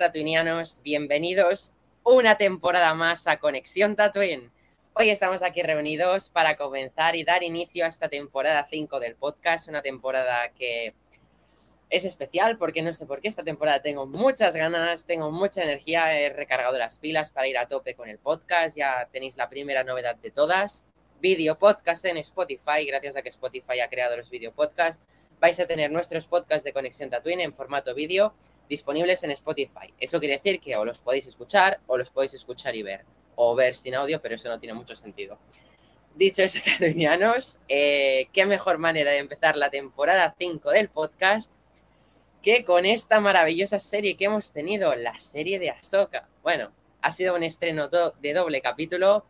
Tatuinianos, bienvenidos una temporada más a Conexión Tatooine. Hoy estamos aquí reunidos para comenzar y dar inicio a esta temporada 5 del podcast, una temporada que es especial porque no sé por qué esta temporada tengo muchas ganas, tengo mucha energía, he recargado las pilas para ir a tope con el podcast, ya tenéis la primera novedad de todas, video podcast en Spotify, gracias a que Spotify ha creado los video podcasts, vais a tener nuestros podcasts de Conexión Tatooine en formato vídeo disponibles en Spotify. Eso quiere decir que o los podéis escuchar o los podéis escuchar y ver. O ver sin audio, pero eso no tiene mucho sentido. Dicho eso, tatuinianos, eh, qué mejor manera de empezar la temporada 5 del podcast que con esta maravillosa serie que hemos tenido, la serie de Ahsoka. Bueno, ha sido un estreno de doble capítulo.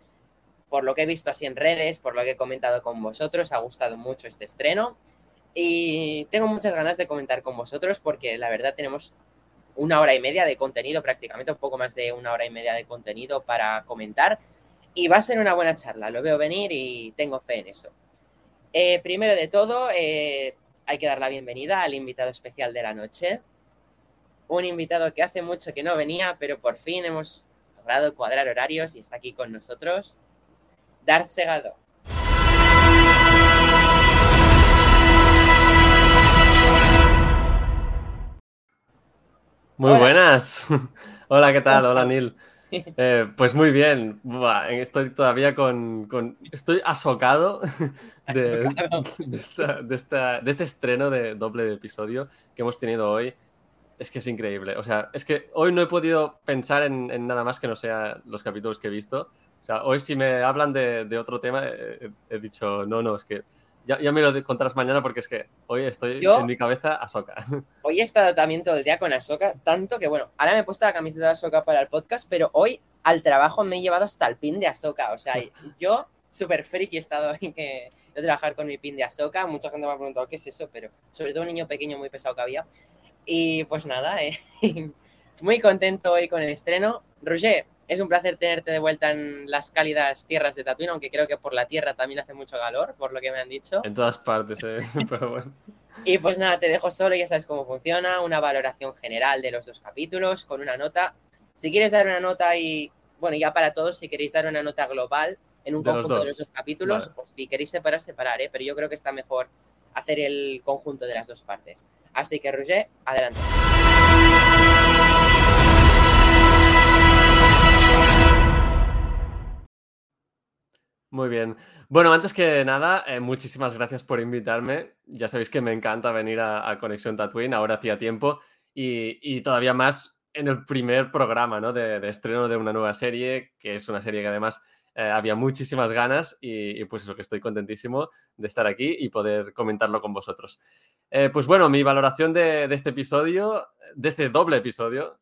Por lo que he visto así en redes, por lo que he comentado con vosotros, ha gustado mucho este estreno. Y tengo muchas ganas de comentar con vosotros porque la verdad tenemos una hora y media de contenido, prácticamente un poco más de una hora y media de contenido para comentar. Y va a ser una buena charla, lo veo venir y tengo fe en eso. Eh, primero de todo, eh, hay que dar la bienvenida al invitado especial de la noche. Un invitado que hace mucho que no venía, pero por fin hemos logrado cuadrar horarios y está aquí con nosotros. Darth Segado. Muy Hola. buenas. Hola, ¿qué tal? Hola, Neil. Eh, pues muy bien. Buah, estoy todavía con, con- Estoy asocado de, Asocado. de esta- de esta- de este estreno de doble episodio que hemos tenido hoy. Es que es increíble. O sea, es que hoy no he podido pensar en, en nada más que no sea los capítulos que he visto. O sea, hoy si me hablan de, de otro tema, he, he dicho, no, no, es que ya, ya me lo contarás mañana porque es que hoy estoy Yo- en mi cabeza Asoka. Hoy he estado también todo el día con Ahsoka, tanto que, bueno, ahora me he puesto la camiseta de Ahsoka para el podcast, pero hoy al trabajo me he llevado hasta el pin de Ahsoka. O sea, yo, súper friki, he estado hoy que, de trabajar con mi pin de Ahsoka. Mucha gente me ha preguntado qué es eso, pero sobre todo un niño pequeño muy pesado que había. Y pues nada, eh, muy contento hoy con el estreno. Roger, es un placer tenerte de vuelta en las cálidas tierras de Tatooine, aunque creo que por la tierra también hace mucho calor, por lo que me han dicho. En todas partes, eh. Pero bueno. Y pues nada, te dejo solo, ya sabes cómo funciona, una valoración general de los dos capítulos con una nota. Si quieres dar una nota y, bueno, ya para todos, si queréis dar una nota global en un De los conjunto de dos. los dos capítulos, Vale. o si queréis separar, separar, ¿eh? pero yo creo que está mejor hacer el conjunto de las dos partes. Así que, Roger, adelante. Muy bien. Bueno, antes que nada, eh, muchísimas gracias por invitarme. Ya sabéis que me encanta venir a, a Conexión Tatooine, ahora hacía tiempo, y, y todavía más en el primer programa ¿no? de, de estreno de una nueva serie, que es una serie que además eh, había muchísimas ganas y, y pues eso que estoy contentísimo de estar aquí y poder comentarlo con vosotros. Eh, pues bueno, mi valoración de, este episodio, de este doble episodio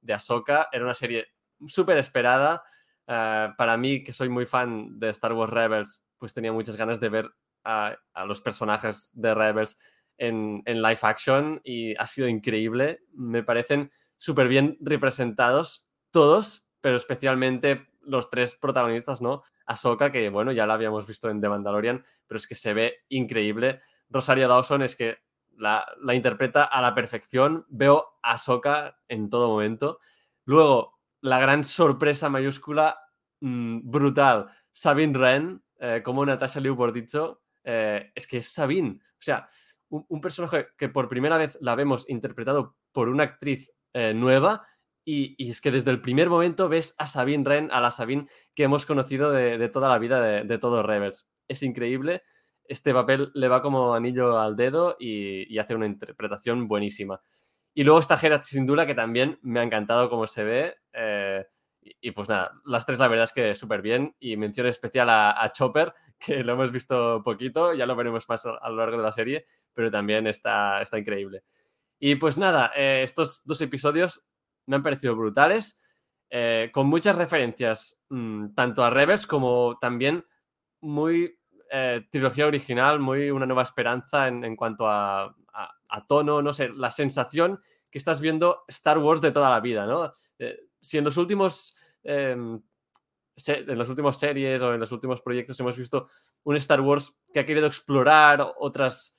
de Ahsoka, era una serie súper esperada. Eh, para mí, que soy muy fan de Star Wars Rebels, pues tenía muchas ganas de ver a, a los personajes de Rebels en, en live action y ha sido increíble. Me parecen súper bien representados todos, pero especialmente los tres protagonistas, ¿no? Ahsoka, que bueno, ya la habíamos visto en The Mandalorian, pero es que se ve increíble. Rosario Dawson es que la, la interpreta a la perfección. Veo a Ahsoka en todo momento. Luego, la gran sorpresa mayúscula, mmm, brutal. Sabine Wren, eh, como Natasha Liu por dicho, eh, es que es Sabine. O sea, un, personaje que por primera vez la vemos interpretado por una actriz eh, nueva y, es que desde el primer momento ves a Sabine Wren, a la Sabine que hemos conocido de, toda la vida de, de todos Rebels. Es increíble. Este papel le va como anillo al dedo y, hace una interpretación buenísima. Y luego está Gerard Sindula, que también me ha encantado cómo se ve. Eh, y, pues nada, las tres la verdad es que súper bien. Y mención especial a, Chopper, que lo hemos visto poquito, ya lo veremos más a, lo largo de la serie, pero también está, está increíble. Y pues nada, eh, estos dos episodios me han parecido brutales, eh, con muchas referencias mm, tanto a Rebels como también muy trilogía original, muy una nueva esperanza en, cuanto a, tono, no sé, la sensación que estás viendo Star Wars de toda la vida, ¿no? Eh, si en los últimos... Em, en las últimas series o en los últimos proyectos hemos visto un Star Wars que ha querido explorar otras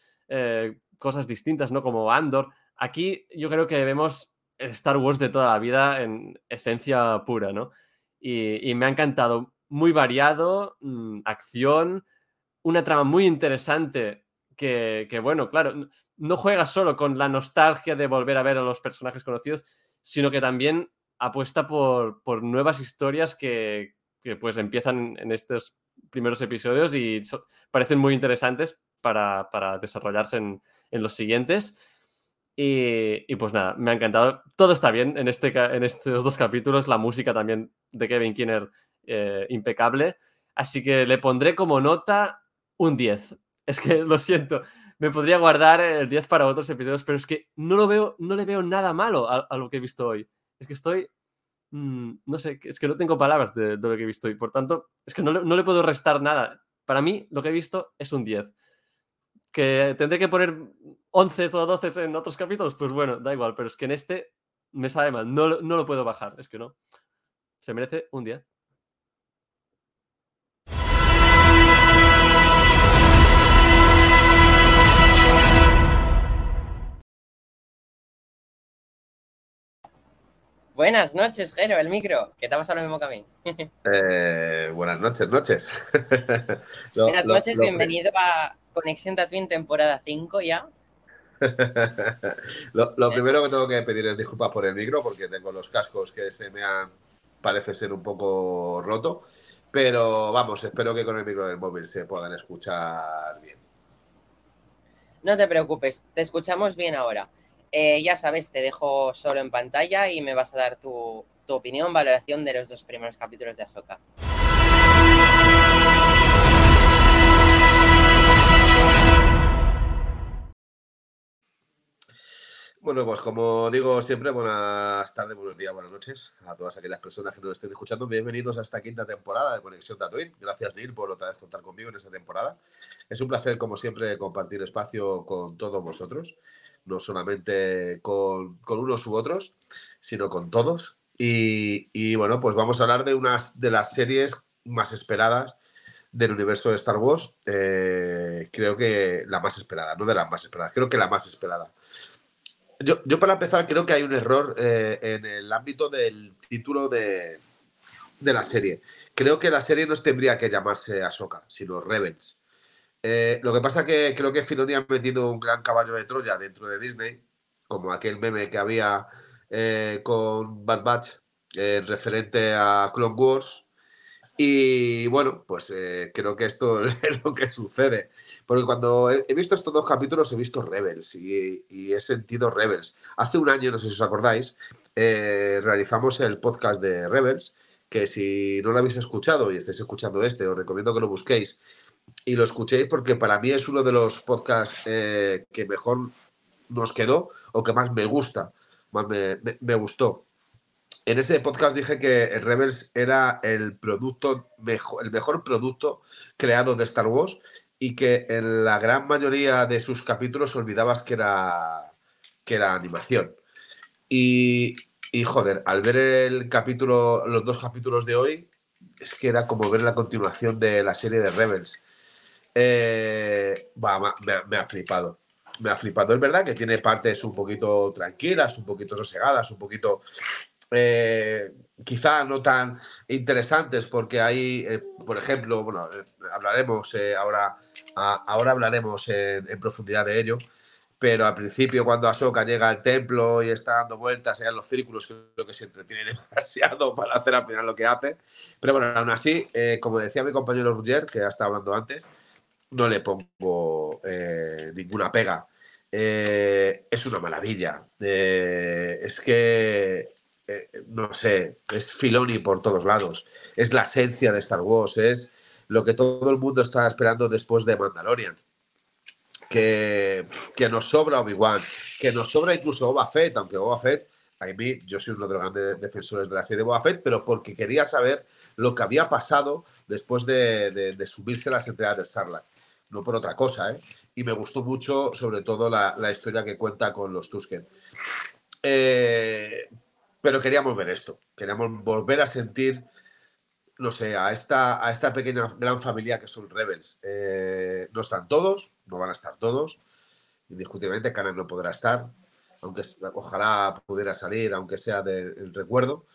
cosas distintas, ¿no? Como Andor. Aquí yo creo que vemos Star Wars de toda la vida en esencia pura, ¿no? Y, me ha encantado. Muy variado, mm, acción, una trama muy interesante que, bueno, claro, no juega solo con la nostalgia de volver a ver a los personajes conocidos, sino que también apuesta por, nuevas historias que, pues empiezan en estos primeros episodios y parecen muy interesantes para, desarrollarse en, en los siguientes. Y, pues nada, me ha encantado. Todo está bien en, este, en estos dos capítulos. La música también de Kevin Kinner, eh, impecable. Así que le pondré como nota un 10. Es que lo siento, me podría guardar el 10 para otros episodios, pero es que no lo veo, no le veo nada malo a, lo que he visto hoy. Es que estoy, mm, no sé, es que no tengo palabras de, lo que he visto hoy. Por tanto, es que no no le puedo restar nada. Para mí, lo que he visto es un 10 que tendré que poner 11 o 12 en otros capítulos, pues bueno, da igual, pero es que en este me sabe mal, no, no lo puedo bajar, es que no. Se merece un 10. Buenas noches, Jero, el micro, que te ha pasado lo mismo que a mí. Eh, buenas noches, noches. buenas noches, bienvenido a Conexión Tatooine temporada 5 ya. lo, primero que tengo que pedir es disculpas por el micro porque tengo los cascos que se me han, parece ser un poco roto. Pero vamos, espero que con el micro del móvil se puedan escuchar bien. No te preocupes, te escuchamos bien ahora. Eh, ya sabes, te dejo solo en pantalla y me vas a dar tu, tu opinión, valoración de los dos primeros capítulos de Ahsoka. Bueno, pues como digo siempre, buenas tardes, buenos días, buenas noches a todas aquellas personas que nos estén escuchando. Bienvenidos a esta quinta temporada de Conexión Tatooine. Gracias, Neil, por otra vez contar conmigo en esta temporada. Es un placer, como siempre, compartir espacio con todos vosotros, no solamente con, unos u otros, sino con todos. Y, bueno, pues vamos a hablar de unas de las series más esperadas del universo de Star Wars. Eh, creo que la más esperada, no de las más esperadas, creo que la más esperada yo, para empezar creo que hay un error eh, en el ámbito del título de, la serie. Creo que la serie no tendría que llamarse Ahsoka, sino Rebels. Eh, lo que pasa que creo que Filoni ha metido un gran caballo de Troya dentro de Disney, como aquel meme que había eh, con Bad Batch referente a Clone Wars, y bueno, pues eh, creo que esto es lo que sucede. Porque cuando he, visto estos dos capítulos he visto Rebels y, he sentido Rebels. Hace un año, no sé si os acordáis, eh, realizamos el podcast de Rebels, que si no lo habéis escuchado y estáis escuchando este, os recomiendo que lo busquéis y lo escuchéis porque para mí es uno de los podcasts eh, que mejor nos quedó o que más me gusta, más me gustó. En ese podcast dije que el Rebels era el producto mejor, el mejor producto creado de Star Wars y que en la gran mayoría de sus capítulos olvidabas que era que era animación. Y, joder, al ver el capítulo, los dos capítulos de hoy, es que era como ver la continuación de la serie de Rebels. Eh, me, ha flipado. Me ha flipado. Es verdad que tiene partes un poquito tranquilas, un poquito sosegadas, un poquito eh, quizá no tan interesantes porque hay, eh, por ejemplo, bueno, eh, hablaremos ahora, ahora hablaremos en, profundidad de ello, pero al principio cuando Ahsoka llega al templo y está dando vueltas en los círculos, creo que se entretiene demasiado para hacer al final lo que hace. Pero bueno, aún así, como decía mi compañero Roger, que ha estado hablando antes, no le pongo ninguna pega. es una maravilla. es que eh, no sé, es Filoni por todos lados. Es la esencia de Star Wars, es lo que todo el mundo está esperando después de Mandalorian. Que, que nos sobra Obi-Wan, que nos sobra incluso Boba Fett, aunque Boba Fett, a mí, yo soy uno de los grandes defensores de la serie Boba Fett, pero porque quería saber lo que había pasado después de, de, subirse a las entregas de Sarlacc. No por otra cosa, ¿eh? Y me gustó mucho, sobre todo, la, la historia que cuenta con los Tusken. Eh, pero queríamos ver esto, queríamos volver a sentir, no sé, a esta, a esta pequeña gran familia que son Rebels. Eh, no están todos, no van a estar todos, indiscutiblemente Canan no podrá estar, aunque ojalá pudiera salir, aunque sea del recuerdo,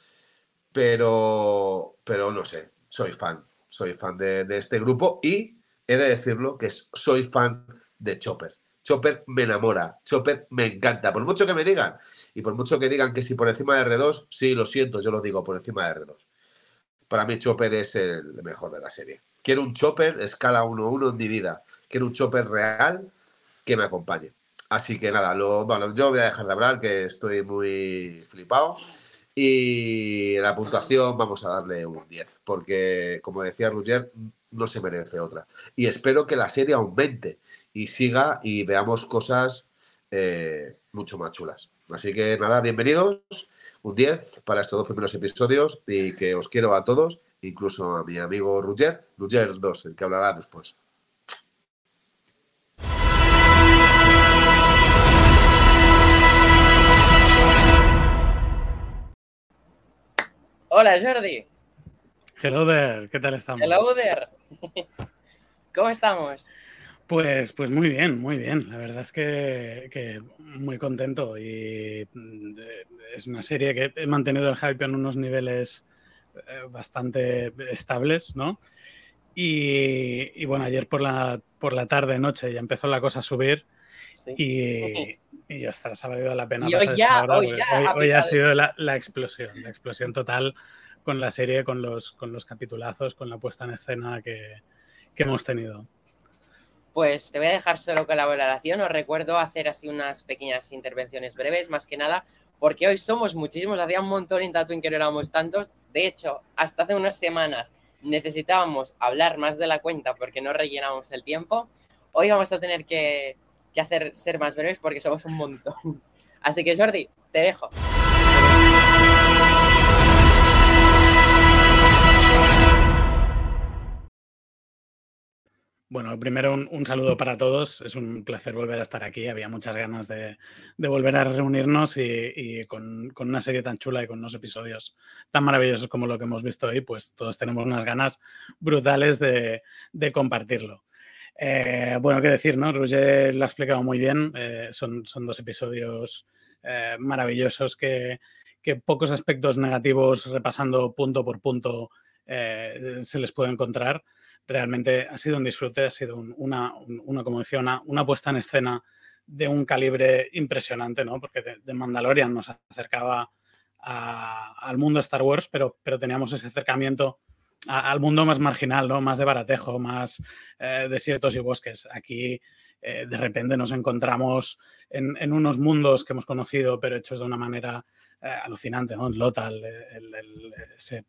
pero, pero no sé, soy fan, soy fan de, de este grupo y he de decirlo que soy fan de Chopper. Chopper me enamora, Chopper me encanta, por mucho que me digan y por mucho que digan que si por encima de R2, sí, lo siento, yo lo digo, por encima de R2. Para mí Chopper es el mejor de la serie. Quiero un Chopper escala 1-1 en mi vida. Quiero un Chopper real que me acompañe. Así que nada, bueno, yo voy a dejar de hablar, que estoy muy flipado. Y la puntuación vamos a darle un 10, porque como decía Roger, no se merece otra. Y espero que la serie aumente y siga y veamos cosas eh, mucho más chulas. Así que nada, bienvenidos. Un 10 para estos dos primeros episodios y que os quiero a todos, incluso a mi amigo Ruger, Ruger 2, el que hablará después. Hola Jordi. Hello there, ¿qué tal estamos? Hello there. ¿Cómo estamos? Pues, pues muy bien, muy bien. La verdad es que, muy contento y mm, es una serie que he mantenido el hype en unos niveles eh, bastante estables, ¿no? Y, bueno, ayer por la, por la tarde, noche, ya empezó la cosa a subir y, y hasta ha valido la pena pasar ya, hoy, hoy, ha sido la, explosión, la explosión total con la serie, con los, con los capitulazos, con la puesta en escena que hemos tenido. Pues te voy a dejar solo con la valoración. Os recuerdo hacer así unas pequeñas intervenciones breves, más que nada, porque hoy somos muchísimos. Hacía un montón en Tatooine que no éramos tantos. De hecho, hasta hace unas semanas necesitábamos hablar más de la cuenta porque no rellenamos el tiempo. Hoy vamos a tener que, que hacer ser más breves porque somos un montón. Así que Jordi, te dejo. Bueno, primero un, saludo para todos. Es un placer volver a estar aquí. Había muchas ganas de, volver a reunirnos y, con, una serie tan chula y con unos episodios tan maravillosos como lo que hemos visto hoy, pues todos tenemos unas ganas brutales de, compartirlo. Eh, bueno, qué decir, ¿no? Roger lo ha explicado muy bien. Eh, son, dos episodios eh, maravillosos que, pocos aspectos negativos repasando punto por punto se les puede encontrar realmente ha sido un disfrute, ha sido una, como decía, una, puesta en escena de un calibre impresionante, ¿no? Porque de, Mandalorian nos acercaba al mundo Star Wars, pero, pero teníamos ese acercamiento al mundo más marginal, ¿no? Más de baratejo, más eh, desiertos y bosques. Aquí eh, de repente nos encontramos en, unos mundos que hemos conocido, pero hechos de una manera eh, alucinante, ¿no? En Lotal, ese e-,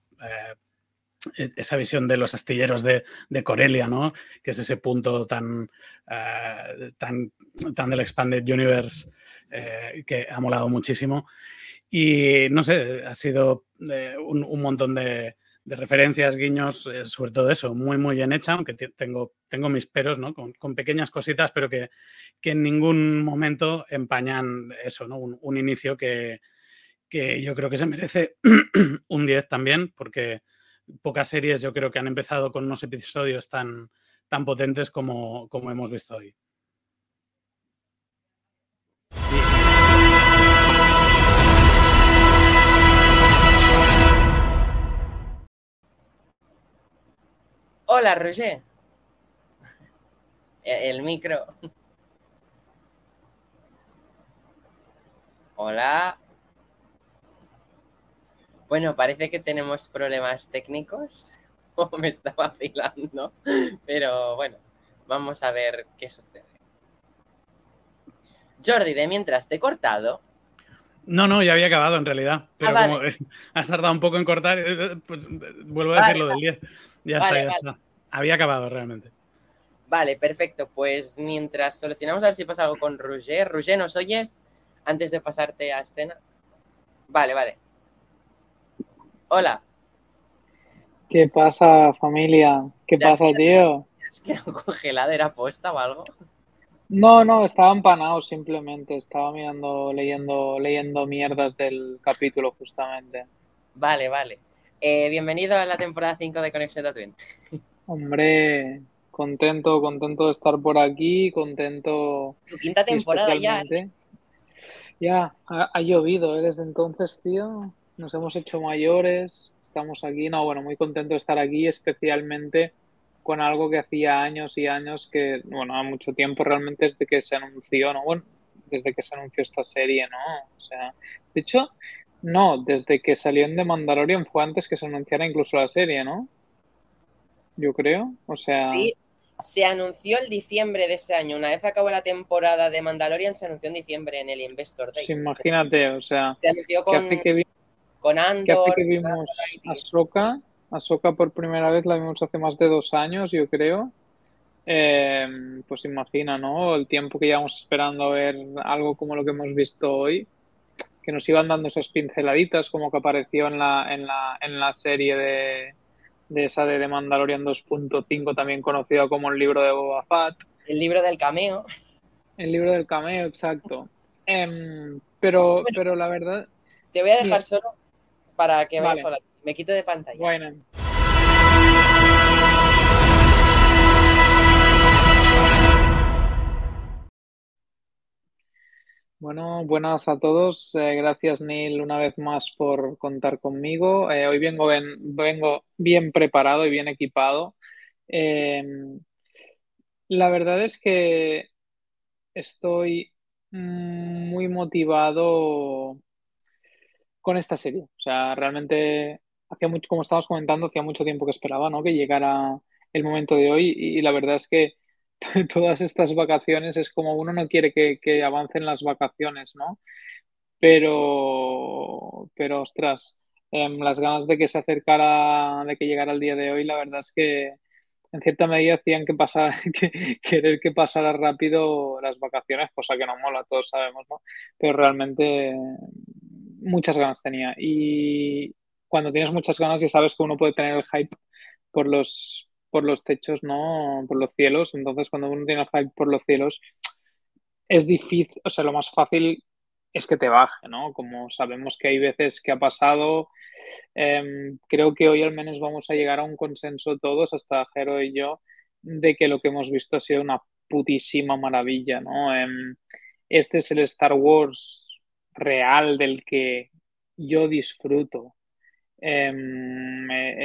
esa visión de los astilleros de, Corelia, ¿no? Que es ese punto tan, eh, tan, tan del Expanded Universe eh, que ha molado muchísimo. Y no sé, ha sido eh, un, montón de, referencias, guiños, sobre todo eso, muy, muy bien hecha, aunque tengo, tengo mis peros, ¿no? Con, pequeñas cositas, pero que, que, en ningún momento empañan eso, ¿no? Un, inicio que, que yo creo que se merece un 10 también, porque pocas series yo creo que han empezado con unos episodios tan, tan potentes como, como hemos visto hoy. Hola, Roger. El micro. Hola. Bueno, parece que tenemos problemas técnicos. O me está vacilando. Pero bueno, vamos a ver qué sucede. Jordi, de mientras te he cortado. No, no, ya había acabado en realidad. Pero vale. como has tardado un poco en cortar, eh, pues eh, vuelvo a Vale, decir lo del 10. Ya Vale, está, ya está. Había acabado realmente. Vale, perfecto. Pues mientras solucionamos a ver si pasa algo con Roger. Roger, ¿nos oyes? Antes de pasarte a escena. Vale, vale. Hola. ¿Qué pasa, familia? ¿Qué Ya pasa, tío? ¿Es que un congelado era posta o algo? No, no, estaba empanado simplemente. Estaba mirando, leyendo, leyendo mierdas del capítulo justamente. Vale, vale. Eh, bienvenido a la temporada 5 de Conexión Tatooine. Hombre, contento, contento de estar por aquí, contento Tu quinta temporada ya. especialmente- Ya, ha, ha llovido, ¿eh? Desde entonces, tío. Nos hemos hecho mayores, estamos aquí. No, bueno, muy contento de estar aquí, especialmente con algo que hacía años y años que, bueno, a mucho tiempo realmente desde que se anunció, ¿no? Bueno, desde que se anunció esta serie, ¿no? O sea, de hecho, no, desde que salió en The Mandalorian fue antes que se anunciara incluso la serie, ¿no? Yo creo, o sea, Sí, se anunció el diciembre de ese año. Una vez acabó la temporada de Mandalorian, se anunció en diciembre en el Investor Day. sí, imagínate, o sea, Se anunció ¿qué con, hace que con Andor. que vimos Ahsoka. Ahsoka por primera vez la vimos hace más de dos años, yo creo. Eh, pues imagina, ¿no? El tiempo que llevamos esperando a ver algo como lo que hemos visto hoy, que nos iban dando esas pinceladitas, como que apareció en la, en la, en la serie de, de esa de The Mandalorian 2.5, también conocida como el libro de Boba Fett. El libro del cameo. El libro del cameo, exacto. Em, pero, Bueno. pero la verdad, Te voy a dejar solo para que vayas Vale. sola. Me quito de pantalla. bueno. Bueno, buenas a todos. Eh, gracias, Neil, una vez más por contar conmigo. Eh, hoy vengo, ben- vengo bien preparado y bien equipado. Eh, la verdad es que estoy muy motivado con esta serie. O sea, realmente hacía mucho, como estábamos comentando, hacía mucho tiempo que esperaba, ¿no? Que llegara el momento de hoy y, la verdad es que todas estas vacaciones es como uno no quiere que, avancen las vacaciones, ¿no? Pero, pero ostras, em, las ganas de que se acercara, de que llegara el día de hoy, la verdad es que en cierta medida hacían que pasara, que, querer que pasara rápido las vacaciones, cosa que no mola, todos sabemos, ¿no? Pero realmente muchas ganas tenía. Y cuando tienes muchas ganas ya sabes que uno puede tener el hype por los, por los techos, ¿no? Por los cielos. Entonces, cuando uno tiene el hype por los cielos, es difícil, o sea, lo más fácil es que te baje, ¿no? Como sabemos que hay veces que ha pasado, eh, creo que hoy al menos vamos a llegar a un consenso todos, hasta Jero y yo, de que lo que hemos visto ha sido una putísima maravilla, ¿no? Eh, este es el Star Wars real del que yo disfruto. Eh,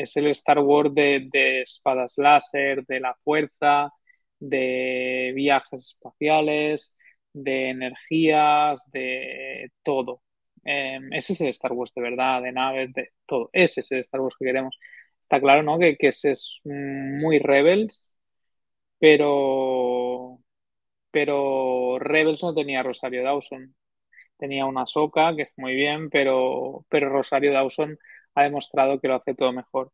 es el Star Wars de, espadas láser, de la fuerza, de viajes espaciales, de energías, de todo. Eh, ese es el Star Wars de verdad, de naves, de todo. Ese es el Star Wars que queremos. Está claro, ¿no? Que, que ese es muy Rebels, pero, pero Rebels no tenía Rosario Dawson. Tenía una soca que es muy bien, pero, pero Rosario Dawson ha demostrado que lo hace todo mejor.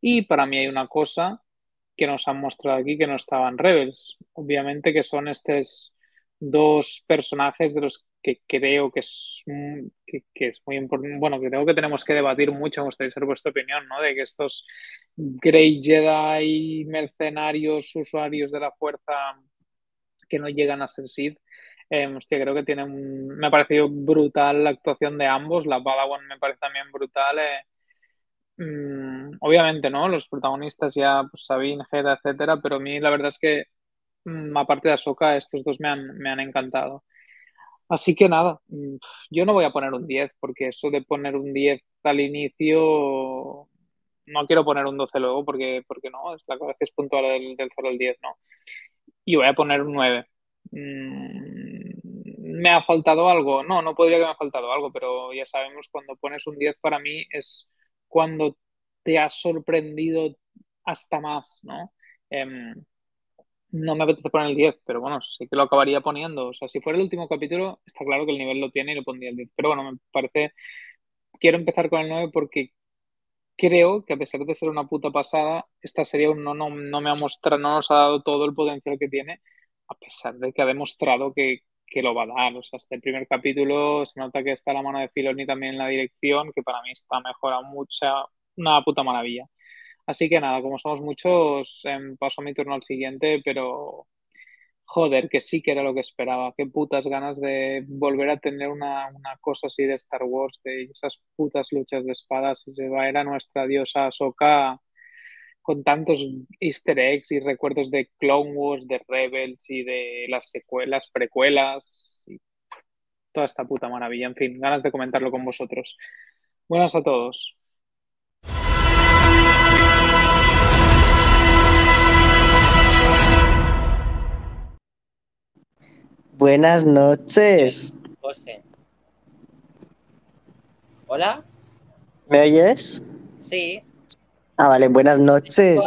Y para mí hay una cosa que nos han mostrado aquí que no estaban Rebels. Obviamente que son estos dos personajes de los que creo que es, que, que es muy importante, bueno, que creo que tenemos que debatir mucho, me gustaría saber vuestra opinión, ¿no? De que estos Grey Jedi mercenarios, usuarios de la fuerza que no llegan a ser Sith, eh, hostia, creo que tienen, me ha parecido brutal la actuación de ambos, la Padawan me parece también brutal, eh, Mm, obviamente, ¿no? Los protagonistas ya, pues Sabine, Hera, etcétera, pero a mí la verdad es que, mm, aparte de Ahsoka, estos dos me han, me han encantado. Así que nada, yo no voy a poner un 10, porque eso de poner un 10 al inicio no quiero poner un 12 luego porque, porque no, es la que es puntual del, del 0 al 10, ¿no? Y voy a poner un 9. Mm, ¿Me ha faltado algo? No, no podría que me ha faltado algo, pero ya sabemos, cuando pones un 10 para mí es cuando te ha sorprendido hasta más, ¿no? Em, no me apetece poner el 10, pero bueno, sí que lo acabaría poniendo. O sea, si fuera el último capítulo, está claro que el nivel lo tiene y lo pondría el 10. Pero bueno, me parece. Quiero empezar con el 9 porque creo que a pesar de ser una puta pasada, esta serie no, no, no me ha mostrado, no nos ha dado todo el potencial que tiene, a pesar de que ha demostrado que, que lo va a dar. O sea, este primer capítulo se nota que está la mano de Filoni también en la dirección, que para mí está mejora mucha, una puta maravilla. Así que nada, como somos muchos, em, paso mi turno al siguiente, pero joder, que sí que era lo que esperaba. Qué putas ganas de volver a tener una, cosa así de Star Wars, de esas putas luchas de espadas. Y se va, era nuestra diosa Ahsoka con tantos easter eggs y recuerdos de Clone Wars, de Rebels y de las secuelas, precuelas. Y toda esta puta maravilla. En fin, ganas de comentarlo con vosotros. Buenas a todos. Buenas noches. José. ¿Hola? ¿Me oyes? Sí. Ah, vale, buenas noches.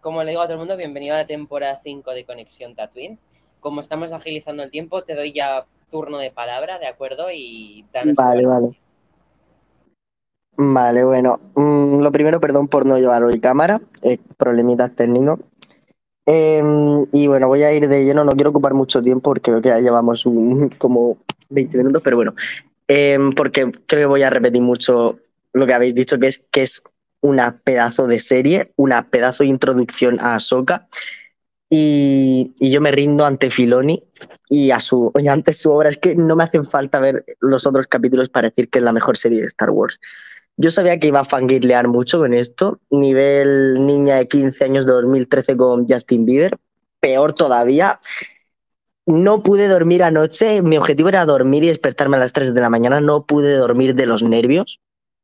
Como le digo a todo el mundo, bienvenido a la temporada 5 de Conexión Tatooine. Como estamos agilizando el tiempo, te doy ya turno de palabra, ¿de acuerdo? Y Vale, vale. Vale, bueno. Mm, lo primero, perdón por no llevar hoy cámara, eh, problemitas técnicos. Em, y bueno, voy a ir de lleno, no quiero ocupar mucho tiempo porque creo que ya llevamos un, como 20 minutos, pero bueno, em, porque creo que voy a repetir mucho lo que habéis dicho, que es que es una pedazo de serie, una pedazo de introducción a Ahsoka. Y, y, yo me rindo ante Filoni y a su, oye, ante obra. Es que no me hacen falta ver los otros capítulos para decir que es la mejor serie de Star Wars. Yo sabía que iba a fangirlear mucho con esto. Nivel niña de 15 años de 2013 con Justin Bieber. Peor todavía. No pude dormir anoche. Mi objetivo era dormir y despertarme a las 3 de la mañana. No pude dormir de los nervios.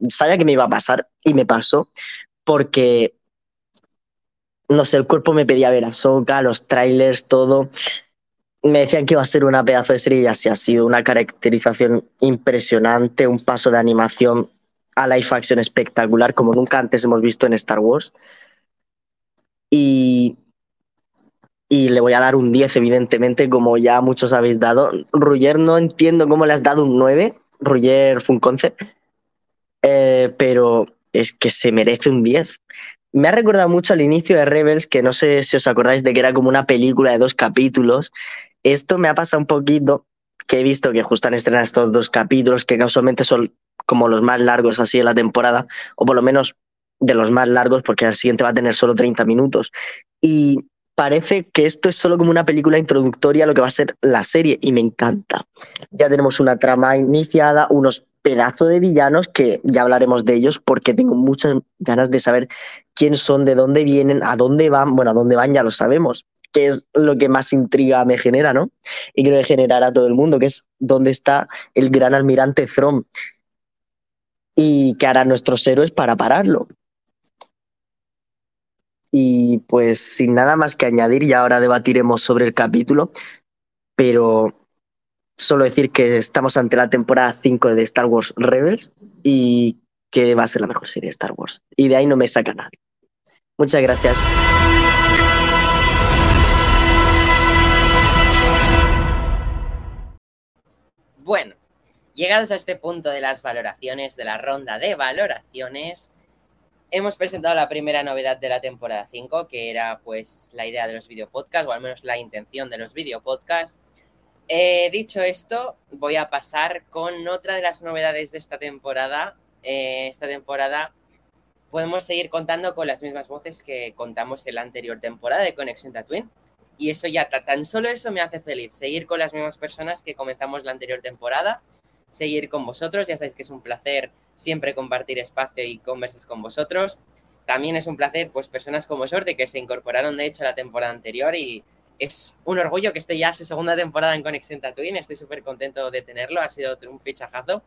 Sabía que me iba a pasar y me pasó porque, no sé, el cuerpo me pedía ver a Soka, los trailers, todo. Me decían que iba a ser una pedazo de serie y así ha sido. Una caracterización impresionante, un paso de animación a live action espectacular como nunca antes hemos visto en Star Wars. Y, y le voy a dar un 10, evidentemente, como ya muchos habéis dado. Ruyer no entiendo cómo le has dado un 9, Ruyer Funconce, eh, pero es que se merece un 10. Me ha recordado mucho al inicio de Rebels, que no sé si os acordáis de que era como una película de dos capítulos. Esto me ha pasado un poquito, que he visto que justo han estrenado estos dos capítulos, que casualmente son como los más largos así de la temporada, o por lo menos de los más largos, porque el siguiente va a tener solo 30 minutos. Y parece que esto es solo como una película introductoria a lo que va a ser la serie, y me encanta. Ya tenemos una trama iniciada, unos pedazos de villanos que ya hablaremos de ellos, porque tengo muchas ganas de saber quién son, de dónde vienen, a dónde van. Bueno, a dónde van ya lo sabemos, que es lo que más intriga me genera, ¿no? Y creo que generará a todo el mundo, que es dónde está el gran almirante Throm y qué harán nuestros héroes para pararlo. Y pues sin nada más que añadir, ya ahora debatiremos sobre el capítulo, pero solo decir que estamos ante la temporada 5 de Star Wars Rebels y que va a ser la mejor serie de Star Wars. Y de ahí no me saca nadie. Muchas gracias. Bueno, Llegados a este punto de las valoraciones, de la ronda de valoraciones, hemos presentado la primera novedad de la temporada 5, que era pues la idea de los videopodcasts, o al menos la intención de los videopodcasts. Eh, dicho esto, voy a pasar con otra de las novedades de esta temporada. Eh, esta temporada podemos seguir contando con las mismas voces que contamos en la anterior temporada de Conexión Tatooine. Y eso ya, tan solo eso me hace feliz, seguir con las mismas personas que comenzamos la anterior temporada seguir con vosotros. Ya sabéis que es un placer siempre compartir espacio y conversas con vosotros. También es un placer, pues, personas como Sorte que se incorporaron, de hecho, a la temporada anterior y es un orgullo que esté ya su segunda temporada en Conexión Tatooine. Estoy súper contento de tenerlo, ha sido un fichajazo.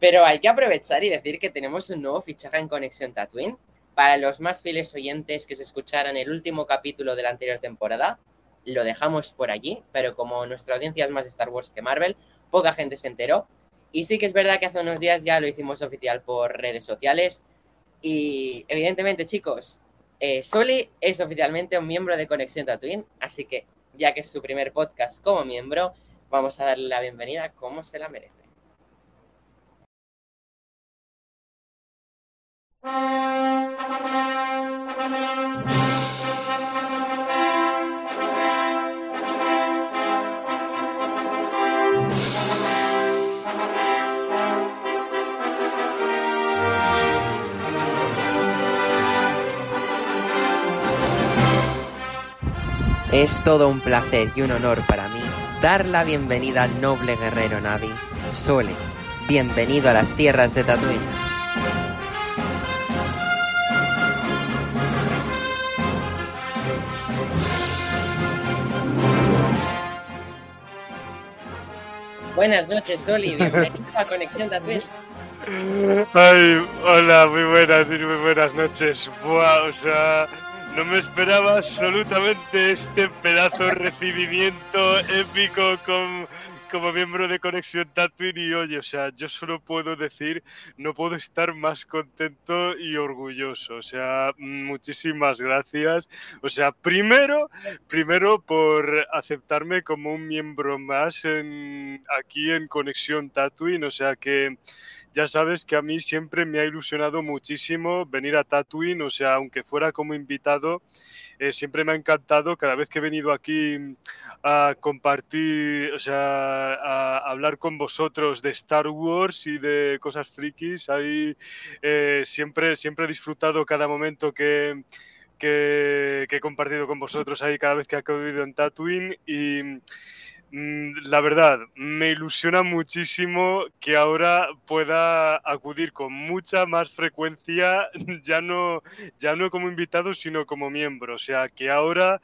Pero hay que aprovechar y decir que tenemos un nuevo fichaje en Conexión Tatooine. Para los más fieles oyentes que se escucharan el último capítulo de la anterior temporada, lo dejamos por allí, pero como nuestra audiencia es más Star Wars que Marvel, poca gente se enteró. Y sí que es verdad que hace unos días ya lo hicimos oficial por redes sociales. Y evidentemente, chicos, eh, Soli es oficialmente un miembro de Conexión Tatooine, así que ya que es su primer podcast como miembro, vamos a darle la bienvenida como se la merece. Es todo un placer y un honor para mí dar la bienvenida al noble guerrero Navi, Sole. Bienvenido a las tierras de Tatooine. Buenas noches, Soli. Bienvenido a Conexión Tatooine. Ay, hola, muy buenas, muy buenas noches. Buah, o sea, no me esperaba absolutamente este pedazo de recibimiento épico como miembro de Conexión Tatooine y oye, o sea, yo solo puedo decir, no puedo estar más contento y orgulloso. O sea, muchísimas gracias. O sea, primero, primero por aceptarme como un miembro más en, aquí en Conexión Tatooine. O sea que ya sabes que a mí siempre me ha ilusionado muchísimo venir a Tatooine, o sea, aunque fuera como invitado, eh, siempre me ha encantado cada vez que he venido aquí a compartir, o sea, a hablar con vosotros de Star Wars y de cosas frikis. Ahí eh, siempre, siempre he disfrutado cada momento que, que, que he compartido con vosotros ahí cada vez que he acudido en Tatooine y Mm, la verdad, me ilusiona muchísimo que ahora pueda acudir con mucha más frecuencia, ya no, ya no como invitado, sino como miembro. O sea, que ahora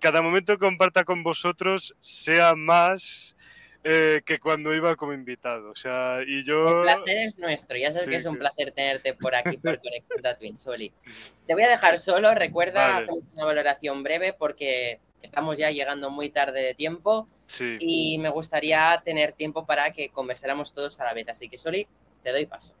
cada momento que comparta con vosotros sea más eh, que cuando iba como invitado. O sea, y yo... El placer es nuestro. Ya sabes Sí, que es un placer tenerte por aquí por Conexión Tatooine, Soli. Te voy a dejar solo. Recuerda Vale. hacer una valoración breve porque estamos ya llegando muy tarde de tiempo Sí. y me gustaría tener tiempo para que conversáramos todos a la vez. Así que, Soli, te doy paso.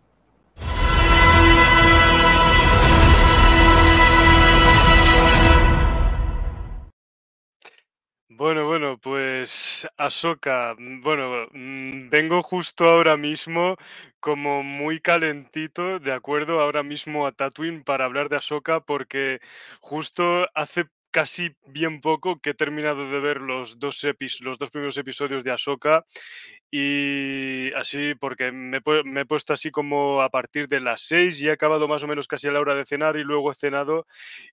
Bueno, bueno, pues Ahsoka, bueno, mm, vengo justo ahora mismo como muy calentito, de acuerdo, ahora mismo a Tatooine para hablar de Ahsoka porque justo hace casi bien poco que he terminado de ver los dos, los dos primeros episodios de Ahsoka y así porque me he puesto así como a partir de las seis y he acabado más o menos casi a la hora de cenar y luego he cenado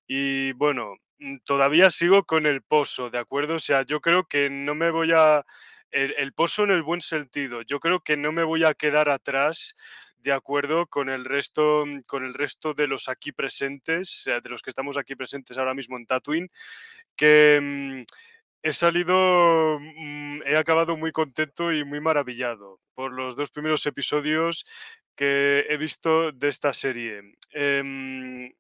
y bueno, mm, todavía sigo con el pozo, ¿de acuerdo? O sea, yo creo que no me voy a... El, el pozo en el buen sentido, yo creo que no me voy a quedar atrás, de acuerdo, con el resto, mm, con el resto de los aquí presentes, sea, de los que estamos aquí presentes ahora mismo en Tatooine, que mm, he salido, mm, he acabado muy contento y muy maravillado por los dos primeros episodios que he visto de esta serie. Em,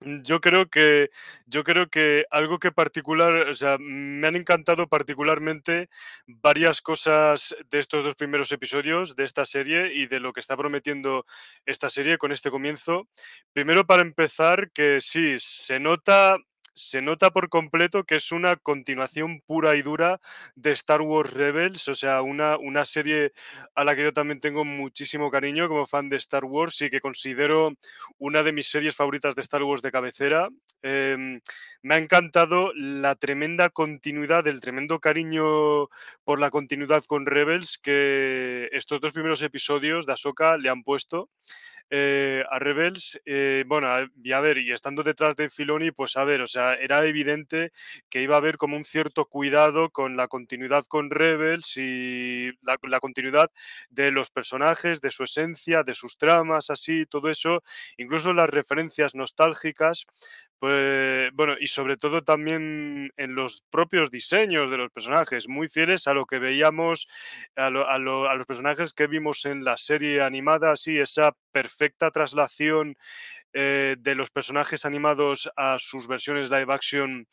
yo creo que yo creo que algo que particular, o sea, me han encantado particularmente varias cosas de estos dos primeros episodios de esta serie y de lo que está prometiendo esta serie con este comienzo. Primero para empezar que sí, se nota se nota por completo que es una continuación pura y dura de Star Wars Rebels, o sea, una, una serie a la que yo también tengo muchísimo cariño como fan de Star Wars y que considero una de mis series favoritas de Star Wars de cabecera. Em, me ha encantado la tremenda continuidad, el tremendo cariño por la continuidad con Rebels que estos dos primeros episodios de Ahsoka le han puesto. Eh, a Rebels, eh, bueno, y a ver, y estando detrás de Filoni, pues a ver, o sea, era evidente que iba a haber como un cierto cuidado con la continuidad con Rebels y la continuidad de los personajes, de su esencia, de sus tramas, así, todo eso, incluso las referencias nostálgicas, pues bueno, y sobre todo también en los propios diseños de los personajes, muy fieles a lo que veíamos, a, lo- a lo- a los personajes que vimos en la serie animada, así, esa perfecta traslación eh, de los personajes animados a sus versiones live action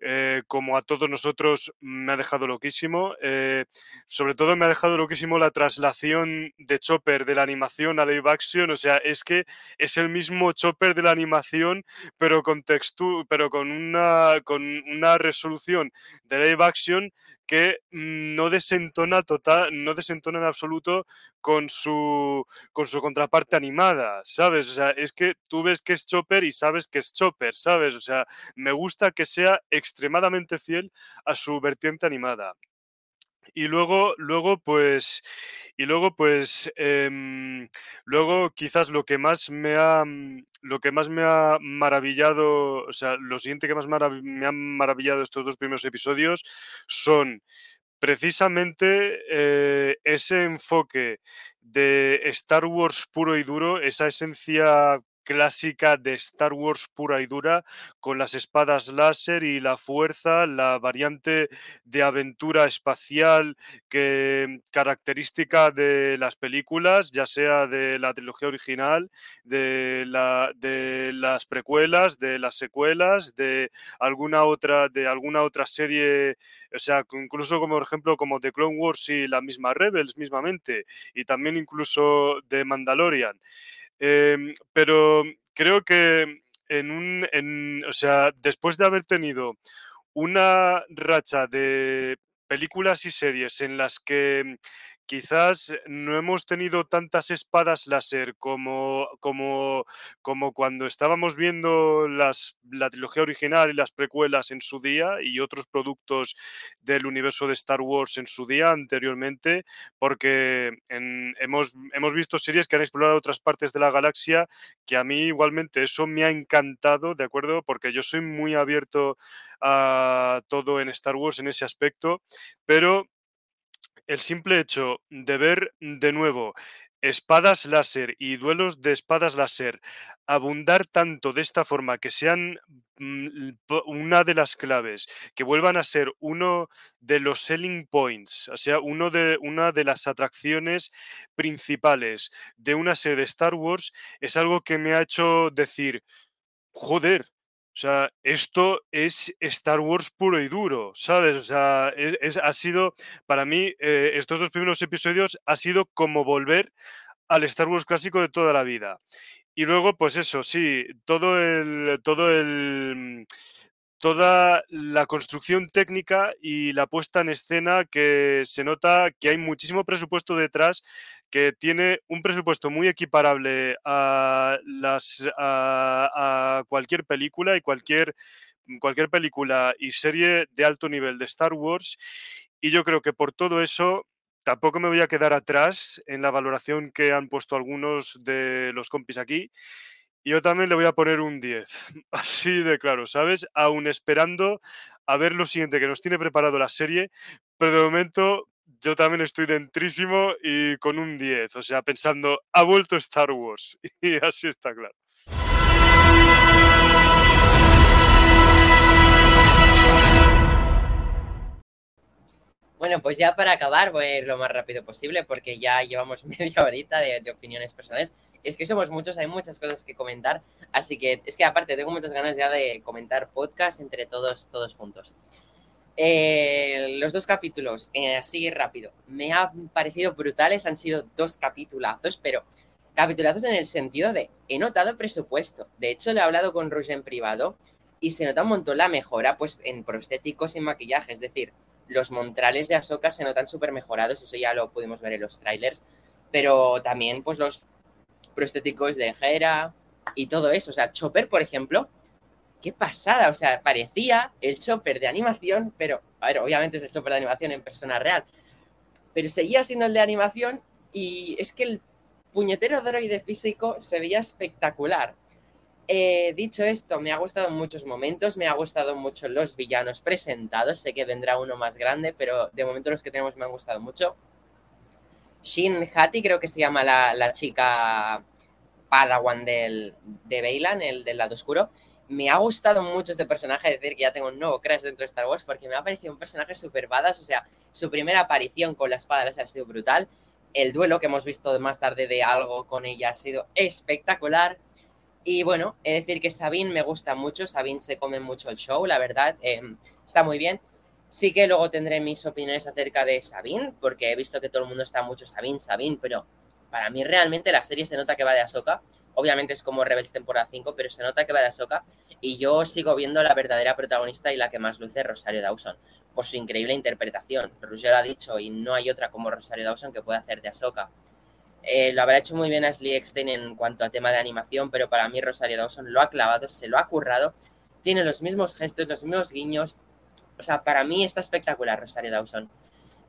eh, como a todos nosotros, me ha dejado loquísimo. Eh, sobre todo me ha dejado loquísimo la traslación de Chopper de la animación a live action. O sea, es que es el mismo Chopper de la animación, pero con textu pero con una, con una resolución de live action que no desentona total, no desentona en absoluto con su, con su contraparte animada, ¿sabes? O sea, es que tú ves que es Chopper y sabes que es Chopper, ¿sabes? O sea, me gusta que sea extremadamente fiel a su vertiente animada. Y luego, luego, pues, y luego, pues, em, luego quizás lo que más me ha, mm, lo que más me ha maravillado, o sea, lo siguiente que más me ha maravillado estos dos primeros episodios son precisamente eh, ese enfoque de Star Wars puro y duro, esa esencia clásica de Star Wars pura y dura, con las espadas láser y la fuerza, la variante de aventura espacial que característica de las películas, ya sea de la trilogía original, de, la, de las precuelas, de las secuelas, de alguna otra, de alguna otra serie, o sea, incluso como por ejemplo como The Clone Wars y la misma Rebels mismamente, y también incluso de Mandalorian. Em, pero creo que en un, o sea, después de haber tenido una racha de películas y series en las que quizás no hemos tenido tantas espadas láser como, como, como cuando estábamos viendo la trilogía original y las precuelas en su día y otros productos del universo de Star Wars en su día anteriormente, porque hemos, hemos visto series que han explorado otras partes de la galaxia que a mí igualmente eso me ha encantado, ¿de acuerdo? Porque yo soy muy abierto a todo en Star Wars en ese aspecto, pero el simple hecho de ver de nuevo espadas láser y duelos de espadas láser abundar tanto de esta forma que sean mm, una de las claves, que vuelvan a ser uno de los selling points, o sea, uno de, una de las atracciones principales de una serie de Star Wars, es algo que me ha hecho decir, joder, o sea, esto es Star Wars puro y duro, ¿sabes? O sea, es, ha sido, para mí, eh, estos dos primeros episodios ha sido como volver al Star Wars clásico de toda la vida. Y luego, pues eso, sí, todo el, todo el, toda la construcción técnica y la puesta en escena que se nota que hay muchísimo presupuesto detrás que tiene un presupuesto muy equiparable a, cualquier película y cualquier, cualquier película y serie de alto nivel de Star Wars. Y yo creo que por todo eso tampoco me voy a quedar atrás en la valoración que han puesto algunos de los compis aquí. Yo también le voy a poner un 10, así de claro, ¿sabes? Aún esperando a ver lo siguiente que nos tiene preparado la serie, pero de momento yo también estoy dentrísimo y con un 10, o sea, pensando, ha vuelto Star Wars. Y así está claro. Bueno, pues ya para acabar, voy a ir lo más rápido posible porque ya llevamos media horita de, opiniones personales. Es que somos muchos, hay muchas cosas que comentar, así que es que aparte tengo muchas ganas ya de comentar podcast entre todos, todos juntos. Eh, los dos capítulos, eh, así rápido, me han parecido brutales, han sido dos capitulazos, pero capitulazos en el sentido de, he notado presupuesto. De hecho, le he hablado con Rush en privado y se nota un montón la mejora pues, en prostéticos y maquillaje. Es decir, los montrales de Ahsoka se notan súper mejorados, eso ya lo pudimos ver en los trailers, pero también pues los prostéticos de Hera y todo eso. O sea, Chopper, por ejemplo, qué pasada, o sea, parecía el chopper de animación, pero, a ver, obviamente es el chopper de animación en persona real, pero seguía siendo el de animación y es que el puñetero droide físico se veía espectacular. Eh, dicho esto, me ha gustado muchos momentos, me ha gustado mucho los villanos presentados, sé que vendrá uno más grande, pero de momento los que tenemos me han gustado mucho. Shin Hati creo que se llama la, la chica Padawan del, de Bailan, el del lado oscuro. Me ha gustado mucho este personaje, decir que ya tengo un nuevo crash dentro de Star Wars, porque me ha parecido un personaje super badass, o sea, su primera aparición con la espada ha sido brutal, el duelo que hemos visto más tarde de algo con ella ha sido espectacular, Y bueno, de decir que Sabine me gusta mucho, Sabine se come mucho el show, la verdad, em, está muy bien. Sí que luego tendré mis opiniones acerca de Sabine, porque he visto que todo el mundo está mucho Sabine, Sabine, pero para mí realmente la serie se nota que va de Ahsoka. Obviamente es como Rebels temporada 5, pero se nota que va de Ahsoka. Y yo sigo viendo la verdadera protagonista y la que más luce Rosario Dawson, por su increíble interpretación. Roger ha dicho, y no hay otra como Rosario Dawson que pueda hacer de Ahsoka. Eh, lo habrá hecho muy bien Ashley Eckstein en cuanto a tema de animación, pero para mí Rosario Dawson lo ha clavado, se lo ha currado, tiene los mismos gestos, los mismos guiños. O sea, para mí está espectacular Rosario Dawson.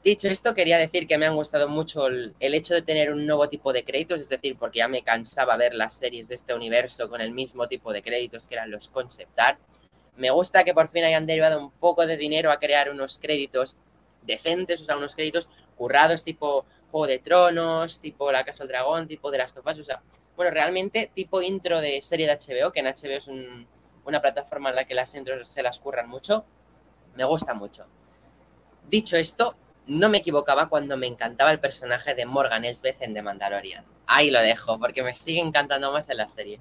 Dicho esto, quería decir que me han gustado mucho el, el, hecho de tener un nuevo tipo de créditos, es decir, porque ya me cansaba ver las series de este universo con el mismo tipo de créditos que eran los concept art. Me gusta que por fin hayan derivado un poco de dinero a crear unos créditos decentes, o sea, unos créditos currados tipo Juego de Tronos, tipo La Casa del Dragón, tipo de las Tofas, o sea, bueno, realmente tipo intro de serie de HBO, que en HBO es un, una plataforma en la que las intros se las curran mucho, me gusta mucho. Dicho esto, no me equivocaba cuando me encantaba el personaje de Morgan Elsbeth en The Mandalorian. Ahí lo dejo, porque me sigue encantando más en la serie.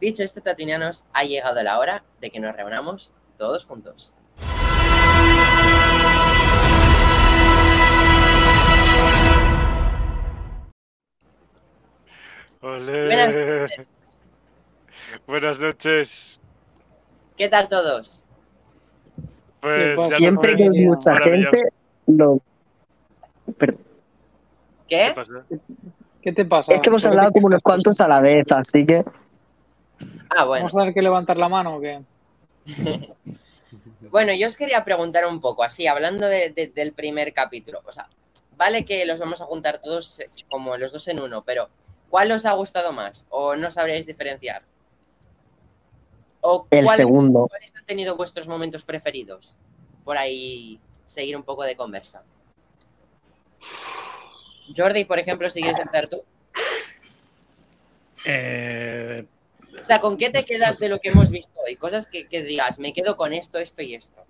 Dicho esto, tatunianos, ha llegado la hora de que nos reunamos todos juntos. Olé. Buenas noches. Buenas noches. ¿Qué tal todos? Pues Siempre que hay mucha gente, lo... Perdón. ¿Qué? ¿Qué pasa? ¿Qué te pasa? Es que hemos ¿Por qué hablado como unos cuantos a la vez, así que Ah, bueno. ¿Vamos a tener que levantar la mano o qué? Bueno, yo os quería preguntar un poco, así, hablando de- de- del primer capítulo. O sea, vale que los vamos a juntar todos eh, como los dos en uno, pero ¿cuál os ha gustado más? ¿O no sabríais diferenciar? ¿O el cuáles- segundo. ¿Cuáles han tenido vuestros momentos preferidos? Por ahí seguir un poco de conversa. Jordi, por ejemplo, si quieres empezar tú. Eh, O sea, ¿con qué te quedas de lo que hemos visto hoy? Cosas que, que digas, me quedo con esto, esto y esto.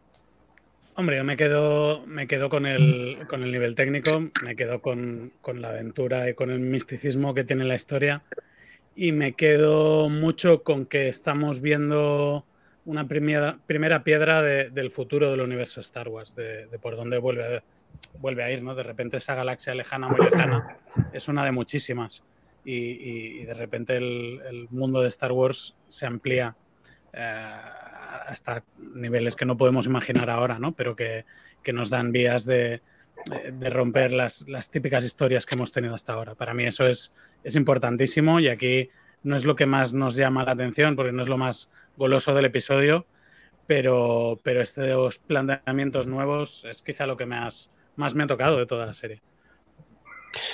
Hombre, yo me quedo, me quedo con, el, con el nivel técnico, me quedo con, con la aventura y con el misticismo que tiene la historia y me quedo mucho con que estamos viendo una primera, primera piedra de- del futuro del universo Star Wars, de, de por dónde vuelve vuelve a ir, ¿no? De repente esa galaxia lejana, muy lejana, es una de muchísimas y, y- y de repente el, el mundo de Star Wars se amplía eh, hasta niveles que no podemos imaginar ahora, ¿no? Pero que, que nos dan vías de, de romper las, las típicas historias que hemos tenido hasta ahora. Para mí eso es, es importantísimo y aquí no es lo que más nos llama la atención porque no es lo más goloso del episodio, pero, pero estos planteamientos nuevos es quizá lo que más, más me ha tocado de toda la serie.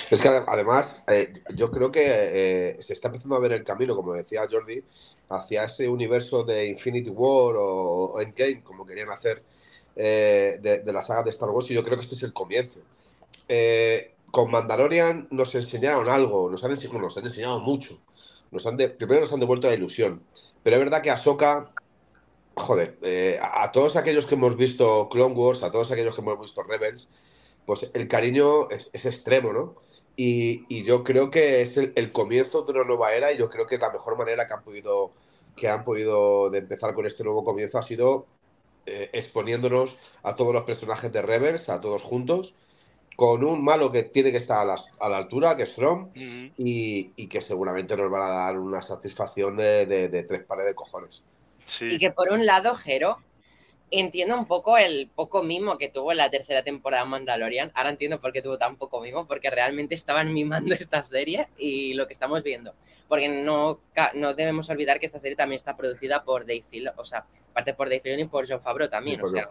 Es que ade- además, eh, yo creo que eh, se está empezando a ver el camino, como decía Jordi, hacia ese universo de Infinity War o, Endgame, como querían hacer eh, de, la saga de Star Wars, y yo creo que este es el comienzo. Eh, con Mandalorian nos enseñaron algo, nos han, enseñado mucho. Nos han de- primero nos han devuelto la ilusión, pero es verdad que Ahsoka, joder, eh, a, a todos aquellos que hemos visto Clone Wars, a todos aquellos que hemos visto Rebels, pues el cariño es, es extremo, ¿no? Y, y yo creo que es el, el comienzo de una nueva era y yo creo que la mejor manera que han podido, que han podido de empezar con este nuevo comienzo ha sido eh, exponiéndonos a todos los personajes de Rebels, a todos juntos, con un malo que tiene que estar a la, a la altura, que es From, y, y que seguramente nos van a dar una satisfacción de, de- de tres pares de cojones. Sí. Y que por un lado, Jero, entiendo un poco el poco mimo que tuvo en la tercera temporada de Mandalorian. Ahora entiendo por qué tuvo tan poco mimo, porque realmente estaban mimando esta serie y lo que estamos viendo. Porque no, no debemos olvidar que esta serie también está producida por Dave Filoni, o sea, parte por Dave Filoni y por John Favreau también, o sea,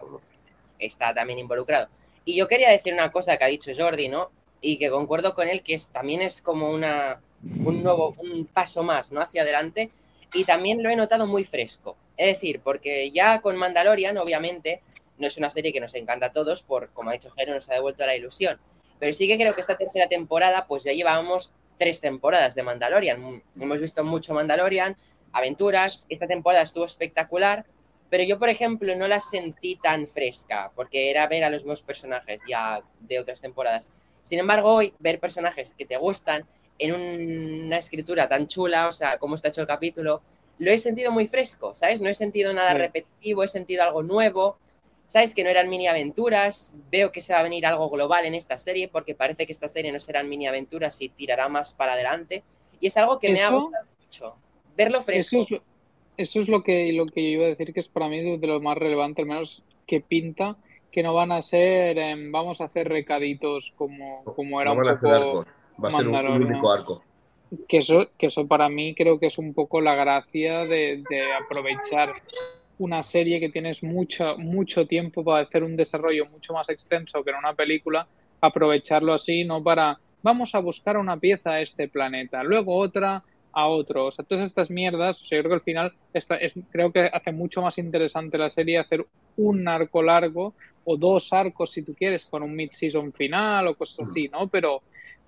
está también involucrado. Y yo quería decir una cosa que ha dicho Jordi, ¿no? Y que concuerdo con él, que es, también es como una, un nuevo, un paso más, ¿no? Hacia adelante. Y también lo he notado muy fresco. Es decir, porque ya con Mandalorian, obviamente, no es una serie que nos encanta a todos, por, como ha dicho Jero, nos ha devuelto la ilusión. Pero sí que creo que esta tercera temporada, pues ya llevábamos tres temporadas de Mandalorian. Hemos visto mucho Mandalorian, aventuras. Esta temporada estuvo espectacular, pero yo, por ejemplo, no la sentí tan fresca, porque era ver a los mismos personajes ya de otras temporadas. Sin embargo, hoy ver personajes que te gustan en un- una escritura tan chula, o sea, cómo está hecho el capítulo, lo he sentido muy fresco, ¿sabes? No he sentido nada Sí. repetitivo, he sentido algo nuevo, ¿sabes? Que no eran mini aventuras, veo que se va a venir algo global en esta serie, porque parece que esta serie no serán mini aventuras y tirará más para adelante, y es algo que me ha gustado mucho, verlo fresco. Eso es, lo- eso es lo que, lo que yo iba a decir que es para mí de, lo más relevante, al menos que pinta, que no van a ser, em, vamos a hacer recaditos como, como era No un van a hacer poco... arcos. Va a ser un, único arco. Que eso, que eso para mí creo que es un poco la gracia de, de aprovechar una serie que tienes mucho, mucho tiempo para hacer un desarrollo mucho más extenso que en una película, aprovecharlo así, no para vamos a buscar una pieza a este planeta, luego otra a otro. O sea, todas estas mierdas, o sea, yo creo que al final esta es, creo que hace mucho más interesante la serie hacer un arco largo o dos arcos si tú quieres, con un mid-season final o cosas así, ¿no? Pero,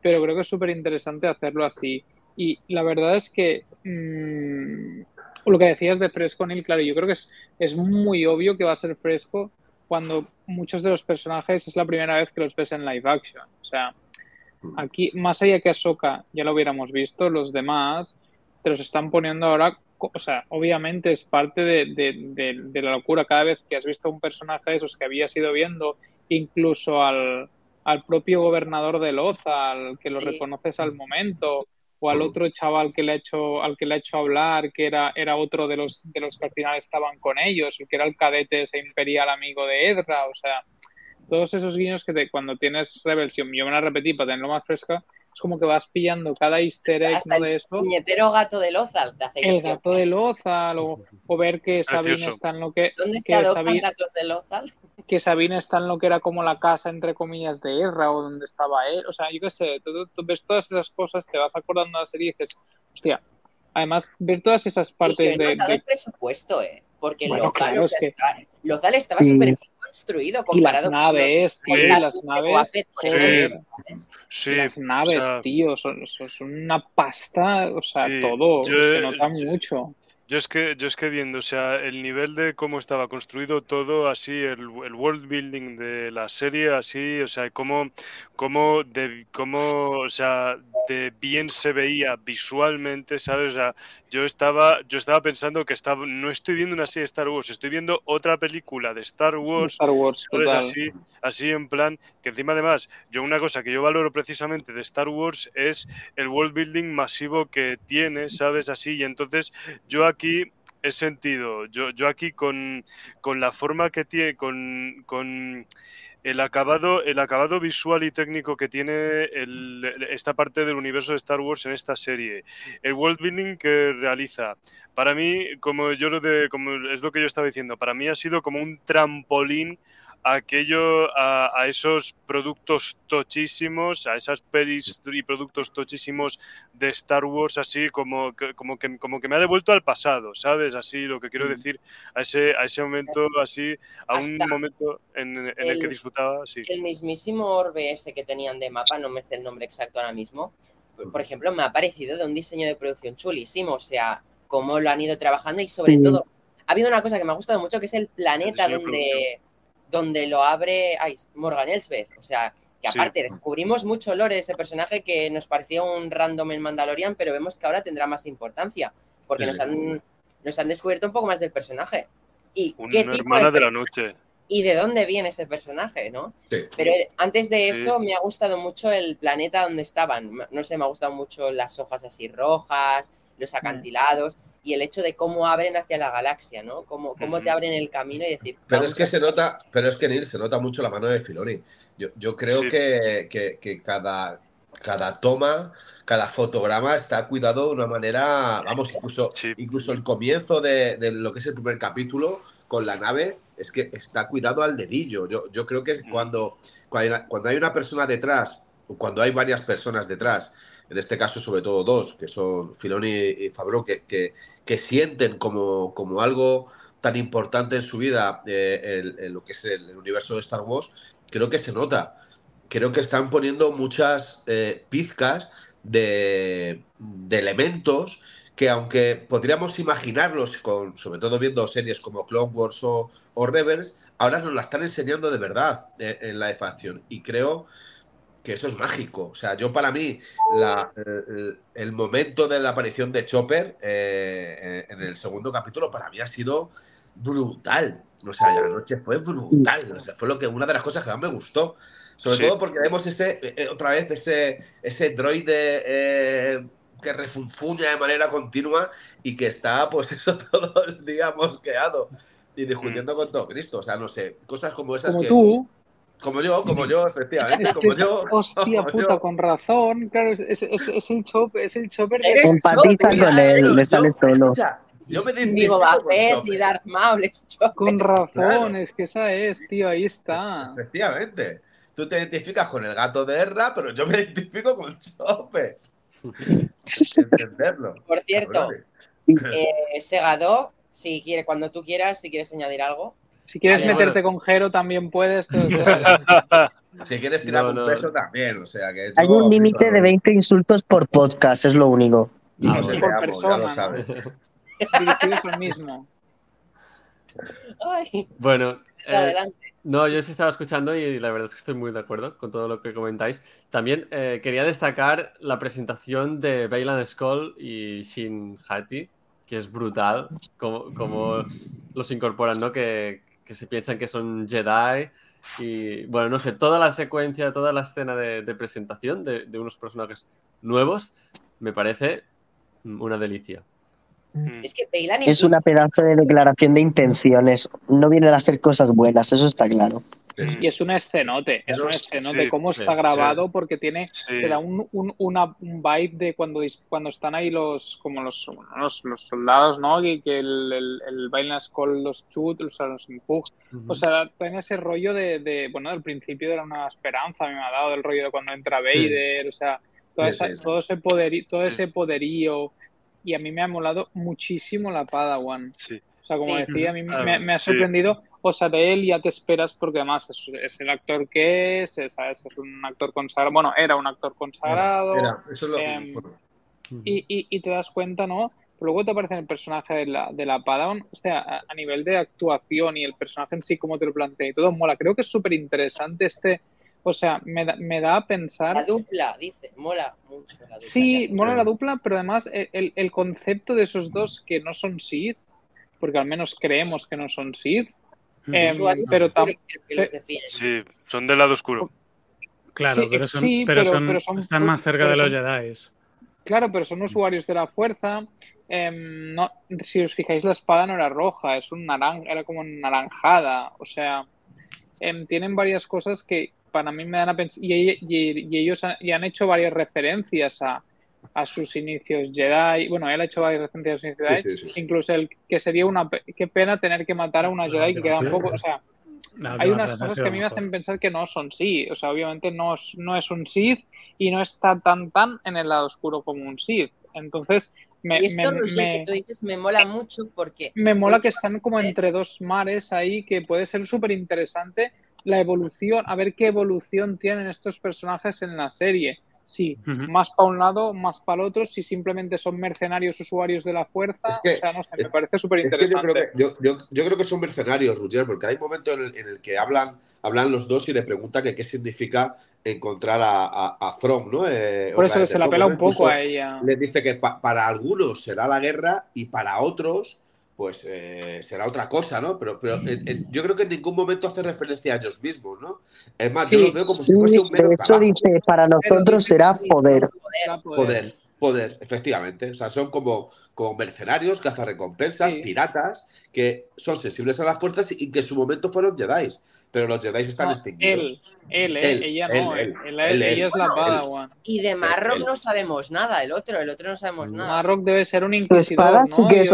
pero creo que es súper interesante hacerlo así. Y la verdad es que mmm, lo que decías de fresco, Neil, claro, yo creo que es, es muy obvio que va a ser fresco cuando muchos de los personajes es la primera vez que los ves en live action. O sea, aquí, más allá que Ahsoka ya lo hubiéramos visto, los demás te los están poniendo ahora. O sea, obviamente es parte de, de, de, de la locura. Cada vez que has visto un personaje de esos que habías ido viendo, incluso al, al propio gobernador de Loza, al que lo Sí. reconoces al momento, o al otro chaval que le ha hecho, al que le ha hecho hablar, que era, era otro de los, de los que al final estaban con ellos, el que era el cadete ese imperial amigo de Edra, o sea, todos esos guiños que te, cuando tienes Rebels, yo yo me la repetí para tenerlo más fresca, es como que vas pillando cada easter egg Hasta ¿no? de eso. Puñetero gato de Lozal te hace El gato de Lozal, o, o ver que Sabine está en lo que, ¿Dónde que Sabine- gatos de Lozal? que Sabine está en lo que era como la casa, entre comillas, de Erra o donde estaba él. O sea, yo qué sé, tú, tú ves todas esas cosas, te vas acordando de la serie y dices, hostia, además, ver todas esas Y yo partes he de, el presupuesto, ¿eh? Porque Bueno, Lozal, claro, o es sea, que- estaba- Lozal estaba súper bien construido Y comparado las naves, con, tío, con y la las naves, ¿sabes? Sí, las o naves, sea, tío, son, son- son una pasta, o sea, Sí, todo, yo- se nota yo- mucho. Yo es que, yo es que viendo, o sea, el nivel de cómo estaba construido todo, así, el, el world building de la serie, así, o sea, cómo, cómo, de, cómo, o sea, de bien se veía visualmente, ¿sabes? O sea, yo estaba, yo estaba pensando que estaba, no estoy viendo una serie de Star Wars, estoy viendo otra película de Star Wars, Star Wars, ¿sabes? Así, así en plan, que encima además, yo una cosa que yo valoro precisamente de Star Wars es el world building masivo que tiene, ¿sabes? Así, y entonces yo aquí he sentido, yo, yo aquí con, con la forma que tiene, con, con el acabado, el acabado visual y técnico que tiene el- esta parte del universo de Star Wars en esta serie, el world building que realiza, para mí, como yo lo de, como es lo que yo estaba diciendo, para mí ha sido como un trampolín aquello, a, a esos productos tochísimos, a esas pelis y productos tochísimos de Star Wars, así como que, como que, como que me ha devuelto al pasado, ¿sabes? Así lo que quiero Mm. decir, a ese, a ese momento, así, a un Hasta momento en, en el, que disfrutaba, sí. El mismísimo orbe ese que tenían de mapa, no me sé el nombre exacto ahora mismo, por- por ejemplo, me ha parecido de un diseño de producción chulísimo, o sea, cómo lo han ido trabajando y sobre Sí. todo, ha habido una cosa que me ha gustado mucho, que es el planeta diseño de donde, lo abre ay, Morgan Elsbeth, o sea, que Sí. aparte descubrimos mucho lore de ese personaje que nos parecía un random en Mandalorian, pero vemos que ahora tendrá más importancia, porque Sí, nos sí. han, nos han descubierto un poco más del personaje. ¿Y Una qué tipo hermana de de la noche. y de dónde viene ese personaje, ¿no? Sí. Pero eh, antes de Sí. eso me ha gustado mucho el planeta donde estaban. No sé, me ha gustado mucho las hojas así rojas, los Mm. Y el hecho de cómo abren hacia la galaxia, ¿no? Cómo, cómo te abren el camino y decir. Pero es que a- se nota, pero es que Neil, se nota mucho la mano de Filoni. Yo, yo creo Sí. que, que- que cada, cada toma, cada fotograma está cuidado de una manera, vamos, incluso, Sí. incluso el comienzo de, de lo que es el primer capítulo con la nave, es que está cuidado al dedillo. Yo, yo creo que es cuando, cuando, hay una, cuando hay una persona detrás, o cuando hay varias personas detrás, en este caso sobre todo dos, que son Filoni y Fabro, que, que, sienten como, como algo tan importante en su vida eh, lo que es el, universo de Star Wars, creo que se nota. Creo que están poniendo muchas eh, pizcas de, de elementos que aunque podríamos imaginarlos, con, sobre todo viendo series como Clone Wars o, o Rebels, ahora nos la están enseñando de verdad eh, en la de. Y creo que eso es mágico. O sea, yo para mí, la- el, el momento de la aparición de Chopper eh, en el segundo capítulo para mí ha sido brutal. O sea, la noche fue brutal. O sea, fue lo que, una de las cosas que más me gustó. Sobre Sí. todo porque vemos ese, eh, otra vez ese, ese droide eh, que refunfuña de manera continua y que está, pues eso, todo el día mosqueado y discutiendo con todo Cristo. O sea, no sé, cosas como esas Como que. tú. Como yo, como yo, efectivamente, como yo. hostia como puta, yo. con razón. Claro, es, es, es- es el chopper, es el chopper de... Eres Empatiza con él, le yo- sale solo. escucha, Yo me Ni identifico Boba con Fett, Chopper. ni Darth Maul, es Chopper. Con razón, Claro. es que esa es, tío, ahí está. Efectivamente. Tú te identificas con el gato de Erra, pero yo me identifico con Chopper. Entenderlo. Por cierto, eh, Segado, si quiere, cuando tú quieras, si quieres añadir algo. Si quieres Vale, meterte bueno. con Jero también puedes. todo. Si quieres tirar No, un no. peso también, o sea que. Hay un límite de 20 insultos por podcast, es lo único. No Ah, sé, bueno. Por amo, persona, ya lo ¿no? sabes. Al mismo. Ay, Bueno, eh, adelante. no, yo sí estaba escuchando y la verdad es que estoy muy de acuerdo con todo lo que comentáis. También eh, quería destacar la presentación de Bailan Skull y Shin Hati, que es brutal, como, como los incorporan, ¿no? Que, que se piensan que son Jedi. Y bueno, no sé, toda la secuencia, toda la escena de, presentación de unos personajes nuevos me parece una delicia. Mm. Es que Bailan Es una pedazo de declaración de intenciones. No vienen a hacer cosas buenas, eso está claro. Y es un escenote, es un escenote. Sí, cómo sí, está sí. grabado, porque tiene, Sí. te da un, un, una- un vibe de cuando, cuando están ahí los, como los, los, los soldados, ¿no? Y que el, el, el Bailan Skull los chut, o sea, los empuja. O sea, tiene ese rollo de, de, bueno, del principio era una esperanza, me ha dado, del rollo de cuando entra Vader, o sea, toda Sí, esa- sí, sí. todo ese poderío, todo Sí. ese poderío. Y a mí me ha molado muchísimo la Padawan. Sí. O sea, como Sí. decía, a mí me, me ha sí. sorprendido. O sea, de él ya te esperas porque además es, es el actor que es, es, ¿sabes? es un actor consagrado. Bueno, era un actor consagrado. Eso es lo bueno. y, y, y te das cuenta, ¿no? Pero luego te aparece el personaje de la, de la Padawan, o sea, a, a nivel de actuación y el personaje en sí, cómo te lo plantea y todo, mola. Creo que es súper interesante este, o sea, me da, me da a pensar... La dupla, dice. Mola mucho la dupla. Sí, mola la dupla, pero además el, el- concepto de esos dos que no son Sith, porque al menos creemos que no son Sith, Usuarios pero oscuros tam- que- que los definen. Sí, son del lado oscuro. Claro, Sí, pero, son, sí, pero, pero- son- pero son- están más cerca de los Jedi. Claro, pero son usuarios de la fuerza. em, no, si os fijáis, la espada no era roja, es un naranja, era como naranjada. O sea, em, tienen varias cosas que para mí me dan a pensar. Y, y- y ellos han, y han hecho varias referencias a, a sus inicios Jedi. Bueno, él ha hecho varias referencias a sus inicios Jedi. Sí, sí, sí. Incluso el que sería una. Qué pena tener que matar a una Jedi que queda un poco. O sea, La hay unas cosas que a mí me mejor. hacen pensar que no son Sith. O sea, obviamente no es, no es un Sith y no está tan tan en el lado oscuro como un Sith. Entonces, me, y esto, me- Roger, me- que tú dices, me mola mucho porque me mola que están como entre dos mares ahí, que puede ser súper interesante la evolución, a ver qué evolución tienen estos personajes en la serie. Si Ujú. más para un lado, más para el otro, si simplemente son mercenarios usuarios de la fuerza. Es que- o sea, no sé, es- me parece súper Es que yo, interesante. creo que, yo, yo- yo creo que son mercenarios, Roger, porque hay momentos en el, en el que hablan, hablan los dos y le preguntan que qué significa encontrar a, a, a Throm, ¿no? Eh, Por eso se la pela un poco a ella. Les dice que pa- para algunos será la guerra y para otros, pues eh, será otra cosa, ¿no? Pero, pero eh, eh, yo creo que en ningún momento hace referencia a ellos mismos, ¿no? Es más, yo Sí, los veo como Sí, si fuese un mero de hecho trabajo. dice, para nosotros será poder. Poder. Poder, poder, efectivamente. O sea, son como, como mercenarios, cazarrecompensas, Sí. piratas, que son sensibles a las fuerzas y que en su momento fueron Jedi. Pero los Jedi están No, extinguidos. él, él, ¿eh? Él, ella él, no, él, él- él, ella él. es la. Padawan. Y de Marrock no sabemos nada, el otro, el otro no sabemos nada. Marrock debe ser un Su inquisidor, espada ¿no? sí que es.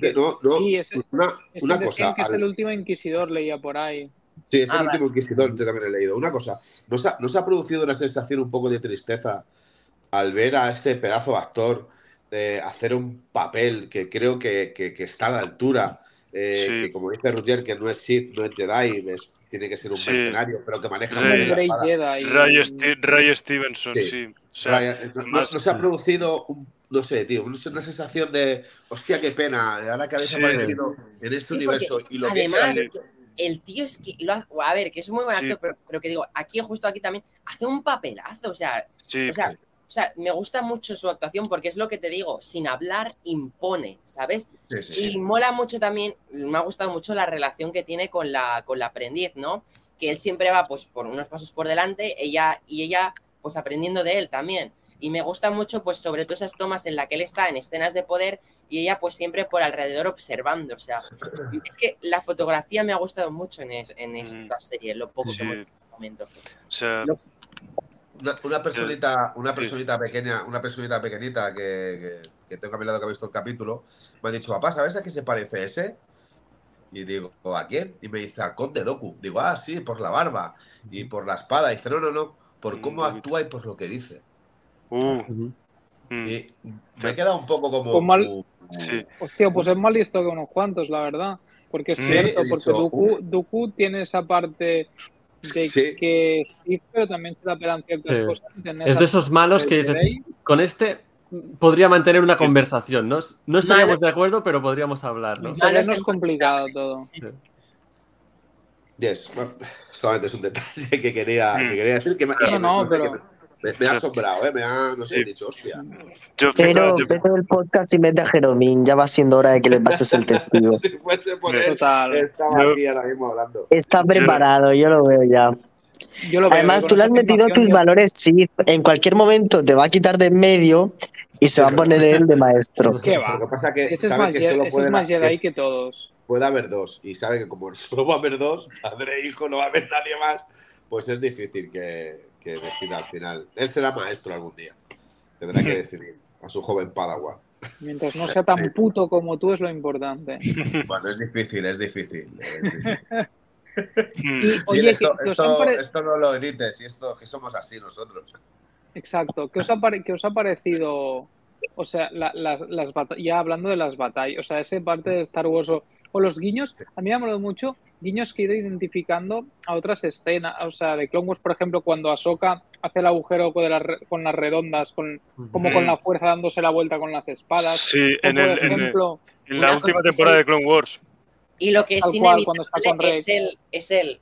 Que No, no, Sí, ese- una, ese una decían cosa. que es el último inquisidor, leía por ahí. Sí, es Ah, el vale. último inquisidor, yo también he leído. Una cosa, ¿nos ha, nos ha producido una sensación un poco de tristeza al ver a este pedazo de actor eh, hacer un papel que creo que, que- que está a la altura? eh, Sí. Que como dice Roger, que no es Sith, no es Jedi, es- tiene que ser un Sí. mercenario, pero que maneja. Jedi. Ray, Stevenson, Sí. sí. O sea, Ryan, no- se ha producido, un- no sé, tío, una sensación de, hostia, qué pena, ahora que habéis Sí. aparecido en este universo y lo que además, ha hecho. el tío es que lo hace- a ver, que es un muy buen Sí. actor, pero, pero que digo, aquí, justo aquí también, hace un papelazo, o sea, Sí, o sea, o sea, me gusta mucho su actuación porque es lo que te digo, sin hablar impone, ¿sabes? Sí, sí, Y mola mucho también, me ha gustado mucho la relación que tiene con la, con la aprendiz, ¿no? Que él siempre va pues por unos pasos por delante, ella y ella pues aprendiendo de él también. Y me gusta mucho pues sobre todo esas tomas en la que él está en escenas de poder y ella pues siempre por alrededor observando, o sea, es que la fotografía me ha gustado mucho en, es- en esta serie, lo poco Sí. que hemos el momento. O sea, Lo- Una, una personita, una Sí. personita pequeña, una personita pequeñita que, que, que tengo a mi lado que ha visto el capítulo, me ha dicho, papá, ¿sabes a qué se parece ese? Y digo, ¿a quién? Y me dice, al conde Doku. Digo, ah, sí, por la barba y por la espada. Y dice, no, no, no, por Mm, cómo actúa y por lo que dice. uh, mm, Y me he quedado un poco como... Pues mal- uh, Sí. Hostia, pues es más listo que unos cuantos, la verdad. Porque es Sí, cierto, porque dicho, Dooku, Dooku tiene esa parte de Sí. que sí, pero también se le apelan ciertas Sí. cosas. Es de esos malos que dices, con este podría mantener una Sí. conversación, ¿no? No estaríamos de acuerdo, pero podríamos hablar, ¿no? Malos en- complicado todo. Yes, bueno, solamente es un detalle que quería, Mm. que quería decir que me, No, no, me- pero- que me, me ha asombrado, ¿eh? Me ha, no sé, Sí. he dicho, hostia. yo, Pero yo- vete del podcast y mete a Jeromín. Ya va siendo hora de que le pases el testigo. Si fuese por él, Total. estaba Yo- aquí ahora mismo hablando. Está Sí. preparado, yo lo veo ya. Yo lo veo, Además, tú le has metido tus ya- valores Sith. En cualquier momento te va a quitar de en medio y se va a poner él de maestro. ¿Qué Lo va? que pasa es que Ese es más, que ese puede, es más que Jedi que todos. puede haber dos. Y sabe que como solo va a haber dos, padre e hijo, no va a haber nadie más, pues es difícil que, que decida al final. Él será maestro algún día. Tendrá que decidir a su joven Padawan. Mientras no sea tan puto como tú es lo importante. Bueno, es difícil, es difícil. es difícil. Y Sí, oye, esto, que, que os han esto- pare- esto no lo edites y esto que somos así nosotros. Exacto. ¿Qué os ha, pare- qué os ha parecido? O sea, la- las, las bata- ya hablando de las batallas, o sea, esa parte de Star Wars o, o los guiños, a mí me ha molado mucho guiños que he ido identificando a otras escenas, o sea, de Clone Wars, por ejemplo, cuando Ahsoka hace el agujero con las, re- con las redondas, con, como con la fuerza dándose la vuelta con las espadas. sí, en, el, en, el- ejemplo, en la última temporada sí- de Clone Wars. Y lo que es Tal cual, cuando está inevitable con es el, es el,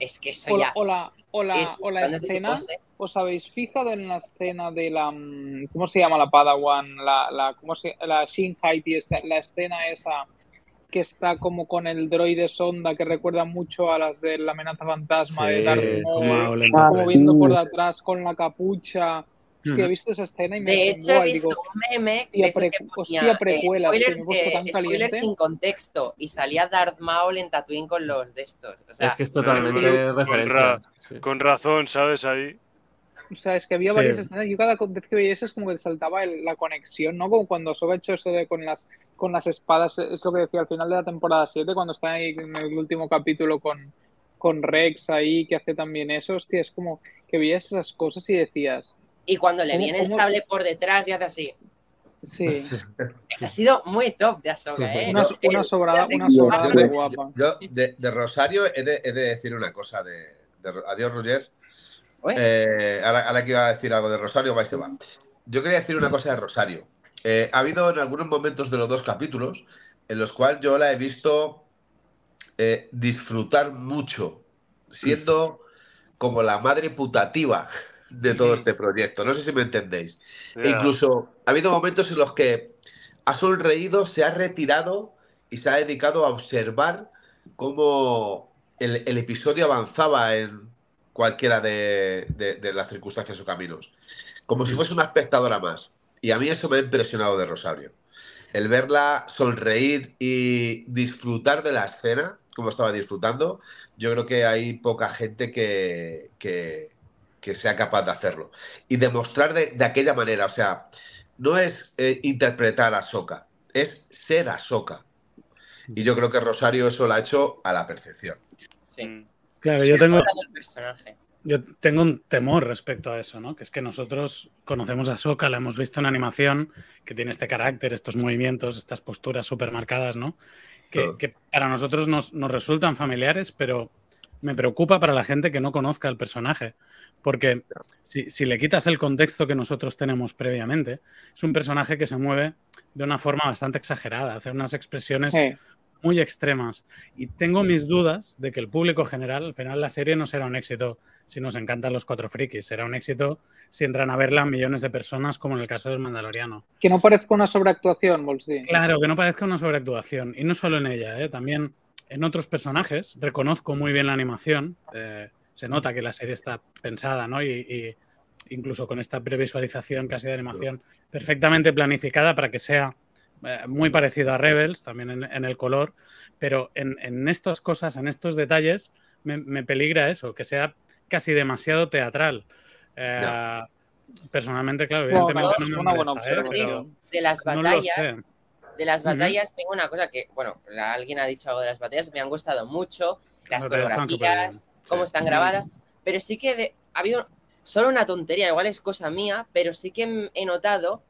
es que eso o, ya la, o la, o la- es o la escena. ¿os habéis fijado en la escena de la, mm, ¿cómo se llama la Padawan? La, la, ¿cómo se, la Shinhai, tío, esta- la escena esa que está como con el droide sonda que recuerda mucho a las de la amenaza fantasma de Darth Sí, Maul, como sí. Ah, como viendo sí. por detrás con la capucha. Hostia, he visto esa escena y me De hecho, he visto digo, un meme hostia, pre- que hostia, ponía, eh, precuelas, que me he spoilers, eh, tan spoilers sin contexto y salía Darth Maul en Tatooine con los de estos. O sea, Es que es totalmente con referencia. ra- sí. Con razón, ¿sabes? Ahí. O sea, es que había Sí. varias escenas. Yo cada vez que veía eso es como que te saltaba el- la conexión, ¿no? Como cuando Soga ha hecho eso de con las, con las espadas. Es lo que decía al final de la temporada 7, cuando está ahí en el último capítulo con, con Rex ahí, que hace también eso. Hostia, es como que veías esas cosas y decías, y cuando le ¿Cómo- viene el sable por detrás y hace así. sí, Sí. Eso ha sido muy top de Ahsoka, ¿eh? una, sobrada, una Yo, sobrada de, yo- guapa. yo de- de Rosario he de, he de decir una cosa de, adiós Roger. Eh, ahora, ahora que iba a decir algo de Rosario, va y se va. Yo quería decir una cosa de Rosario. Eh, ha habido en algunos momentos de los dos capítulos en los cuales yo la he visto eh, disfrutar mucho, siendo como la madre putativa de todo este proyecto. No sé si me entendéis. E incluso ha habido momentos en los que ha sonreído, se ha retirado y se ha dedicado a observar cómo el, el episodio avanzaba en cualquiera de, de- las circunstancias o caminos. Como si fuese una espectadora más. Y a mí eso me ha impresionado de Rosario. El verla sonreír y disfrutar de la escena, como estaba disfrutando, yo creo que hay poca gente que, que, que sea capaz de hacerlo. Y demostrar de, de aquella manera, o sea, no es eh, interpretar a Soka, es ser a Soka. Y yo creo que Rosario eso lo ha hecho a la perfección. Sí. Claro, yo tengo, yo tengo un temor respecto a eso, ¿no? Que es que nosotros conocemos a Soka, la hemos visto en animación, que tiene este carácter, estos movimientos, estas posturas súper marcadas, ¿no? Que, Claro. que para nosotros nos, nos resultan familiares, pero me preocupa para la gente que no conozca el personaje. Porque si, si le quitas el contexto que nosotros tenemos previamente, es un personaje que se mueve de una forma bastante exagerada, hace unas expresiones Sí. Muy extremas. Y tengo mis dudas de que el público general, al final la serie no será un éxito si nos encantan los cuatro frikis, será un éxito si entran a verla millones de personas, como en el caso del Mandaloriano. Que no parezca una sobreactuación, Bolsí. Claro, que no parezca una sobreactuación. Y no solo en ella, ¿eh? también en otros personajes. Reconozco muy bien la animación. Eh, se nota que la serie está pensada, ¿no? Y, y incluso con esta previsualización casi de animación perfectamente planificada para que sea muy parecido a Rebels, también en, en el color, pero en, en, estas cosas, en estos detalles, me, me, peligra eso, que sea casi demasiado teatral. Eh, no. Personalmente, claro, evidentemente no, no, no me molesta, ¿eh? pero de las batallas, de las batallas uh -huh. tengo una cosa que, bueno, alguien ha dicho algo de las batallas, me han gustado mucho, las coreografías, cómo sí. están grabadas, pero sí que de, ha habido solo una tontería, igual es cosa mía, pero sí que he notado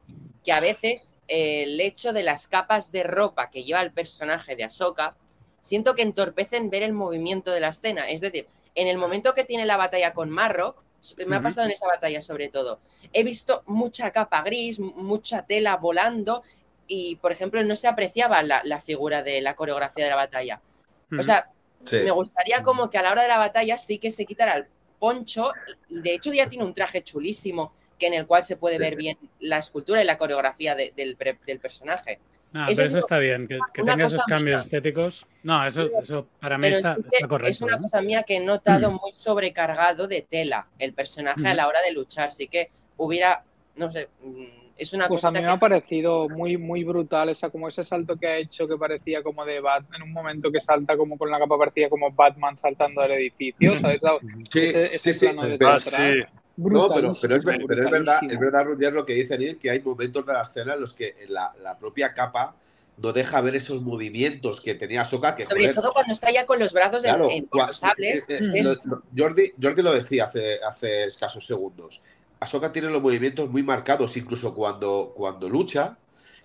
que a veces eh, el hecho de las capas de ropa que lleva el personaje de Ahsoka, siento que entorpecen ver el movimiento de la escena. Es decir, en el momento que tiene la batalla con Marrock, me ha pasado en esa batalla sobre todo, he visto mucha capa gris, mucha tela volando y, por ejemplo, no se apreciaba la, la figura de la coreografía de la batalla. O sea, sí. me gustaría como que a la hora de la batalla sí que se quitara el poncho y, de hecho ya tiene un traje chulísimo que en el cual se puede ver bien la escultura y la coreografía de, del, del, personaje. No, eso, pero eso está bien, que, que tenga esos cambios mía. estéticos. No, eso, eso para mí está, sí está, correcto. Es una ¿no? cosa mía que he notado muy sobrecargado de tela el personaje a la hora de luchar. Así que hubiera, no sé, mm, es una pues cosa. a mí que... me ha parecido muy, muy brutal esa, como ese salto que ha hecho que parecía como de Batman, en un momento que salta como con la capa parecía como Batman saltando del edificio, ¿sabes? Sí, ese, ese sí, plano sí, de ah, No, pero, pero, es, pero es verdad, es verdad, Rudier, lo que dice Neil, que hay momentos de la escena en los que la, la propia capa no deja ver esos movimientos que tenía. Que, Sobre joder, todo cuando está ya con los brazos claro, en, en los sables. Eh, eh, es... lo, Jordi, Jordi, lo decía hace, hace escasos segundos. Ahsoka tiene los movimientos muy marcados, incluso cuando, cuando lucha,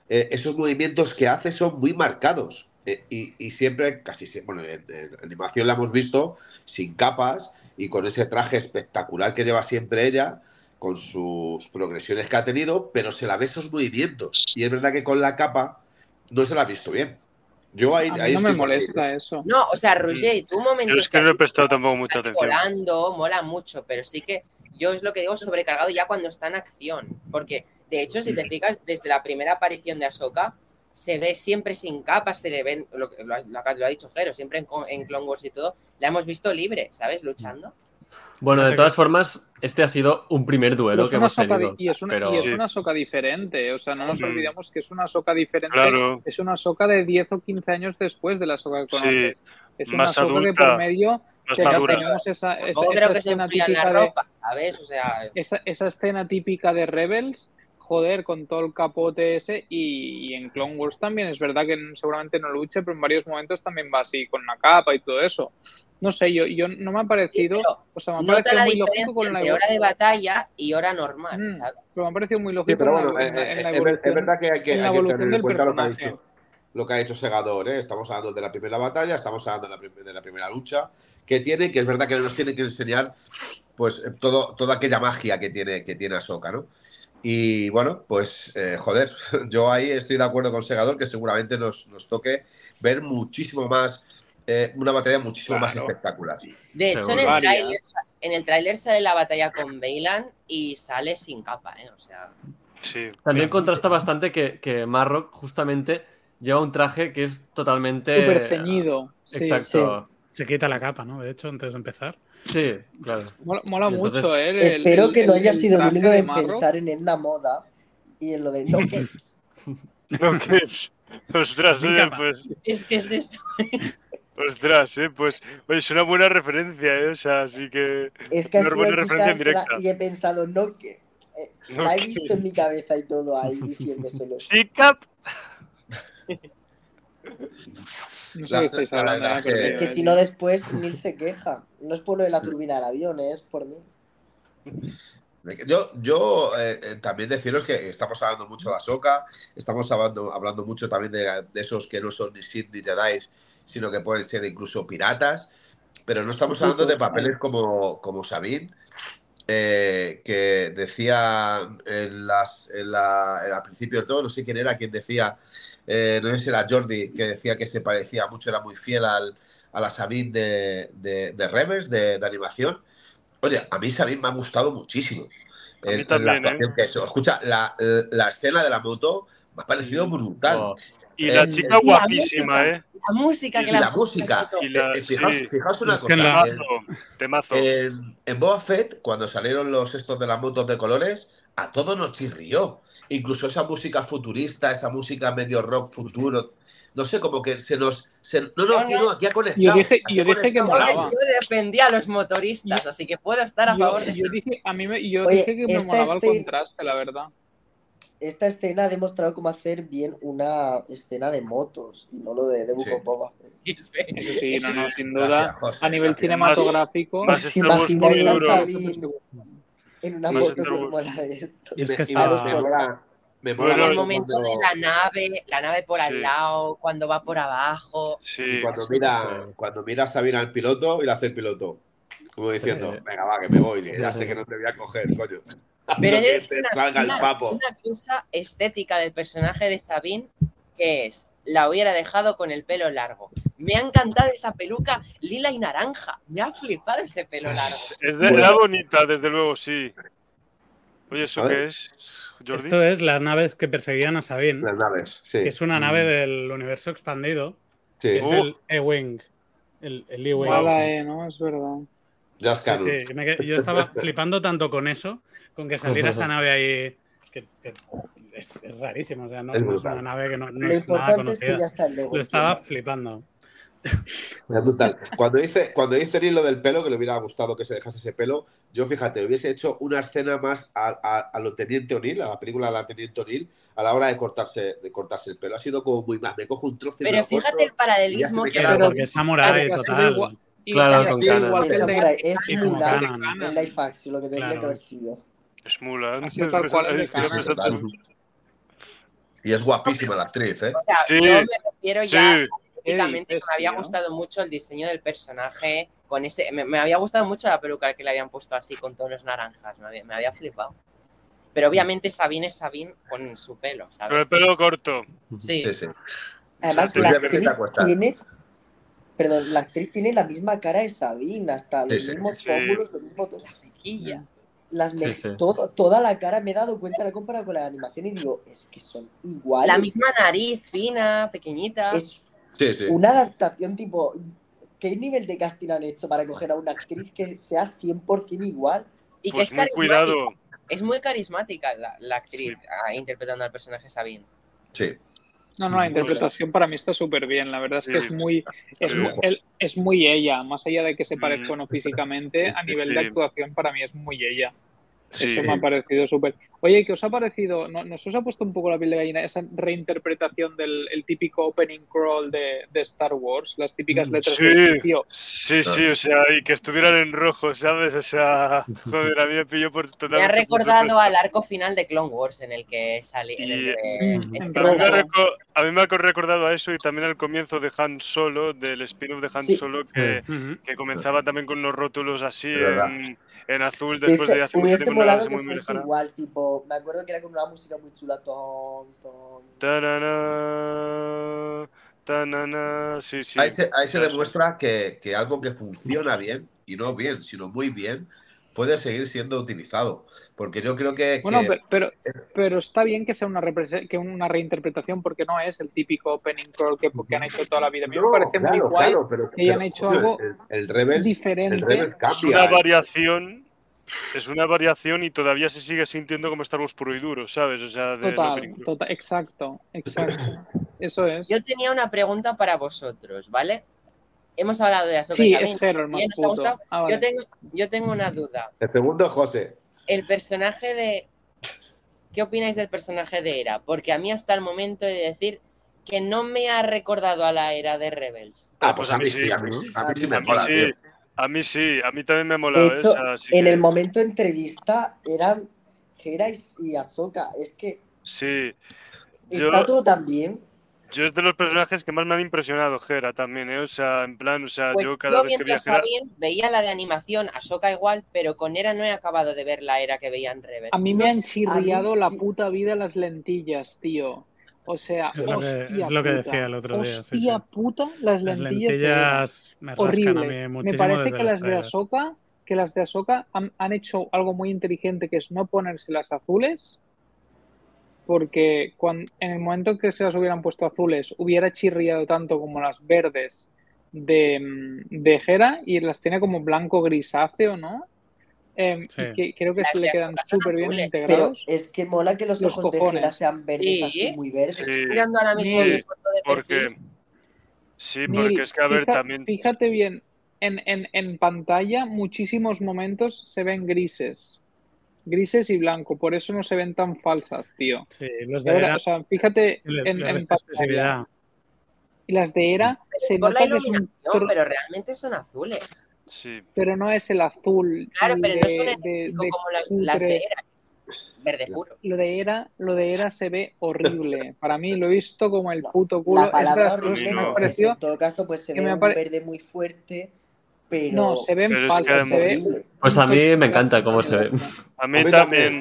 eh, esos movimientos que hace son muy marcados. Eh, y, y, siempre, casi siempre, bueno, en, en, animación la hemos visto sin capas y con ese traje espectacular que lleva siempre ella, con sus progresiones que ha tenido, pero se la ve esos movimientos. Y es verdad que con la capa no se la ha visto bien. Yo ahí, a ahí no me molesta eso. No, o sea, Roger, tú un momento. Yo es que no he prestado tampoco mucha atención. Volando, mola mucho, pero sí que yo es lo que digo sobrecargado ya cuando está en acción. Porque, de hecho, si te fijas, desde la primera aparición de Ahsoka, se ve siempre sin capas, se le ven, lo, lo, lo, lo ha dicho Jero, siempre en, en, Clone Wars y todo, la hemos visto libre, ¿sabes? Luchando. Bueno, de todas formas, este ha sido un primer duelo que hemos tenido. Y es una, pero... y es una soca diferente, o sea, no nos mm. olvidemos que es una soca diferente. Claro. Es una soca de 10 o 15 años después de la soca que conoces. Sí, es una más soca adulta, que por medio más que madura. tenemos esa, esa, creo esa que escena se típica la de, ropa, ¿sabes? O sea, esa, esa escena típica de Rebels joder, con todo el capote ese. Y, y, en Clone Wars también es verdad que seguramente no luche, pero en varios momentos también va así, con la capa y todo eso. No sé, yo, yo no me ha parecido. Sí, o sea, me ha nota parecido la muy diferencia lógico con la entre hora de batalla y hora normal, Mm, ¿sabes? Pero me ha parecido muy lógico Sí, pero en la- bueno, en la- eh, en la eh, es ver- evolución- es verdad que hay que, en la hay que evolución tener en cuenta lo que ha dicho lo que ha hecho Segador, ¿eh? estamos hablando de la primera batalla, estamos hablando de la, de la primera lucha que tiene, que es verdad que nos tiene que enseñar pues todo, toda aquella magia que tiene, que tiene Ahsoka, ¿no? Y bueno, pues eh, joder, yo ahí estoy de acuerdo con Segador que seguramente nos, nos toque ver muchísimo más, eh, una batalla muchísimo más espectacular. De hecho, en el, Varia. tráiler, en el tráiler sale la batalla con Bailan y sale sin capa, ¿eh? O sea, Sí. También contrasta bastante que, que Marrock justamente lleva un traje que es totalmente... Súper ceñido. Sí, Exacto. Se quita la capa, ¿no? De hecho, antes de empezar. Sí, claro. Mola, mola Y entonces- mucho, ¿eh? El- Espero el- que no haya sido el único de pensar en Edna Moda y en lo de no que No, que- Ostras, oye, pues. es que es eso. Ostras, eh, pues. Oye, es una buena referencia, ¿eh? O sea, así que. es que Una buena referencia directa. y he pensado no que eh, No la he que- visto en mi cabeza y todo ahí diciéndoselo. Sí, Cap. No sé La- qué estáis la hablando. que- Es que eh, si no después Neil se queja. No es por lo de la turbina del avión, eh, es por mí. Yo, yo eh, eh, también deciros que estamos hablando mucho de Ahsoka, estamos hablando, hablando mucho también de, de esos que no son ni Sith ni Jedi, sino que pueden ser incluso piratas, pero no estamos hablando de papeles como, como Sabine, eh, que decía en las, en la- en- al principio de todo, no sé quién era quien decía, eh, no sé si era Jordi, que decía que se parecía mucho, era muy fiel al, a la Sabine de, de, de Rebels, de, de animación. Oye, a mí Sabine me ha gustado muchísimo. A mí en- en también, la actuación que ha hecho. Escucha, la, la escena de la moto me ha parecido brutal. Oh, Y la Eh, chica y la guapísima. ¿eh? La música Y que la le han puesto música. Y la- Eh, fijaos, sí. fijaos una Es que cosa. la- temazo. en, en Boba Fett, cuando salieron los estos de las motos de colores, a todos nos chirrió. Incluso esa música futurista, esa música medio rock futuro. No sé, como que se nos. se- no, no, aquí no, aquí ha conectado. Yo dije- yo dije que molaba. yo defendía a los motoristas, así que puedo estar a Yo, favor de yo eso. dije, a mí me, yo Oye, dije que me esta molaba el escena- contraste, la verdad. Esta escena ha demostrado cómo hacer bien una escena de motos y no lo de, de Book Sí. Boba. Eso sí, no, no, sin Gracias, duda. José, A nivel gracias. cinematográfico. Más ¿Os Star En una Star Wars. como la de esto? Y es que Y me- está- me en el no, momento cuando- de la nave, la nave por Sí. al lado, cuando va por abajo. Sí. Y cuando mira, cuando mira a Sabina al piloto y le hace el piloto. Como diciendo, Sí. venga, va, que me voy, que ya sé que no te voy a coger, coño. Pero te una, salga el papo. una cosa estética del personaje de Sabine, que es, la hubiera dejado con el pelo largo. Me ha encantado esa peluca lila y naranja. Me ha flipado ese pelo largo. Es, es de- era bonita, desde luego, sí. Oye, ¿eso qué es, Jordi? Esto es las naves que perseguían a Sabine, Las naves, sí. que es una nave del universo expandido, Sí, que es Uh. el E-Wing. El, el E-Wing. Mala, eh, ¿no? Es verdad. Just Sí, sí, yo estaba flipando tanto con eso, con que saliera esa nave ahí, que, que es, es rarísimo, o sea, no, Es no es una nave que no, no Lo es nada importante es que ya conocida. está el Lego. Lo estaba flipando. Es brutal. Cuando dice, cuando dice Neil lo del pelo, que le hubiera gustado que se dejase ese pelo, yo fíjate, hubiese hecho una escena más a, a, a lo Teniente O'Neill, a la película de la Teniente O'Neill, a la hora de cortarse, de cortarse el pelo. Ha sido como muy más, me cojo un trozo y me Pero lo corto. fíjate el paralelismo me que Claro, Pero- porque es samurai Claro, total. igual. Y Claro, con es en action, lo que tendría Claro. que haber sido. Es Mulan. Ha sido tal cual exactamente. Y es guapísima la actriz, ¿eh? O sea, Sí. yo me refiero ya Sí, dices, me había gustado mucho el diseño del personaje con ese me, me había gustado mucho la peluca que le habían puesto así con tonos naranjas me había, me había flipado pero obviamente Sabine es Sabine con su pelo con ¿sabes? el pelo corto. sí, Sí, sí. Además, la actriz tiene. Perdón, la actriz tiene la misma cara de Sabine, hasta los Sí, mismos Sí. pómulos, lo mismo todo. Quilla. Las Sí, todo- toda la cara me he dado cuenta, la he comparado con la animación y digo, es que son iguales. la misma nariz fina pequeñita Es Sí, sí. una adaptación tipo. ¿Qué nivel de casting han hecho para coger a una actriz que sea 100% igual? y que Pues es muy carismática cuidado. es muy carismática la, la actriz ah, interpretando al personaje Sabine Sí. No, no, la interpretación para mí está súper bien. La verdad es que Sí. es muy, es, es muy ella, más allá de que se parezca Mm. o no físicamente, a nivel de actuación para mí es muy ella. Sí. Eso me ha parecido súper. Oye, ¿qué os ha parecido? ¿No, ¿Nos os ha puesto un poco la piel de gallina esa reinterpretación del el típico opening crawl de, de Star Wars? Las típicas letras Sí, de tío. sí, sí, o sea, y que estuvieran en rojo, ¿sabes? O sea, joder, a mí me pilló por me totalmente ha recordado al arco final de Clone Wars en el que salí Mm, en el en que A mí, me ha me recordado a eso y también al comienzo de Han Solo, del spin-off de Han Sí. Solo, que, comenzaba también con unos rótulos así en, en azul De después de hace mucho hubiese tiempo una muy, muy igual, tipo, me acuerdo que era con una música muy chula, ton, ton. Tanana, tanana, sí, sí. ahí se, ahí se demuestra que, que algo que funciona bien, y no bien, sino muy bien, puede seguir siendo utilizado. Porque yo creo que. Bueno, que- pero, pero, está bien que sea una, que una reinterpretación porque no es el típico opening crawl que, que han hecho toda la vida. A mí me No, parece muy claro, guay claro, pero- que hayan hecho algo el, el Rebels, diferente. el Rebels Es cambia. una variación. Es una variación y todavía se sigue sintiendo como Star Wars puro y duro, ¿sabes? O sea, de Total, total, exacto, exacto. Eso es. yo tenía una pregunta para vosotros ¿vale? hemos hablado de Ahsoka Sí, es Hero el más bien, ¿os ha puto. gustado? Ah, vale. yo, tengo, yo tengo una duda El segundo, José. el personaje de. ¿Qué opináis del personaje de Era? Porque a mí hasta el momento he de decir que no me ha recordado a la era de Rebels. Ah, pues a mí sí, a mí, a mí sí me mola, sí, tío. A mí sí, a mí también me ha molado hecho, esa. así en que- el momento de entrevista eran Hera y- y Ahsoka. Es que Sí, yo, está todo tan bien. Yo es de los personajes que más me han impresionado, Gera, también, ¿eh? O sea, en plan, o sea, Pues yo yo, cada vez que veía a Gera... Sabine, veía la de animación, Ahsoka igual, pero con Era no he acabado de ver la era que veía en Rebels. A mí me han chirriado la sí. puta vida las lentillas, tío. O sea, Es lo que- hostia es lo que puta, decía el otro día, sí, Hostia sí. puta, las Las lentillas. de me rascan a mí horrible. muchísimo Me parece desde que las de. Ahsoka, que las de Ahsoka han, han hecho algo muy inteligente que es no ponerse las azules, porque cuando, en el momento que se las hubieran puesto azules hubiera chirriado tanto como las verdes de, mm, de Hera y las tiene como blanco grisáceo, ¿no? Em, Sí. y que creo que Las se de le quedan súper bien azules. Pero integrados. es que mola que los, Los ojos de cojones. Hera sean verdes Sí. así, muy verdes. Sí, Estoy mirando ahora mismo mi foto de porque... Sí, porque es que, a ver, también... Fíjate bien, en, en, en pantalla muchísimos momentos se ven grises. Grises y blanco, por eso no se ven tan falsas, tío. Sí, los De de Era o sea, fíjate le, en, en pantalla. Y las de Era se es por la nota que es un pero realmente son azules. Sí, pero no es el azul. Claro, el pero no de- son de- de como las, las de. Era. es Verde puro. Lo de Era, lo de Era se ve horrible. Para mí lo he visto como el puto culo. La Es de palabra las cosas que horrible me en todo caso pues se ve un apare- verde muy fuerte, pero No, se ven Pero es falsas, que- es se ve. Pues a mí me encanta cómo se ve. a mí también...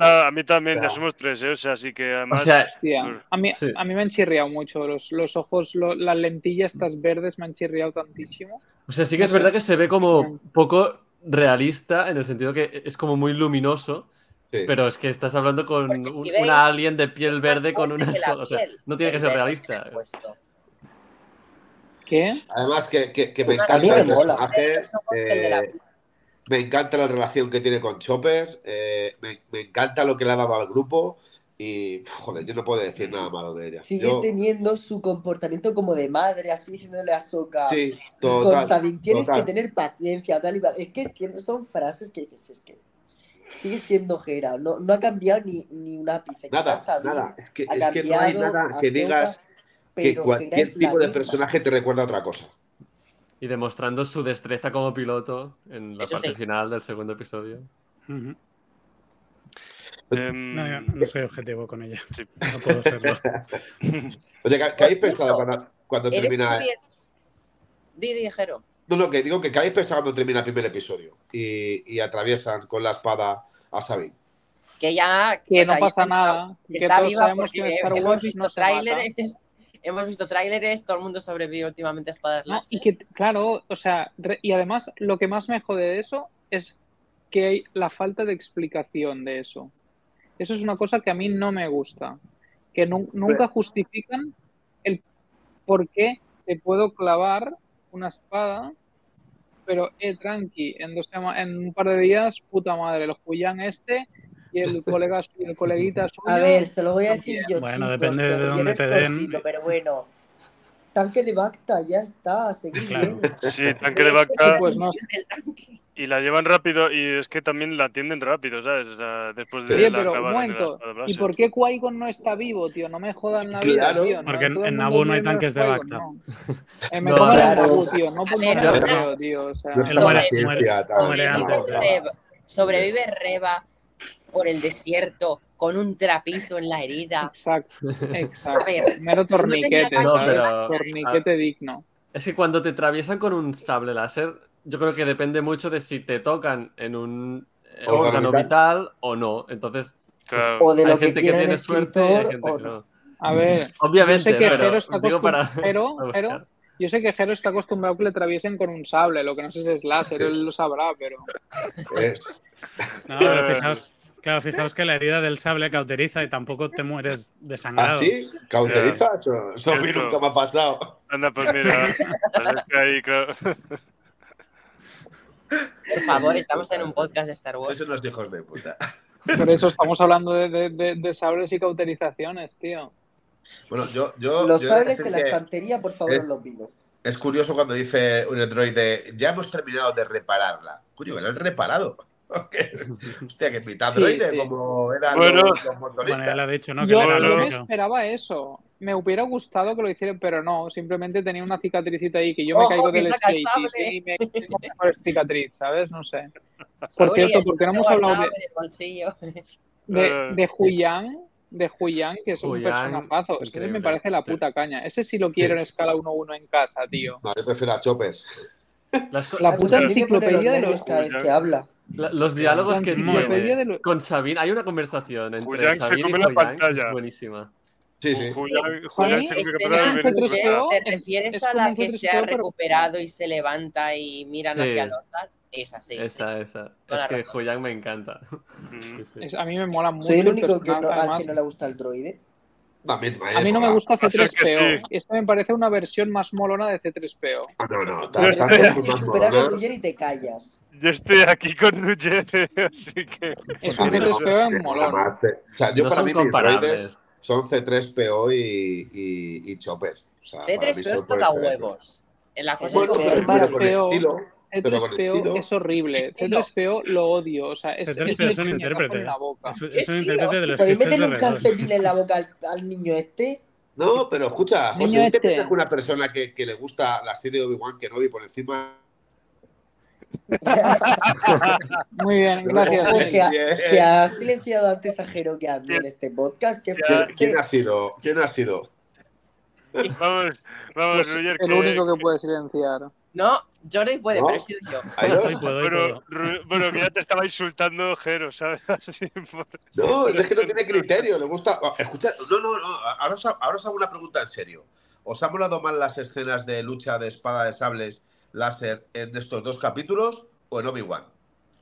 A mí, también, ya O somos tres, ¿eh? O sea, así que O además... sea, Hostia, a mí, Sí. a mí me han chirriado mucho. Los, los ojos, lo- las lentillas estas verdes me han chirriado tantísimo. o sea, sí que es verdad que se ve como poco realista en el sentido que es como muy luminoso, Sí. pero es que estás hablando con si un- veis, una alien de piel verde con unas cosas. O sea, no tiene que ser realista. ¿Qué? Además que, que, que me Una encanta el mola. personaje, eh, me encanta la relación que tiene con Chopper, eh, me, me encanta lo que le ha dado al grupo y, joder, yo no puedo decir nada malo de ella. sigue Yo- teniendo su comportamiento como de madre, así diciéndole a Soka. sí, Con total. Sabine tienes total. que tener paciencia, tal y cual. Es que, es que no son frases que dices, es que sigue siendo Hera, no, no ha cambiado ni, ni un ápice. Nada, nada. Es que, ha es que no hay nada que digas pero Hera cualquier tipo de misma. personaje te recuerda a otra cosa. Y demostrando su destreza como piloto en la Eso parte sí. final del segundo episodio. Ujú. em, No, yo no soy objetivo con ella. Sí. No puedo serlo. O sea, ¿qué, qué habéis pensado cuando, cuando ¿Eres termina? también- Didi, Jero. No, no, que digo que ¿qué habéis pensado cuando termina el primer episodio y, y atraviesan con la espada a Sabine. Que ya. Que o sea, no pasa está- nada. Que Está todos viva sabemos porque que en Star Wars no se mata. Hemos visto tráileres, todo el mundo sobrevive últimamente a espadas No, láser. y que, claro, o sea, re- y además lo que más me jode de eso es que hay la falta de explicación de eso. Eso es una cosa que a mí no me gusta. Que nu- nunca justifican el por qué te puedo clavar una espada, pero, eh, tranqui, en, dos en un par de días, puta madre, los Julián este y el colega su- el coleguita suyo. A ver, se lo voy a decir yo, Bueno, chicos, depende de dónde te den. Pero bueno, tanque de Bacta, ya está, seguir Claro. bien. Sí, tanque de vaca Pues no y la llevan rápido y es que también la atienden rápido, ¿sabes? O sea, después de la pero un momento, ¿y por qué Qui-Gon no está vivo, tío? No me jodan la vida, Claro. tío. Porque en- en Naboo no hay tanques de Bacta. no. Eh, me No, comen claro. el Naboo, tío. No creo, tío. O sea, muere- muere- muere antes sobrevive Reba por el desierto con un trapito en la herida. Exacto, exacto. A ver, Mero torniquete, No, pero- Torniquete digno. Es que cuando te atraviesan con un sable láser, yo creo que depende mucho de si te tocan en un eh, Órgano vital. vital o no. Entonces, Claro. O de hay lo que gente que tiene suerte y hay gente o que no. A ver, Obviamente, yo sé que pero Jero está digo para, acostumbrado. Jero, para Jero, buscar. Yo sé que Jero está acostumbrado a que le atraviesen con un sable. Lo que no sé si es láser, él lo sabrá, pero. Es- No, pero fijaos, claro, fijaos que la herida del sable cauteriza y tampoco te mueres desangrado. ¿Ah, sí? ¿Cauteriza? Eso, eso a mí nunca me ha pasado. Anda, pues mira, pues ahí, claro. Por favor, estamos en un podcast de Star Wars. Eso no es de hijos de puta. Por eso estamos hablando de, de, de- de sables y cauterizaciones, tío. Bueno, yo. yo Los yo sables en la estantería, por favor, Eh, os los pido. Es curioso cuando dice un androide, ya hemos terminado de repararla. Coño, que lo han reparado. Hostia, que mitad androide, sí. como eran Bueno. los, los Bueno, lo ha dicho, ¿no? Que Yo, era lógico. esperaba eso. Me hubiera gustado que lo hicieran, pero no. Simplemente tenía una cicatricita ahí que yo me Ojo, caigo del skate y- y, me tengo mejor cicatriz, ¿sabes? No sé. Por cierto, el ¿por qué no hemos hablado de, de, de Huyan? De Huyang, que es un Huyang, personajazo. Ese me parece la puta caña. Ese sí lo quiero en escala 1-1 en casa, tío. No, yo prefiero a Chopper. Las co- La puta los enciclopedia de los... cada vez que habla. la- los diálogos que tiene lo- con Sabine. Hay una conversación entre Huyang se Sabine y la Huyang pantalla. es buenísima. Sí, sí. Se ¿Te es- refieres es a la un que C3PO, se ha recuperado y se levanta y miran hacia Lothar? Esa sí. Esa, esa. Toda Es que. Huyang me encanta. Mm. Sí, sí. a mí me mola mucho. Soy el único que no, al que no le gusta el droide. A mí, A mí no me gusta Va a ser que C3PO. sí. Esta me parece una versión más molona de C3PO. Ah, no, no. Yo Tanto estoy- es Tienes más que superar a molona. Roger y te callas. Yo estoy aquí con Ruggeri, así que. Es un mí no, C3PO que en molón. O sea, yo no para mí comparables. droides son C3PO y, y, y Chopper. O sea, para mí C3PO es son toca huevos. La cosa Bueno, es que pero, pero con C3PO estilo. Pero con C3PO estilo. es horrible. Estilo. C3PO lo odio. O sea, es, C3PO es es un intérprete. en la boca. Es, ¿Qué es un intérprete de los ¿Podéis chistes de meterle un R2. calcetín en la boca al, al niño este? No, pero escucha, José, Niño ¿tú te este. que una persona que, que le gusta la serie de Obi-Wan Kenobi por encima Muy bien, gracias. Que, ha, Bien. que ha silenciado antes a Jero que a mí en este podcast. Que ¿Quién, quién ha sido? ¿Quién ha sido? Vamos, vamos, Pues Roger. el que- único que puede silenciar. No, Jordi puede, ¿No? pero he sido yo. ¿Hay dos? Hoy puedo, puedo. Que ya te estaba insultando Jero, ¿sabes? Así por- No, es que no tiene criterio, le gusta. Escucha, no, no, no. Ahora os, ahora os hago una pregunta en serio. ¿Os han molado más las escenas de lucha de espada de sables láser en estos dos capítulos o en Obi-Wan?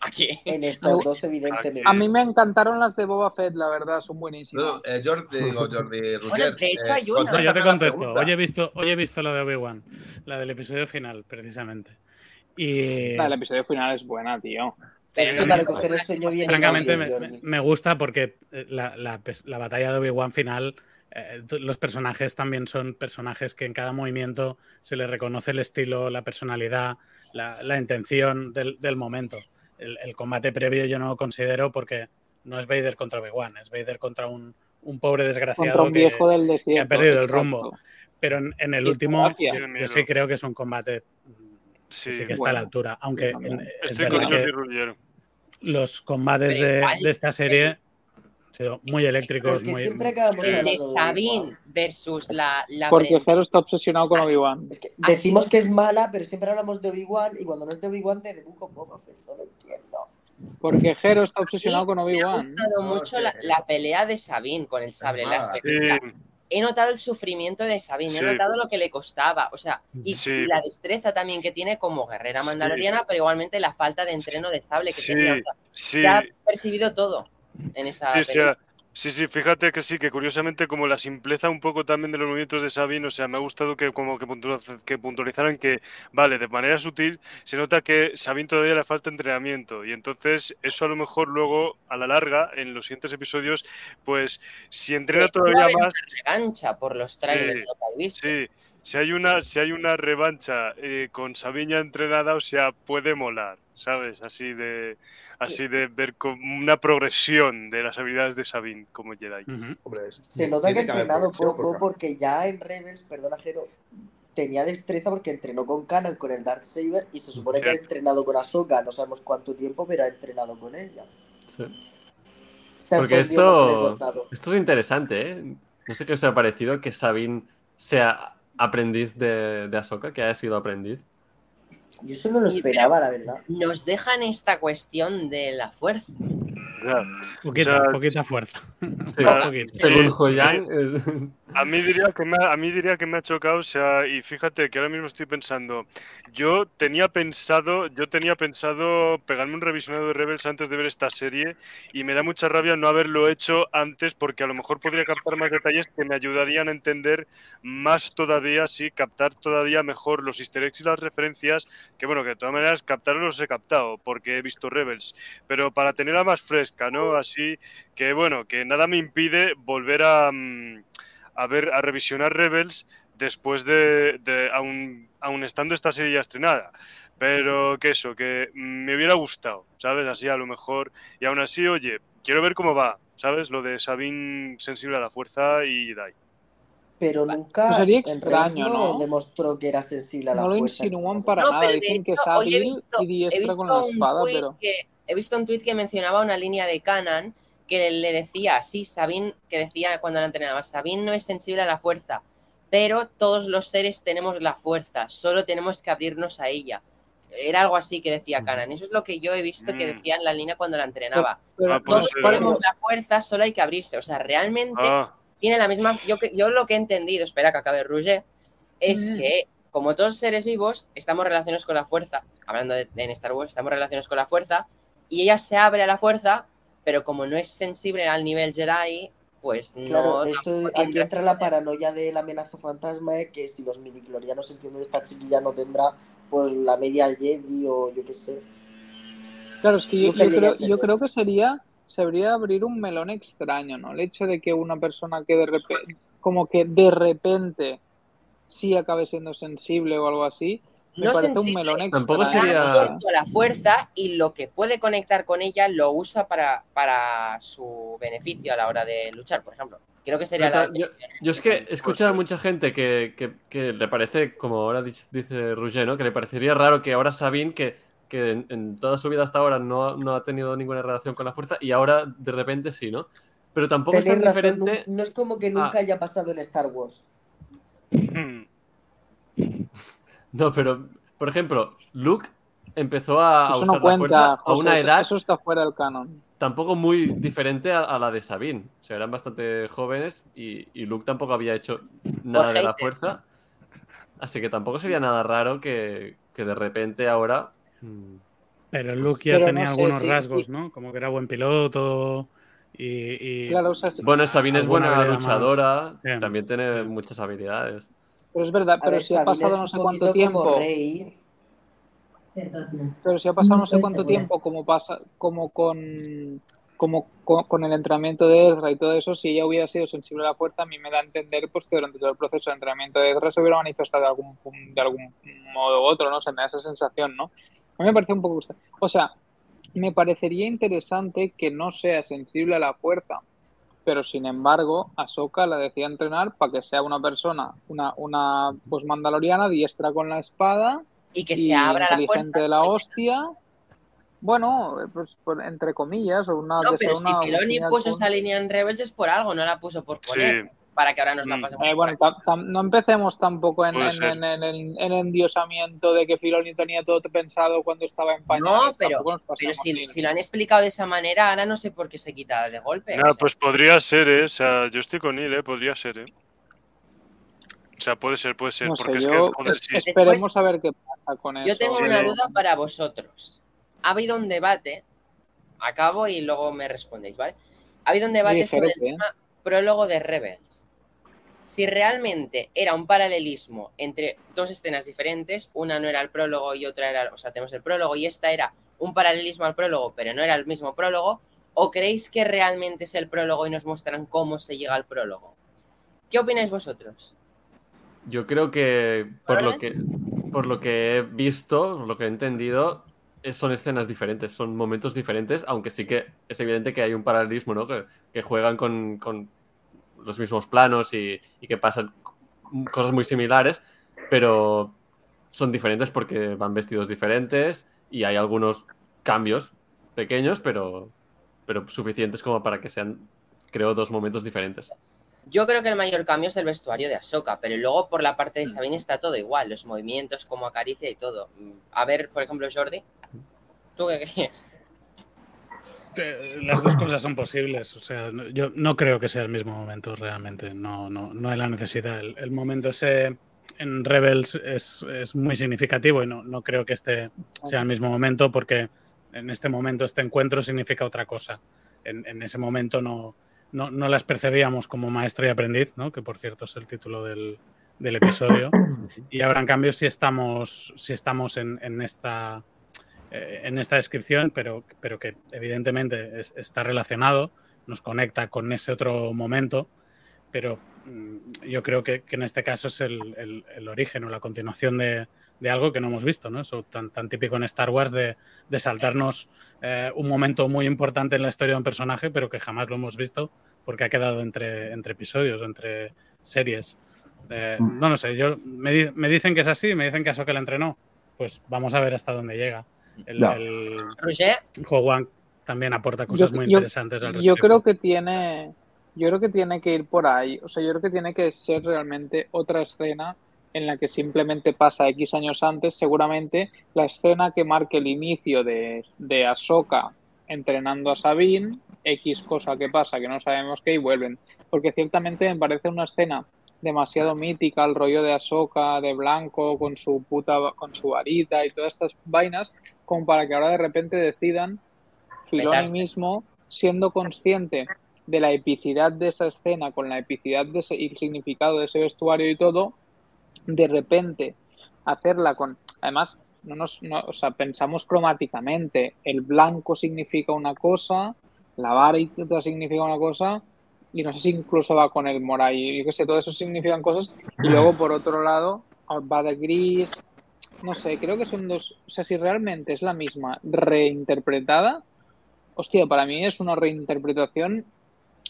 Aquí. En estos dos, evidentemente. A mí me encantaron las de Boba Fett, la verdad, son buenísimas. No, eh, Jordi, digo, Jordi Ruger. de hecho eh, hay una. No, yo te contesto. Hoy he visto, hoy he visto la de Obi-Wan, la del episodio final, precisamente. Y La del episodio final es buena, tío. Pero Es que no para coger el sueño bien. francamente bien, me, me- gusta porque eh, la, la pes- la batalla de Obi-Wan final, eh, los personajes también son personajes que en cada movimiento se les reconoce el estilo, la personalidad, la, la intención del, del momento. El, el combate previo yo no lo considero porque no es Vader contra Obi-Wan, es Vader contra un, un pobre desgraciado un que- viejo del desierto. perdido el rumbo. Pero en, en el último, gracia. yo, yo sí creo que es un combate Sí, que sí que está bueno. a la altura. Aunque en- es Estoy verdad con que los combates de, de esta serie sido muy eléctricos, Porque muy. siempre Sí. El de Sabine Obi-Wan. versus la, la Porque. Jero está obsesionado con Obi-Wan. Es que Así- decimos que es mala, pero siempre hablamos de Obi-Wan y cuando no es de Obi-Wan de of Boba Fett. No lo entiendo. Porque Jero está obsesionado Sí, con Me ha Obi-Wan. gustado No, mucho la, la pelea de Sabine con el sable láser. Sí, He notado el sufrimiento de Sabine, Sí. he notado lo que le costaba. O sea, y, Sí. y la destreza también que tiene como guerrera Sí. mandaloriana, pero igualmente la falta de entreno de sable que Sí. tenía. O sea, sí. Se ha percibido todo en esa Sí, o pelea. sea, sí, sí, fíjate que sí, que curiosamente como la simpleza un poco también de los movimientos de Sabine, o sea, me ha gustado que como que, que puntualizaran que, vale, de manera sutil se nota que Sabine todavía le falta entrenamiento y entonces eso a lo mejor luego a la larga en los siguientes episodios, pues si entrena todavía más, una por los trailers, Sí, lo que he visto. sí, si hay una, si hay una revancha eh, con Sabine ya entrenada, o sea, puede molar, ¿sabes? Así de, así de ver como una progresión de las habilidades de Sabine como Jedi. Ujú. Hombre, es- Se nota que ha entrenado poco porque- porque ya en Rebels, perdona Jero, tenía destreza porque entrenó con Kanan, con el Darksaber y se supone que ha entrenado con Ahsoka, no sabemos cuánto tiempo, pero ha entrenado con ella. Sí. Se ha Porque esto, esto es interesante, ¿eh? No sé qué os ha parecido que Sabine sea aprendiz de, de Ahsoka, que haya sido aprendiz. Yo eso no lo esperaba, la verdad. Nos dejan esta cuestión de la fuerza. Ya. Poquita, O sea, poquita fuerza. Sí. Poquito. Según. Joyan, eh, A mí diría que me a mí diría que me ha chocado, o sea, y fíjate que ahora mismo estoy pensando, yo tenía pensado, yo tenía pensado pegarme un revisionado de Rebels antes de ver esta serie y me da mucha rabia no haberlo hecho antes porque a lo mejor podría captar más detalles que me ayudarían a entender más todavía, sí, captar todavía mejor los easter eggs y las referencias, que bueno, que de todas maneras captarlos los he captado porque he visto Rebels, pero para tenerla más fresca, ¿no? Así que bueno, que nada me impide volver a... mm, a ver, a revisionar Rebels después de, de aún, aún estando esta serie ya estrenada. Pero que eso, que me hubiera gustado, ¿sabes? Así a lo mejor. Y aún así, oye, quiero ver cómo va, ¿sabes? Lo de Sabine sensible a la fuerza y Dai. Pero nunca Pues sería extraño, ¿no? demostró que era sensible a la No lo fuerza. insinúan para No, nada. Dicen que hecho, he visto, y diestra con la espada, pero que he visto un tuit que mencionaba una línea de Canon que le decía, sí, Sabine, que decía cuando la entrenaba, Sabine no es sensible a la fuerza, pero todos los seres tenemos la fuerza, solo tenemos que abrirnos a ella. Era algo así que decía Canan. Eso es lo que yo he visto que Mm. decía en la línea cuando la entrenaba. Pero- Ah, Todos ¿eh? tenemos la fuerza, solo hay que abrirse. O sea, realmente Ah, tiene la misma. Yo, que- yo lo que he entendido, espera que acabe Rouget, es Mm. que como todos seres vivos, estamos relacionados con la fuerza. Hablando de, en Star Wars, estamos relacionados con la fuerza. Y ella se abre a la fuerza, pero como no es sensible al nivel Jedi, pues Claro, no. esto, tampoco aquí entra la paranoia de la amenaza fantasma, eh, que si los midiclorianos entienden esta chiquilla no tendrá pues la media Jedi o yo qué sé. Claro, es que yo, creo, yo creo que sería, abrir un melón extraño, ¿no? El hecho de que una persona que de repente, como que de repente sí acabe siendo sensible o algo así, me No parece un melón. Tampoco sería- la fuerza y lo que puede conectar con ella lo usa para, para su beneficio a la hora de luchar, por ejemplo. Creo que sería la. Yo, yo es que he escuchado a mucha gente que, que- que le parece, como ahora dice, dice Roger, ¿no? que le parecería raro que ahora Sabine, que, que en, en toda su vida hasta ahora no, ha- no ha tenido ninguna relación con la fuerza, y ahora de repente sí, ¿no? Pero tampoco es tan razón, diferente. no, no es como que nunca haya pasado en Star Wars. No, pero, por ejemplo, Luke empezó a, Eso usar no la fuerza a una edad eso está fuera del canon. tampoco muy diferente a, a la de Sabine. O sea, eran bastante jóvenes y, y Luke tampoco había hecho nada de la fuerza. Así que tampoco sería nada raro que, que de repente ahora. mm, Pero Luke ya Pero tenía no sé, algunos sí, rasgos, sí. ¿no? Como que era buen piloto y... y- Claro, o sea, sí, Bueno, Sabine es buena más. luchadora, también tiene sí. muchas habilidades. Pero es verdad, pero si ha pasado no un sé cuánto tiempo, pero si ha pasado No sé cuánto tiempo como pasa, como con como con, con el entrenamiento de Ezra y todo eso, si ella hubiera sido sensible a la fuerza, a mí me da a entender pues que durante todo el proceso de entrenamiento de Ezra se hubiera manifestado de algún de algún modo u otro, ¿no? Se me da esa sensación, ¿no? A mí me parece un poco o sea, me parecería interesante que no sea sensible a la fuerza, pero sin embargo, Ahsoka la decía entrenar para que sea una persona, una, una pues mandaloriana diestra con la espada Y que y se abra la inteligente fuerza. de la hostia. Bueno, pues, por- entre comillas, o una No, pero si Filoni puso esa línea en Rebels es por algo, no la puso por poner. Sí. Para que ahora nos la Mm. pasemos. Eh, bueno, aquí. tam- tam- no empecemos tampoco en, Puede en- ser. en- en el, en el endiosamiento de que Filoni tenía todo pensado cuando estaba en pañales. No, pero- Pero si, si lo han explicado de esa manera, ahora no sé por qué se quita de golpe. o Nada, sea. pues podría ser, ¿eh? O sea, yo estoy con él, ¿eh? Podría ser, ¿eh? O sea, puede ser, puede ser. no sé, porque es yo que, joder, es- sí. esperemos a ver qué pasa con eso. Yo tengo Sí. una duda para vosotros. Ha habido un debate, acabo y luego me respondéis, ¿vale? Ha habido un debate sobre el tema prólogo de Rebels. Si realmente era un paralelismo entre dos escenas diferentes, una no era el prólogo y otra era, o sea, tenemos el prólogo y esta era un paralelismo al prólogo, pero no era el mismo prólogo, o creéis que realmente es el prólogo y nos muestran cómo se llega al prólogo? ¿Qué opináis vosotros? Yo creo que por lo que por lo que he visto, por lo que he entendido, son escenas diferentes, son momentos diferentes, aunque sí que es evidente que hay un paralelismo, ¿no? Que, que juegan con, con los mismos planos y, y que pasan cosas muy similares, pero son diferentes porque van vestidos diferentes y hay algunos cambios pequeños, pero, pero suficientes como para que sean, creo, dos momentos diferentes. Yo creo que el mayor cambio es el vestuario de Ahsoka, pero luego por la parte de Sabine está todo igual, los movimientos, como acaricia y todo. Mm, A ver, por ejemplo, Jordi, ¿tú qué crees? Las dos cosas son posibles. O sea, yo no creo que sea el mismo momento realmente. No, no, no hay la necesidad. El, el momento ese en Rebels es, es muy significativo y no, no creo que este sea el mismo momento porque en este momento este encuentro significa otra cosa. En, en ese momento no, no, no las percibíamos como maestro y aprendiz, ¿no? que por cierto es el título del, del episodio. Y ahora, en cambio, sí estamos, sí estamos en, en esta, eh, en esta descripción, pero, pero que evidentemente es- está relacionado, nos conecta con ese otro momento, pero mm, yo creo que, que en este caso es el, el- el origen o la continuación de, de algo que no hemos visto, ¿no? Eso tan, tan típico en Star Wars de, de saltarnos eh, un momento muy importante en la historia de un personaje, pero que jamás lo hemos visto porque ha quedado entre, entre episodios o entre series. Eh, no lo sé, yo, me, me dicen que es así, me dicen que Ahsoka la entrenó. Pues vamos a ver hasta dónde llega. El, No. el Roger, Juan, también aporta cosas Yo- muy yo- interesantes al Yo respecto. creo que tiene, yo creo que tiene que ir por ahí. O sea, yo creo que tiene que ser realmente otra escena en la que simplemente pasa X años antes, seguramente la escena que marque el inicio de, de Ahsoka entrenando a Sabine, X cosa que pasa que no sabemos qué y vuelven. Porque ciertamente me parece una escena demasiado mítica, el rollo de Ahsoka de blanco con su puta, con su varita y todas estas vainas, como para que ahora de repente decidan Filoni mismo, siendo consciente de la epicidad de esa escena, con la epicidad de ese, y el significado de ese vestuario y todo, de repente hacerla con. Además, no nos, no- o sea, pensamos cromáticamente. El blanco significa una cosa, la varita significa una cosa, y no sé si incluso va con el moray. Yo qué sé, todo eso significan cosas. Y luego, por otro lado, va de gris. No sé, creo que son dos. O sea, si realmente es la misma reinterpretada, hostia, para mí es una reinterpretación.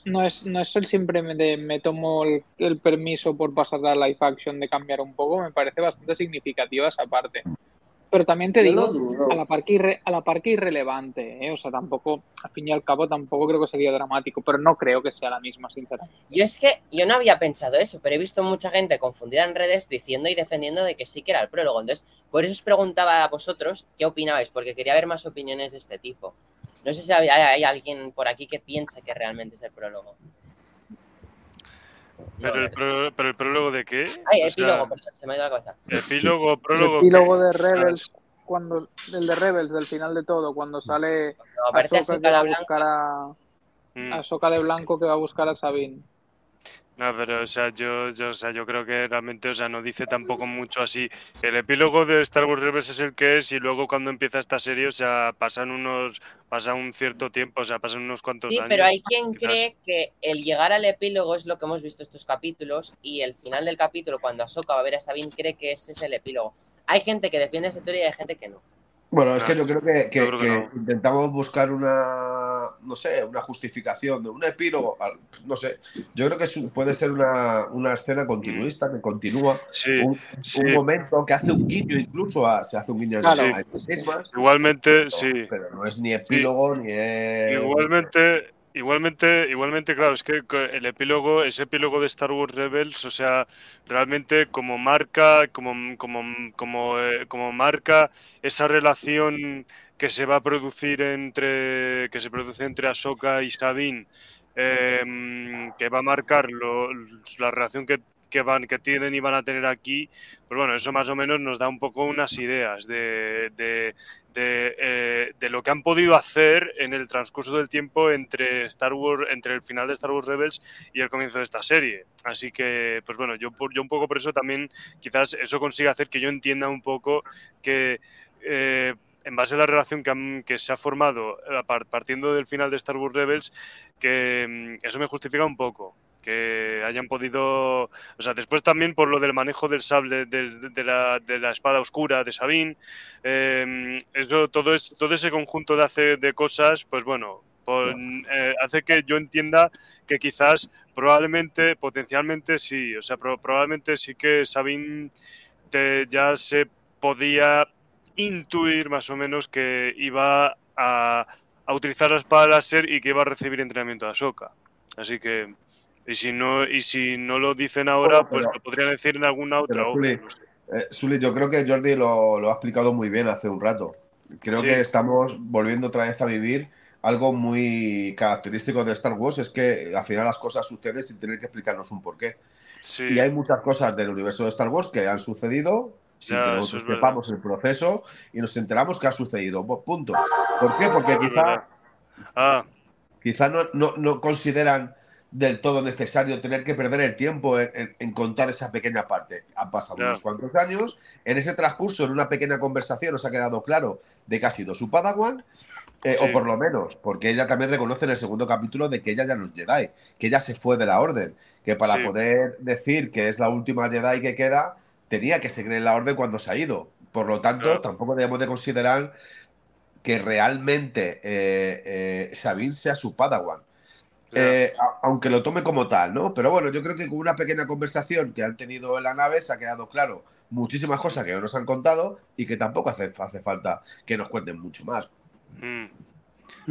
No es, no es el siempre me, tomo el, el permiso por pasar a live action de cambiar un poco, me parece bastante significativa esa parte. Pero también te Yo digo, a la par que, irre- a la par que irrelevante, ¿eh? o sea, tampoco, al fin y al cabo, tampoco creo que sería dramático, pero no creo que sea la misma, sinceramente. Yo es que yo no había pensado eso, pero he visto mucha gente confundida en redes diciendo y defendiendo de que sí que era el prólogo. Entonces, por eso os preguntaba a vosotros qué opinabais, porque quería ver más opiniones de este tipo. No sé si hay, hay alguien por aquí que piense que realmente es el prólogo. Pero el, pro- pero el prólogo de qué? Ay, O epílogo, sea, perdón, se me ha ido la cabeza. epílogo, prólogo. el epílogo ¿qué? de O Rebels, cuando, el de Rebels, del final de todo, cuando sale No, aparece Ahsoka Ahsoka que va a buscar a, mm. Ahsoka de blanco que va a buscar a Sabine. No, pero o sea, yo, yo, o sea, yo creo que realmente, o sea, no dice tampoco mucho así. El epílogo de Star Wars Rebels es el que es y luego cuando empieza esta serie, o sea, pasan unos, pasa un cierto tiempo, o sea, pasan unos cuantos Sí, años. pero hay quien quizás. cree que el llegar al epílogo es lo que hemos visto estos capítulos y el final del capítulo, cuando Ahsoka va a ver a Sabine, cree que ese es el epílogo. Hay gente que defiende esa teoría y hay gente que no. Bueno, es que yo creo que, que- yo creo que que no. intentamos buscar una, no sé, una justificación, de un epílogo, no sé. Yo creo que puede ser una, una escena continuista que continúa, Sí, un, sí. un momento que hace un guiño incluso, a, se hace un guiño a Claro. a mismas, Igualmente, sí. pero no es ni epílogo ni es... Igualmente, igualmente, igualmente, claro, es que el epílogo, ese epílogo de Star Wars Rebels, o sea, realmente como marca, como, como, como, eh, como marca esa relación que se va a producir entre, que se produce entre Ahsoka y Sabine, em, que va a marcar lo- la relación que, que van, que tienen y van a tener aquí, pues bueno, eso más o menos nos da un poco unas ideas de, de, eh, de lo que han podido hacer en el transcurso del tiempo entre Star Wars, entre el final de Star Wars Rebels y el comienzo de esta serie. Así que, pues bueno, yo, yo un poco por eso también quizás eso consigue hacer que yo entienda un poco que eh, en base a la relación que, que se ha formado par- partiendo del final de Star Wars Rebels, que mm, eso me justifica un poco que hayan podido, o sea, después también por lo del manejo del sable, de, la, de la espada oscura de Sabine, eh, eso, todo, es, todo ese conjunto de, hace, de cosas, pues bueno, eh, hace que yo entienda que quizás, probablemente, potencialmente sí, o sea, pro- probablemente sí que Sabine te- ya se podía intuir más o menos que iba a, a utilizar la espada láser y que iba a recibir entrenamiento de Ahsoka. Así que, y si no, y si no lo dicen ahora, Bueno, pues lo podrían decir en alguna otra pero, obra. No sé. Eh, yo creo que Jordi lo, lo ha explicado muy bien hace un rato. Creo Sí. que estamos volviendo otra vez a vivir algo muy característico de Star Wars, es que al final las cosas suceden sin tener que explicarnos un porqué. Sí, Y hay muchas cosas del universo de Star Wars que han sucedido sin Ya, que nosotros es sepamos el proceso y nos enteramos que ha sucedido. Punto. ¿Por qué? Porque quizá. Ah, quizá no, no- no consideran del todo necesario tener que perder el tiempo en, en- en contar esa pequeña parte. Han pasado unos cuantos años. En ese transcurso, en una pequeña conversación, os ha quedado claro de que ha sido su Padawan. eh, Sí. O por lo menos, porque ella también reconoce en el segundo capítulo de que ella ya no es Jedi, que ella se fue de la orden, que para Sí. poder decir que es la última Jedi que queda, tenía que seguir en la orden cuando se ha ido. Por lo tanto, Claro. tampoco debemos de considerar que realmente eh, eh, Sabine sea su Padawan. Eh, a- aunque lo tome como tal, ¿no? Pero bueno, yo creo que con una pequeña conversación que han tenido en la nave se ha quedado claro muchísimas cosas que no nos han contado y que tampoco hace, hace falta que nos cuenten mucho más. Mm.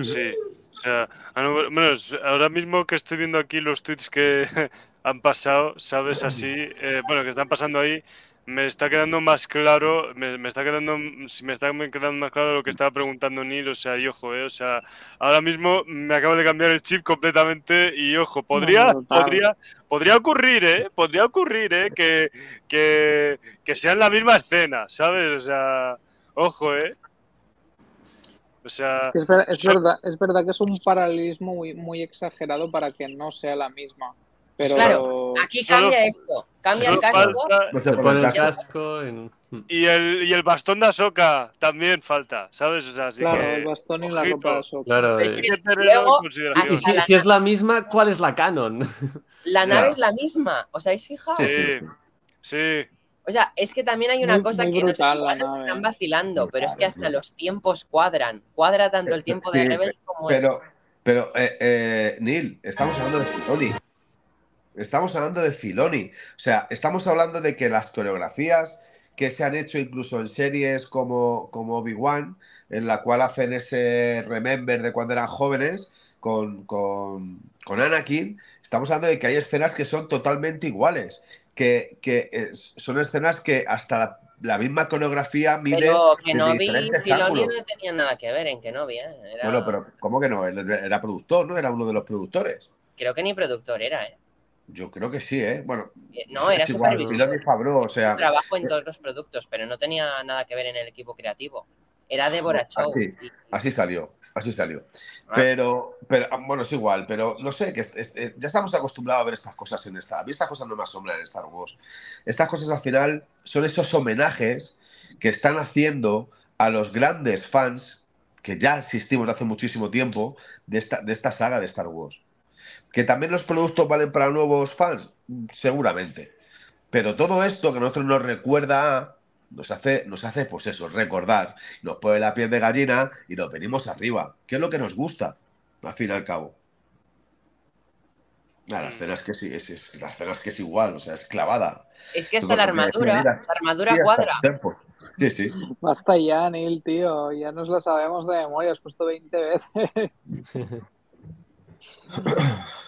Sí. O sea, bueno, ahora mismo que estoy viendo aquí los tweets que han pasado, ¿sabes? Así, eh, bueno, que están pasando ahí, me está quedando más claro, me, me está quedando, me está quedando más claro lo que estaba preguntando Neil, o sea, y ojo, eh, o sea, ahora mismo me acabo de cambiar el chip completamente y ojo, podría, podría, podría ocurrir, eh, podría ocurrir, eh, que, que, que sean la misma escena, ¿sabes? O sea, ojo, eh. O sea, Es, que es, verdad, es verdad que es un paralelismo muy, muy exagerado para que no sea la misma. Pero Claro, Aquí Solo- cambia esto. Cambia el casco. falta- se pone el y- el, y el bastón de Ahsoka también falta, ¿sabes? O sea, así claro, que, el bastón y la ropa de Ahsoka. Claro. Es eh, que luego- consideración. Y si, si es la misma, ¿cuál es la canon? La nave es la misma. ¿Os habéis fijado? Sí, Sí. O sea, es que también hay una Muy- cosa muy que brutal nos están vacilando, pero es que hasta Brutal. los tiempos cuadran. Cuadra tanto el tiempo de Sí, Rebels como el. Pero, pero eh, eh, Neil, estamos hablando de Filoni. Estamos hablando de Filoni. O sea, estamos hablando de que las coreografías que se han hecho incluso en series como, como Obi-Wan, en la cual hacen ese remember de cuando eran jóvenes con, con, con Anakin, estamos hablando de que hay escenas que son totalmente iguales. Que, que eh, son escenas que hasta la, la misma coreografía mide Pero Kenobi y Filoni no tenían nada que ver en Kenobi, ¿eh? Era- Bueno, pero ¿cómo que no? Era productor, ¿no? Era uno de los productores. Creo que ni productor era, ¿eh? Yo creo que sí, ¿eh? Bueno, Eh, No, era supervisor. Favreau, o sea, Trabajo en todos los productos, pero no tenía nada que ver en el equipo creativo. Era Deborah Chow. Así, y- así salió, así salió. Ah. Pero, pero ah, bueno, es igual, pero no sé, que es- es- eh, ya estamos acostumbrados a ver estas cosas en esta. A mí estas cosas no me asombran en Star Wars. Estas cosas al final son esos homenajes que están haciendo a los grandes fans que ya existimos hace muchísimo tiempo de esta, de esta saga de Star Wars. ¿Que también los productos valen para nuevos fans? Seguramente. Pero todo esto que a nosotros nos recuerda nos hace, nos hace, pues eso, recordar, nos pone la piel de gallina y nos venimos arriba. ¿Qué es lo que nos gusta? Al fin y al cabo. Ah, la escena es que sí, es, es- la escena es que es igual, o sea, es clavada. Es que hasta la armadura, la armadura Sí, cuadra. Sí, sí. Basta ya, Neil, tío. Ya nos la sabemos de memoria. Has puesto 20 veces.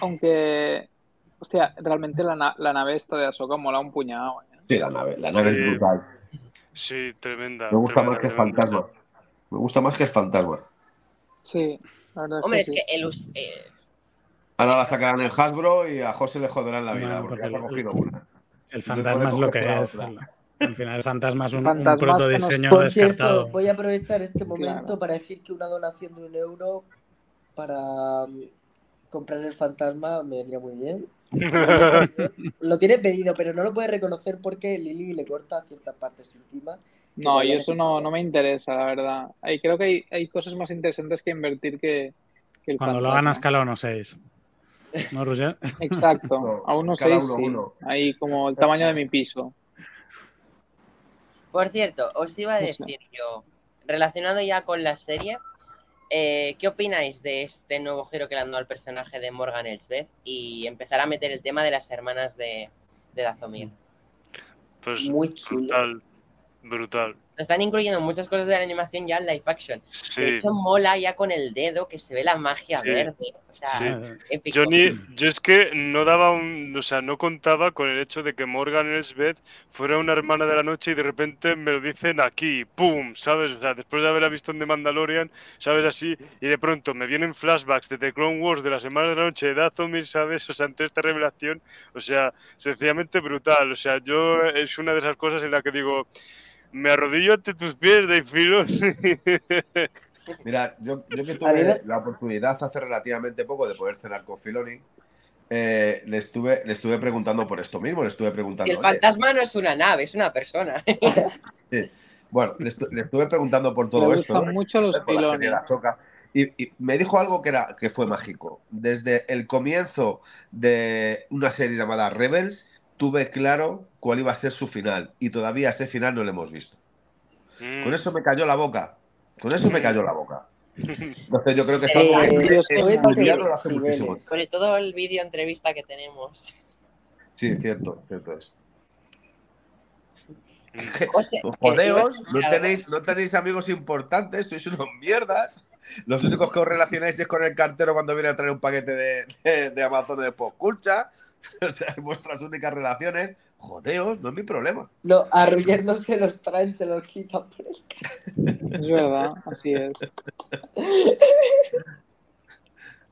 Aunque, hostia, realmente la, na- la nave esta de Ahsoka mola un puñado. ¿eh? Sí, la nave, la nave Sí. es brutal. Sí, tremenda. Me gusta tremenda, más que el tremenda. fantasma. Me gusta más que el fantasma. Sí, la verdad Hombre, es es que que el us- eh, Ahora la sacarán en Hasbro y a José le joderán la vida, No, porque porque ha el- cogido una. El fantasma es lo que es. Al final el fantasma es un, un que nos- protodiseño descartado. cierto, voy a aprovechar este momento Claro. para decir que una donación de un euro para comprar el fantasma me vendría muy bien. Lo tiene pedido, pero no lo puede reconocer porque Lili le corta ciertas partes encima. no, y eso no, no me interesa, la verdad. Ahí creo que hay, hay cosas más interesantes que invertir que, que el Cuando lo hagan a fantasma. escala 1.6. ¿No, Roger? Exacto, No, a unos cada seis, uno sí. uno. Ahí como el tamaño de mi piso. Por cierto, os iba a No sé. decir yo, relacionado ya con la serie, eh, ¿qué opináis de este nuevo giro que le han dado al personaje de Morgan Elsbeth y empezar a meter el tema de las hermanas de, de Dazomir? Pues Muy chulo. brutal, brutal. Están incluyendo muchas cosas de la animación ya en live action. De Sí. hecho, mola ya con el dedo que se ve la magia Sí. verde. O sea, Sí. épico. Yo, ni, yo es que no daba un, o sea, no contaba con el hecho de que Morgan Elsbeth fuera una hermana de la noche y de repente me lo dicen aquí, ¡pum! ¿Sabes? O sea, después de haberla visto en The Mandalorian, ¿sabes? Así, y de pronto me vienen flashbacks de The Clone Wars de la semana de la noche de Dathomir, ¿sabes? O sea, ante esta revelación, o sea, sencillamente brutal. O sea, yo es una de esas cosas en la que digo, me arrodillo ante tus pies, Dave Filoni. Mira, yo, yo que tuve me- la oportunidad hace relativamente poco de poder cenar con Filoni, eh, le, estuve, le estuve preguntando por esto mismo, le estuve Y preguntando. el "Oye, fantasma no es una nave, es una persona. Bueno, le, estu- le estuve preguntando por Me todo esto. gustan ¿no? mucho los Filoni. de Y, y me dijo algo que, era, que fue mágico. Desde el comienzo de una serie llamada Rebels, tuve claro cuál iba a ser su final. Y todavía ese final no lo hemos visto. Mm. Con eso me cayó la boca. Con eso me cayó la boca. Entonces yo creo que Eh, algo que Dios, es qué olvidado hace niveles. muchísimo. Sobre todo el vídeo entrevista que tenemos. Sí, cierto, cierto es. Tú jodeos, no tenéis, no tenéis amigos importantes, sois unos mierdas. Los únicos que os relacionáis es con el cartero cuando viene a traer un paquete de, de, de Amazon de Postculcha. O sea, vuestras únicas relaciones. Jodeos, no es mi problema. No, a Roger no se los traen, se los quitan por el Es verdad, así es.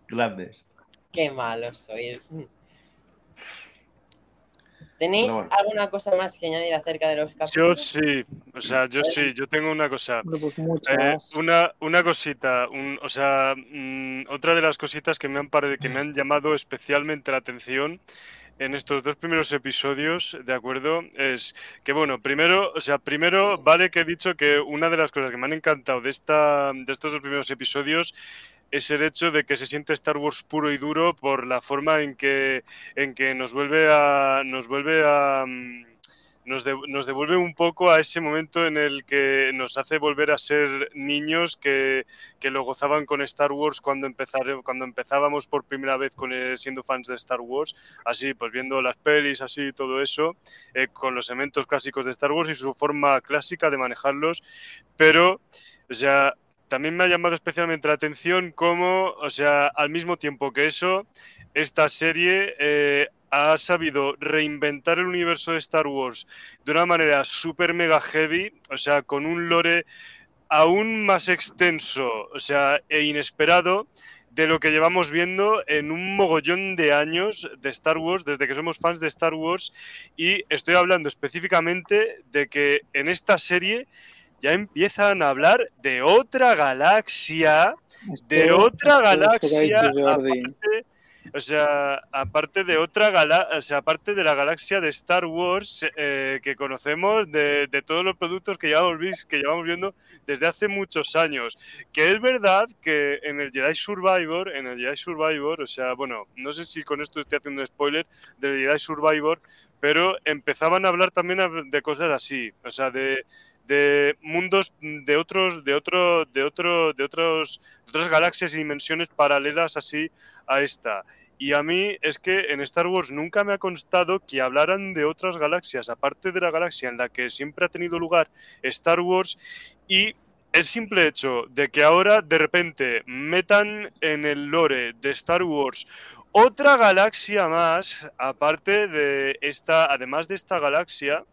Grandes. Qué malos sois. ¿Tenéis alguna cosa más que añadir acerca de los Yo capítulos? sí, o sea, yo sí, yo tengo una cosa. Pues Eh, una, una cosita, un- o sea, mm, otra de las cositas que me, han pare- que me han llamado especialmente la atención en estos dos primeros episodios, ¿de acuerdo? Es que, bueno, primero, o sea, primero, vale que he dicho que una de las cosas que me han encantado de, esta, de estos dos primeros episodios es el hecho de que se siente Star Wars puro y duro por la forma en que, en que nos vuelve a... Nos vuelve a mm, nos, de- nos devuelve un poco a ese momento en el que nos hace volver a ser niños que, que lo gozaban con Star Wars cuando, empezar, cuando empezábamos por primera vez con, siendo fans de Star Wars, así pues viendo las pelis, así todo eso, eh, con los elementos clásicos de Star Wars y su forma clásica de manejarlos, pero, o sea, también me ha llamado especialmente la atención cómo, o sea, al mismo tiempo que eso, esta serie eh, ha sabido reinventar el universo de Star Wars de una manera súper mega heavy, o sea, con un lore aún más extenso, o sea, e inesperado de lo que llevamos viendo en un mogollón de años de Star Wars, desde que somos fans de Star Wars, y estoy hablando específicamente de que en esta serie ya empiezan a hablar de otra galaxia, de otra galaxia, aparte, o sea, aparte de otra galaxia, o sea, aparte de la galaxia de Star Wars eh, que conocemos, de, de todos los productos que llevamos, que llevamos viendo desde hace muchos años. Que es verdad que en el Jedi Survivor, en el Jedi Survivor, o sea, bueno, no sé si con esto estoy haciendo un spoiler del Jedi Survivor, pero empezaban a hablar también de cosas así, o sea, de de mundos de otros de otro de otro de otros de otras galaxias y dimensiones paralelas así a esta. Y a mí es que en Star Wars nunca me ha constado que hablaran de otras galaxias aparte de la galaxia en la que siempre ha tenido lugar Star Wars y el simple hecho de que ahora de repente metan en el lore de Star Wars otra galaxia más aparte de esta además de esta galaxia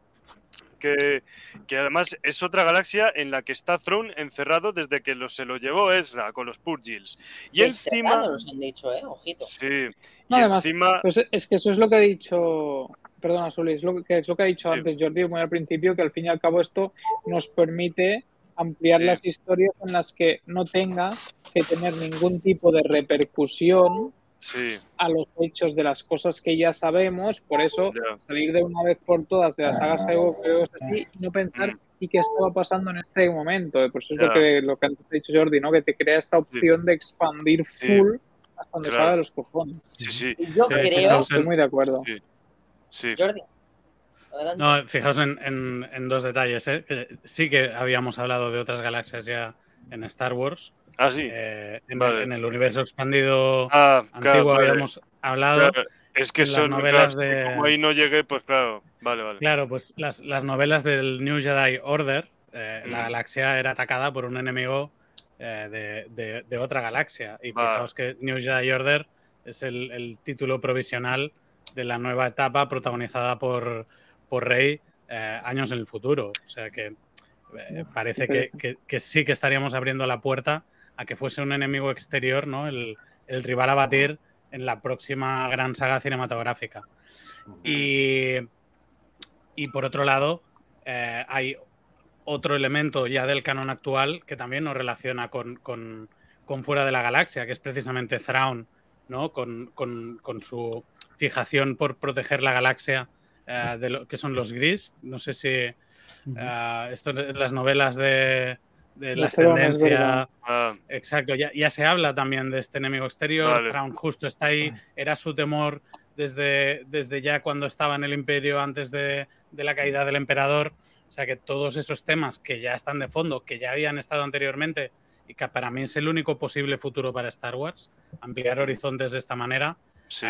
que, que además es otra galaxia en la que está Throne encerrado desde que lo, se lo llevó Ezra con los Purgils. Y encima... Nos han dicho, ¿eh? Ojito. Sí, y No, además, encima... pues es que eso es lo que ha dicho, perdona, Suli, es lo que, es lo que ha dicho Sí. antes Jordi muy al principio, que al fin y al cabo esto nos permite ampliar Sí. las historias en las que no tenga que tener ningún tipo de repercusión Sí, a los hechos de las cosas que ya sabemos, por eso salir de una vez por todas de la saga Skywalker así y no pensar Mm. y qué estaba pasando en este momento. Por eso es lo que, lo que antes ha dicho Jordi, ¿no? Que te crea esta opción de expandir Sí. full hasta donde Claro. salga de los cojones. Sí, sí, Yo Sí, creo, fijaos Estoy muy de acuerdo. sí. sí. Jordi, adelante. No, fijaos en, en- en dos detalles. ¿eh? Sí que habíamos hablado de otras galaxias ya en Star Wars. Ah, sí. Eh, en, Vale. el, en el universo expandido Ah, claro, antiguo vale. habíamos hablado. Claro, Es que las son novelas claro, de- Como ahí no llegué, pues claro. Vale, vale. Claro, pues las, las novelas del New Jedi Order, eh, la Mm. galaxia era atacada por un enemigo eh, de, de- de otra galaxia. Y Vale. fijaos que New Jedi Order es el, el título provisional de la nueva etapa protagonizada por, por Rey eh, años en el futuro. O sea que parece que, que- que sí que estaríamos abriendo la puerta a que fuese un enemigo exterior, ¿no? El, el rival a batir en la próxima gran saga cinematográfica. Y, y por otro lado, eh, hay otro elemento ya del canon actual que también nos relaciona con, con- con fuera de la galaxia, que es precisamente Thrawn, ¿no? Con, con- con su fijación por proteger la galaxia, eh, de lo que son los gris. No sé si esto de- las novelas de, de la ascendencia. Ah, Exacto, ya, ya se habla también de este enemigo exterior. Vale. Thrawn justo está ahí, era su temor desde, desde ya cuando estaba en el imperio, antes de, de la caída del emperador. O sea que todos esos temas que ya están de fondo, que ya habían estado anteriormente y que para mí es el único posible futuro para Star Wars, ampliar horizontes de esta manera. sí.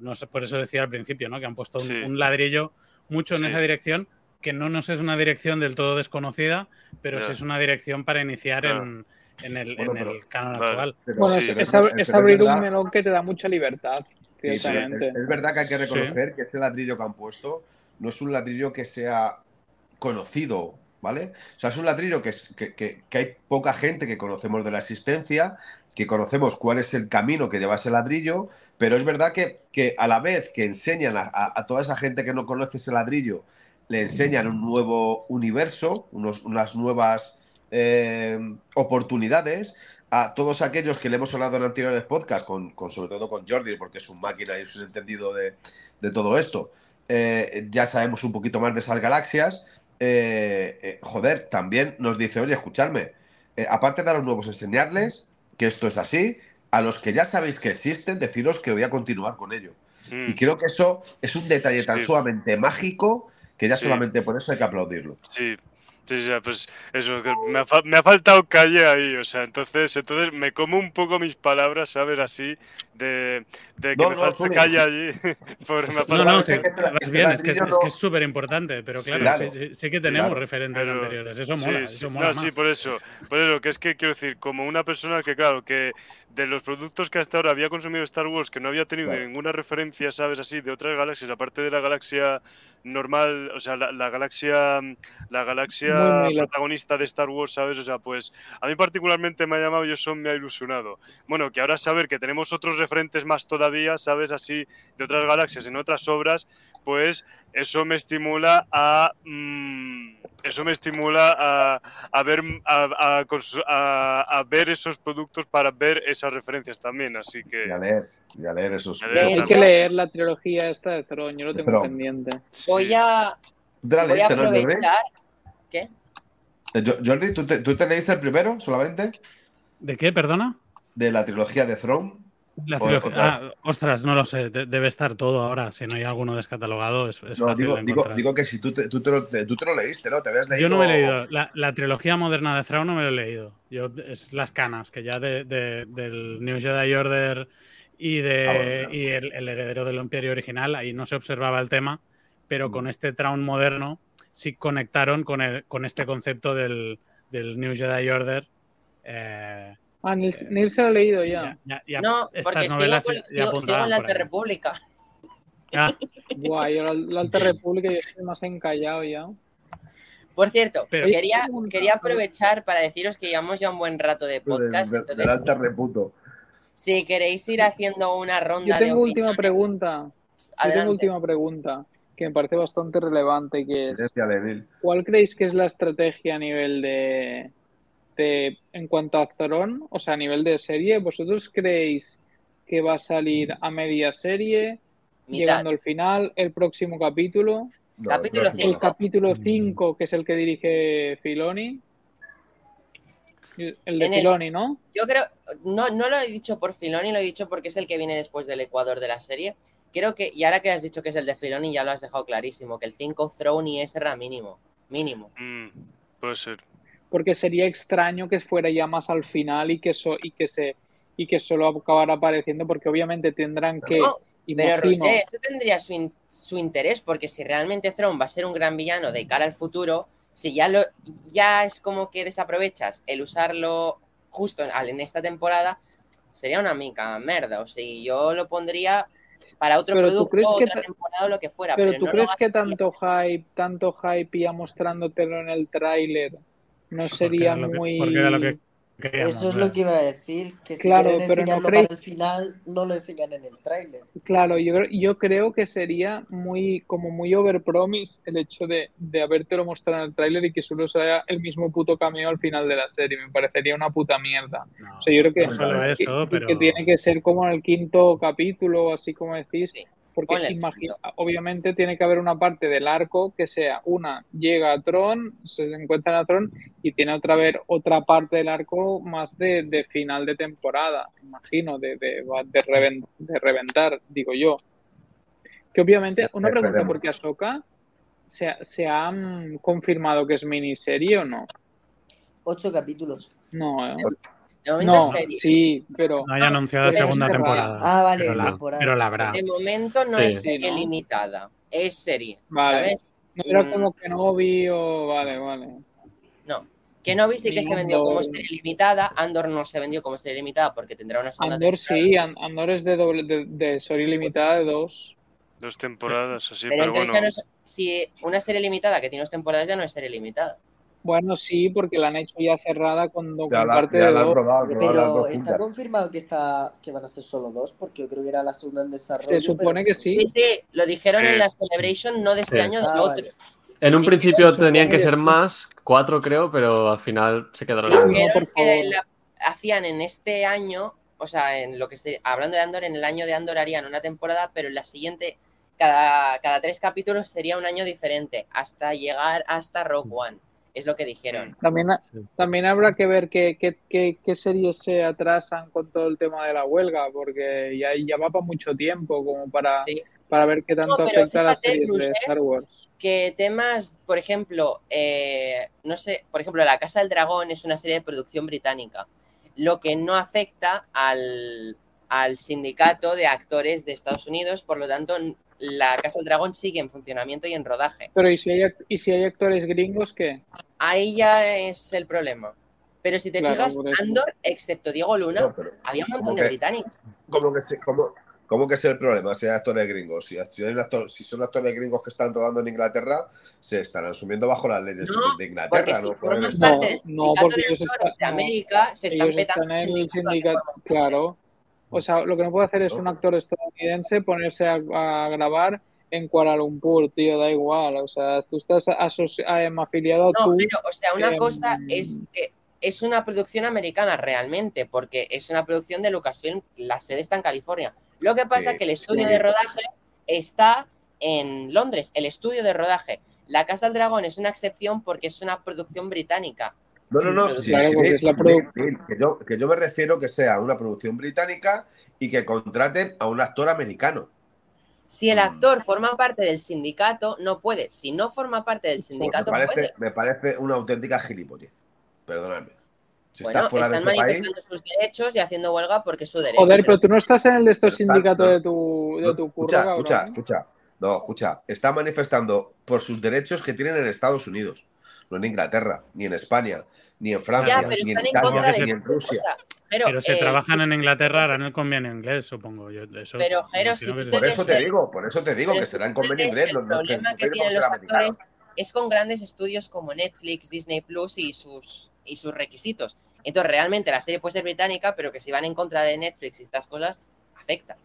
No sé, por eso decía al principio, ¿no? Que han puesto un, Sí. un ladrillo mucho en Sí. esa dirección que no nos es una dirección del todo desconocida, pero sí es una dirección para iniciar en, en el, Bueno, en pero- el canon Vale. actual. Pero Bueno, sí, es, ab- abrir un melón que te da mucha libertad, Sí, es, ciertamente. es verdad que hay que Sí. reconocer que este ladrillo que han puesto no es un ladrillo que sea conocido, ¿vale? O sea, es un ladrillo que, es- que, que- que hay poca gente que conocemos de la existencia, que conocemos cuál es el camino que lleva ese ladrillo, pero es verdad que, que a la vez que enseñan a, a- a toda esa gente que no conoce ese ladrillo, le enseñan un nuevo universo, unos- unas nuevas eh, oportunidades a todos aquellos que le hemos hablado en anteriores podcasts, con, con- sobre todo con Jordi, porque es un máquina y es un entendido de, de todo esto, eh, ya sabemos un poquito más de esas galaxias. eh, joder, también nos dice, oye, escuchadme, aparte de a los nuevos enseñarles que esto es así, a los que ya sabéis que existen, deciros que voy a continuar con ello. Mm, Y creo que eso es un detalle tan Sí. sumamente mágico que ya Sí. solamente por eso hay que aplaudirlo. Sí, sí, sí, pues eso, que me ha, me ha faltado calle ahí, o sea, entonces, entonces me como un poco mis palabras, ¿sabes? Así, de, de que No, me no, falta calle allí. por- me ha No, no, es sí, que vas bien, es que es, ladrillo es que no- es súper importante, pero Sí. claro, Claro. sí, sí- sí que tenemos Claro. referentes Pero- anteriores, eso Sí, mola, sí, eso no, mola sí, más. por eso, por eso, que es que quiero decir, como una persona que, claro, que de los productos que hasta ahora había consumido Star Wars, que no había tenido Claro. ninguna referencia, ¿sabes? Así, de otras galaxias, aparte de la galaxia normal, o sea, la, la galaxia, la galaxia Muy, muy la- protagonista de Star Wars, ¿sabes? O sea, pues a mí particularmente me ha llamado y eso me ha ilusionado. Bueno, que ahora saber que tenemos otros referentes más todavía, ¿sabes? Así, de otras galaxias en otras obras, pues eso me estimula a... mm, eso me estimula a, a ver a, a a- a ver esos productos para ver esas referencias también, así que Y a leer, y a leer esos. A esos leer, Hay que leer la trilogía esta de Tron, yo lo tengo Tron. pendiente. Voy a, ¿Tú te la voy a aprovechar. ¿Qué? Eh, Jo- Jordi, ¿tú te, tú te leíste el primero solamente? ¿De qué, perdona? De la trilogía de Throne. La ah, ostras, no lo sé, de- debe estar todo ahora. Si no hay alguno descatalogado, es, es No, fácil digo, de digo, digo que si tú te, tú, te lo, te- tú te lo leíste, ¿no? Te habías leído. Yo no me he leído. La, la trilogía moderna de Thrawn no me lo he leído. Yo, es las canas, que ya de, de- del New Jedi Order y, de, Ah, bueno, y el, el heredero del Imperio original, ahí no se observaba el tema, pero Mm. con este Thrawn moderno sí conectaron con, el, con este concepto del, del New Jedi Order. eh, Ah, Nils, Eh, Nils se lo ha leído ya. ya- ya- ya No, estas porque sigo, novelas con- sigo- sigo apuntaban en la Alta. República. Ah, Buah, yo la, la Alta República yo estoy más encallado ya. Por cierto, Pero- quería, quería aprovechar para deciros que llevamos ya un buen rato de podcast. Entonces, del alta reputo. si queréis ir haciendo una ronda Yo de tengo última opiniones, pregunta. Yo adelante. tengo última pregunta que me parece bastante relevante, que es. ¿cuál creéis que es la estrategia a nivel de, en cuanto a Zorón, o sea, a nivel de serie? ¿Vosotros creéis que va a salir a media serie, Mitad. llegando al final, el próximo capítulo? No, Capítulo no, El cinco. capítulo Mm. 5, que es el que dirige Filoni. El de En el- Filoni, ¿no? Yo creo, no, no lo he dicho por Filoni, lo he dicho porque es el que viene después del Ecuador de la serie. Creo que, y ahora que has dicho que es el de Filoni, ya lo has dejado clarísimo, que el 5 Throne y Ezra mínimo. Mínimo. Mm, puede ser. Porque sería extraño que fuera ya más al final y que, so- y que, se, y que solo acabara apareciendo, porque obviamente tendrán que, No, Pero Roger, eso tendría su, in- su interés, porque si realmente Throne va a ser un gran villano de cara al futuro, si ya lo ya es como que desaprovechas el usarlo justo en, en esta temporada, sería una mica merda. O sea, yo lo pondría para otro Pero producto, crees otra temporada o lo que fuera. pero Pero, ¿tú no crees que tanto hype, tanto hype ya mostrándotelo en el tráiler no porque sería que- muy... porque era lo que queríamos Eso es lo que iba a decir, que si Claro, pero no creéis- el final, no lo enseñan en el tráiler. Claro, yo, creo- yo creo que sería muy, como muy overpromise el hecho de, de habértelo mostrado en el tráiler y que solo sea el mismo puto cameo al final de la serie. Me parecería una puta mierda. No, O sea, yo creo que, no solo que- eso, que pero tiene que ser como en el quinto capítulo, así como decís, Sí, porque obviamente tiene que haber una parte del arco que sea una, llega a Tron, se encuentra a Tron y tiene otra vez otra parte del arco más de, de final de temporada, imagino, de, de, de, reven- de reventar, digo yo. Que obviamente, una pregunta, porque Ahsoka se, ha- se han confirmado que es miniserie o no? Ocho capítulos. No, ¿eh? De momento no, es serie. sí, pero no hay anunciada pero segunda temporada. Ah, vale, pero la, temporada. pero la habrá. De momento no Sí. es serie Sí, ¿no? limitada, es serie. Vale. ¿Sabes? No era Mm. como que no vi o. Vale, vale. No. Kenobi sí que se vendió como serie limitada, Andor no se vendió como serie limitada porque tendrá una segunda Andor temporada. sí, An- Andor es de, doble, de, de serie limitada de dos. Dos temporadas así, pero bueno. ya no es- si una serie limitada que tiene dos temporadas ya no es serie limitada. Bueno, sí, porque la han hecho ya cerrada con, con la, parte ya de dos. probado, Pero dos está confirmado que está que van a ser solo dos, porque yo creo que era la segunda en desarrollo. Se supone pero- que sí. Sí, sí, lo dijeron en la Celebration, no de este Sí. año, del Ah, otro. vale. En un principio tenían que ser más, cuatro creo, pero al final se quedaron en dos. Que la- hacían en este año, o sea, en lo que se- hablando de Andor, en el año de Andor harían una temporada, pero en la siguiente, cada, cada tres capítulos sería un año diferente, hasta llegar hasta Rogue One. Es lo que dijeron. También, ha- también habrá que ver qué, qué, qué, qué series se atrasan con todo el tema de la huelga, porque ya, ya va para mucho tiempo como para, Sí. para ver qué tanto No, afecta a las series de Bruce. Star Wars. que temas, por ejemplo, eh, no sé, por ejemplo, La Casa del Dragón es una serie de producción británica, lo que no afecta al, al sindicato de actores de Estados Unidos, por lo tanto, La Casa del Dragón sigue en funcionamiento y en rodaje. Pero ¿y si hay, y si hay actores gringos qué? Ahí ya es el problema. Pero si te Claro, fijas. Andor, excepto Diego Luna, No, pero había un ¿cómo montón de que- británicos. ¿Cómo que, se- cómo- cómo que es el problema? Si hay actores gringos, si, si hay un actor- si son actores gringos que están rodando en Inglaterra, se estarán asumiendo bajo las leyes No, de Porque Inglaterra. si ¿no? formas No, parte no, sindicato porque de ellos están- de no, América, se están Ellos petando están en el sindicato de sindicato, forma- claro. O sea, lo que no puede hacer es un actor estadounidense ponerse a, a grabar en Kuala Lumpur, tío, da igual. O sea, tú estás em, afiliado a No, tú. pero, o sea, una em, cosa es que es una producción americana realmente, porque es una producción de Lucasfilm, la sede está en California. Lo que pasa Sí, es que el estudio sí. de rodaje está en Londres, el estudio de rodaje. La Casa del Dragón es una excepción porque es una producción británica. No, no, no. Claro, sí, claro, sí, porque es la sí, produ- sí, que, yo, que yo me refiero que sea una producción británica y que contraten a un actor americano. Si el Mm. actor forma parte del sindicato, no puede. Si no forma parte del Me sindicato, parece, puede. me parece una auténtica gilipollez. Perdonadme. Si Bueno, estás fuera están de este país, manifestando sus derechos y haciendo huelga porque es su derecho. Joder, pero tú no estás en el de estos sindicatos no. de tu, de tu curro, escucha, cabrón. escucha, escucha. No, escucha. Está manifestando por sus derechos que tienen en Estados Unidos, no en Inglaterra, ni en España, ni en Francia, Ya, pero ni en en Italia, ni en Rusia. pero, Pero si eh, trabajan en Inglaterra harán el convenio inglés, supongo. Yo, eso, Pero, imagino si tú Por eso te Pero- digo, por eso te digo pero que será en convenio inglés. El problema que tiene tienen los actores es con grandes estudios como Netflix, Disney Plus y sus, y sus requisitos. Entonces, realmente la serie puede ser británica, pero que si van en contra de Netflix y estas cosas, afecta.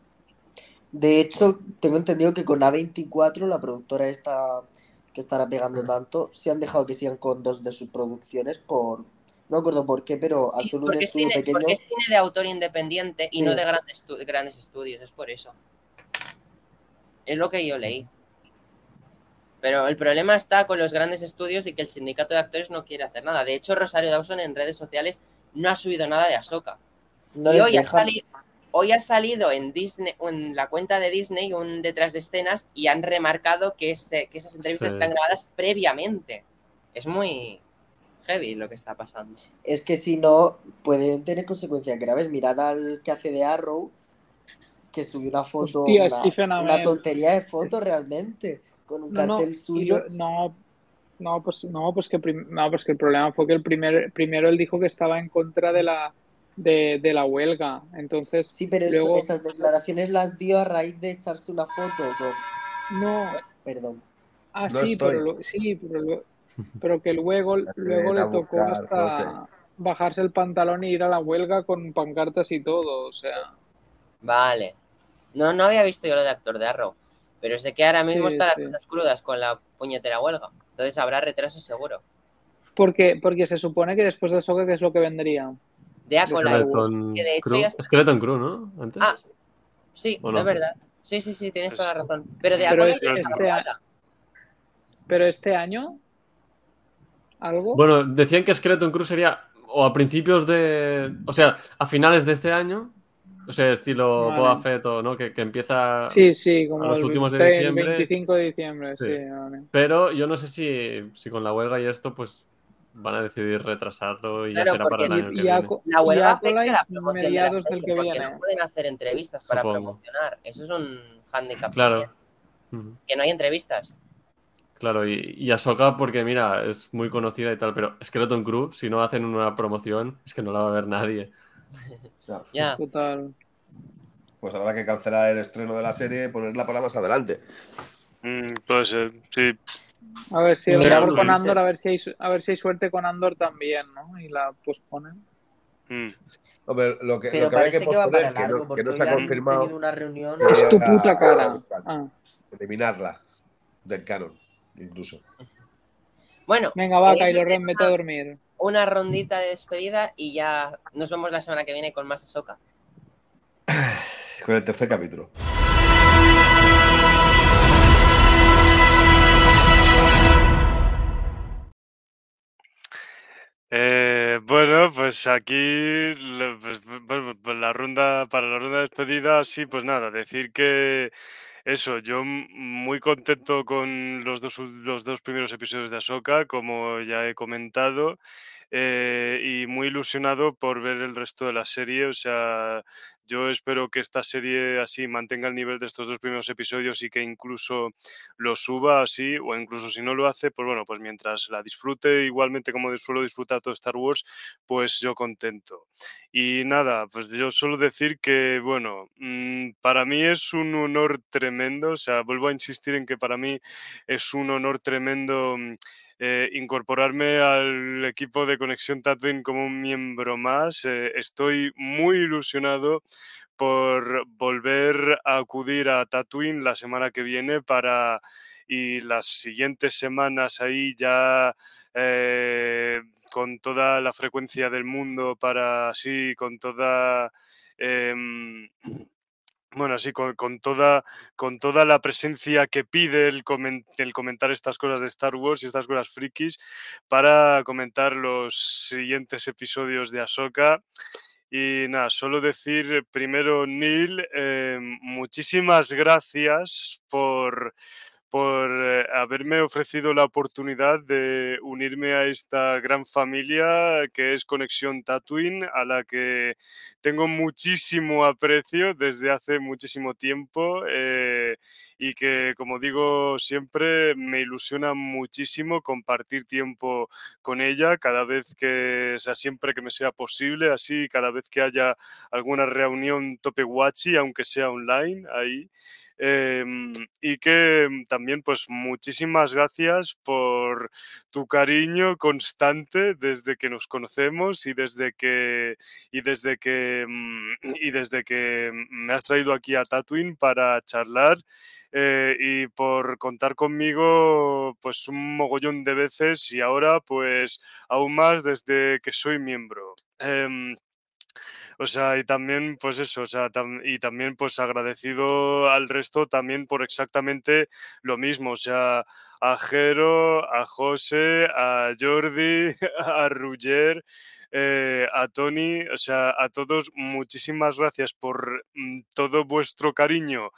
De hecho, tengo entendido que con A24, la productora esta que estará pegando tanto, se han dejado que sigan con dos de sus producciones por. No me acuerdo por qué, pero al Sí, un porque, es cine, pequeño. porque es cine de autor independiente y Sí. no de grandes, estu- grandes estudios, es por eso. Es lo que yo leí. Pero el problema está con los grandes estudios y que el sindicato de actores no quiere hacer nada. De hecho, Rosario Dawson en redes sociales no ha subido nada de Ahsoka. No y hoy ha, salido, hoy ha salido en Disney, en la cuenta de Disney un detrás de escenas y han remarcado que, ese- que esas entrevistas Sí. están grabadas previamente. Es muy heavy lo que está pasando. Es que si no, pueden tener consecuencias graves. Mirad al que hace de Arrow, que subió una foto, Hostia, una, una tontería de foto realmente, con un No, no, cartel y suyo. no, no, pues, no, pues que, no, pues que el problema fue que el primer, primero él dijo que estaba en contra de la, de, de la huelga. Entonces, Sí, pero eso- luego, esas declaraciones las dio a raíz de echarse una foto con... no, Perdón. ah, No sí, pero, lo- sí, pero, lo- pero que luego, luego le tocó buscar, hasta bajarse el pantalón y ir a la huelga con pancartas y todo, o sea, Vale. No, no había visto yo lo de actor de Arrow. Pero sé que ahora mismo Sí, están sí. las cosas crudas con la puñetera huelga. Entonces habrá retraso seguro. porque, porque se supone que después de Ahsoka, ¿qué es lo que vendría? De Acolyte. Skeleton que de hecho Crew. ya está- Skeleton Crew, ¿no? Antes. Ah, Sí, es verdad. Sí, sí, sí, tienes toda la Es- razón. Pero de Pero Acolyte es- ya está este grabada. Pero este año, ¿algo? Bueno, decían que Skeleton Crew sería o a principios de. O sea, a finales de este año. O sea, estilo Vale. Boba Fett o no, que, que empieza. Sí, sí, como a los el últimos de 23, diciembre. 25 de diciembre, Sí. sí, vale. Pero yo no sé si, si con la huelga y esto, pues van a decidir retrasarlo y ya Claro, será para el año que viene. La huelga afecta la promoción de que porque viene. no pueden hacer entrevistas para Supongo. promocionar. Eso es un handicap. Claro. también. Que no hay entrevistas. Claro, y, y Ahsoka porque mira, es muy conocida y tal, pero Skeleton Crew, si no hacen una promoción, es que no la va a ver nadie. Ya. Ya. Total. Pues habrá que cancelar el estreno de la serie y ponerla para más adelante. Mm, puede ser, sí. A ver si mejor con. Andor, a ver si hay a ver si hay suerte con Andor también, ¿no? Y la posponen. Mm. Hombre, lo que, Pero lo que parece que que va no, que porque no hoy se ha han confirmado, una reunión. Es tu puta cara. Ah. eliminarla del canon, incluso. Bueno, Venga, va, ¿queréis Kylo Ren, vete a dormir. una rondita de despedida y ya nos vemos la semana que viene con más Ahsoka. Con el tercer capítulo. Eh, bueno, pues aquí pues, pues la ronda, para la ronda de despedida, sí, pues nada, decir que eso, yo muy contento con los dos, los dos primeros episodios de Ahsoka, como ya he comentado, eh, y muy ilusionado por ver el resto de la serie, o sea, yo espero que esta serie así mantenga el nivel de estos dos primeros episodios y que incluso lo suba así, o incluso si no lo hace, pues bueno, pues mientras la disfrute igualmente como suelo disfrutar todo Star Wars, pues yo contento. Y nada, pues yo suelo decir que, bueno, mm, para mí es un honor tremendo, o sea, vuelvo a insistir en que para mí es un honor tremendo mm, eh, incorporarme al equipo de Conexión Tatooine como un miembro más. eh, estoy muy ilusionado por volver a acudir a Tatooine la semana que viene para y las siguientes semanas ahí ya eh, con toda la frecuencia del mundo para así, con toda em, bueno, así con, toda, con toda la presencia que pide el, el comentar estas cosas de Star Wars y estas cosas frikis para comentar los siguientes episodios de Ahsoka. Y nada, solo decir primero, Neil, eh, muchísimas gracias por, por eh, haberme ofrecido la oportunidad de unirme a esta gran familia que es Conexión Tatooine, a la que tengo muchísimo aprecio desde hace muchísimo tiempo eh, y que, como digo siempre, me ilusiona muchísimo compartir tiempo con ella cada vez que, o sea, siempre que me sea posible, así cada vez que haya alguna reunión tope aunque sea online, ahí. Em, y que mm, también, pues, muchísimas gracias por tu cariño constante desde que nos conocemos y desde que y desde que mm, y desde que me has traído aquí a Tatooine para charlar eh, y por contar conmigo pues un mogollón de veces y ahora pues aún más desde que soy miembro. Em, o sea, y también, pues eso, o sea, y también, pues agradecido al resto también por exactamente lo mismo, o sea, a Jero, a José, a Jordi, a Ruger, eh, a Tony, o sea, a todos, muchísimas gracias por mm, todo vuestro cariño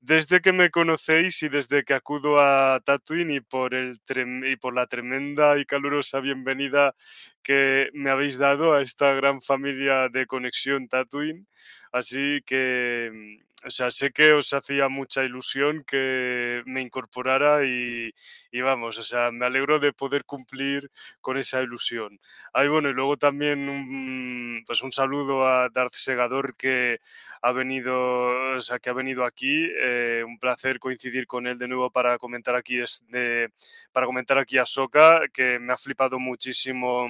desde que me conocéis y desde que acudo a Tatooine y por, el y por la tremenda y calurosa bienvenida que me habéis dado a esta gran familia de conexión Tatooine. Así que, mm, o sea, sé que os hacía mucha ilusión que me incorporara y, y vamos, o sea, me alegro de poder cumplir con esa ilusión. Ahí bueno, y luego también un, pues un saludo a Darth Segador que ha venido, o sea, que ha venido aquí. eh, un placer coincidir con él de nuevo para comentar aquí este, para comentar aquí a Soka, que me ha flipado muchísimo.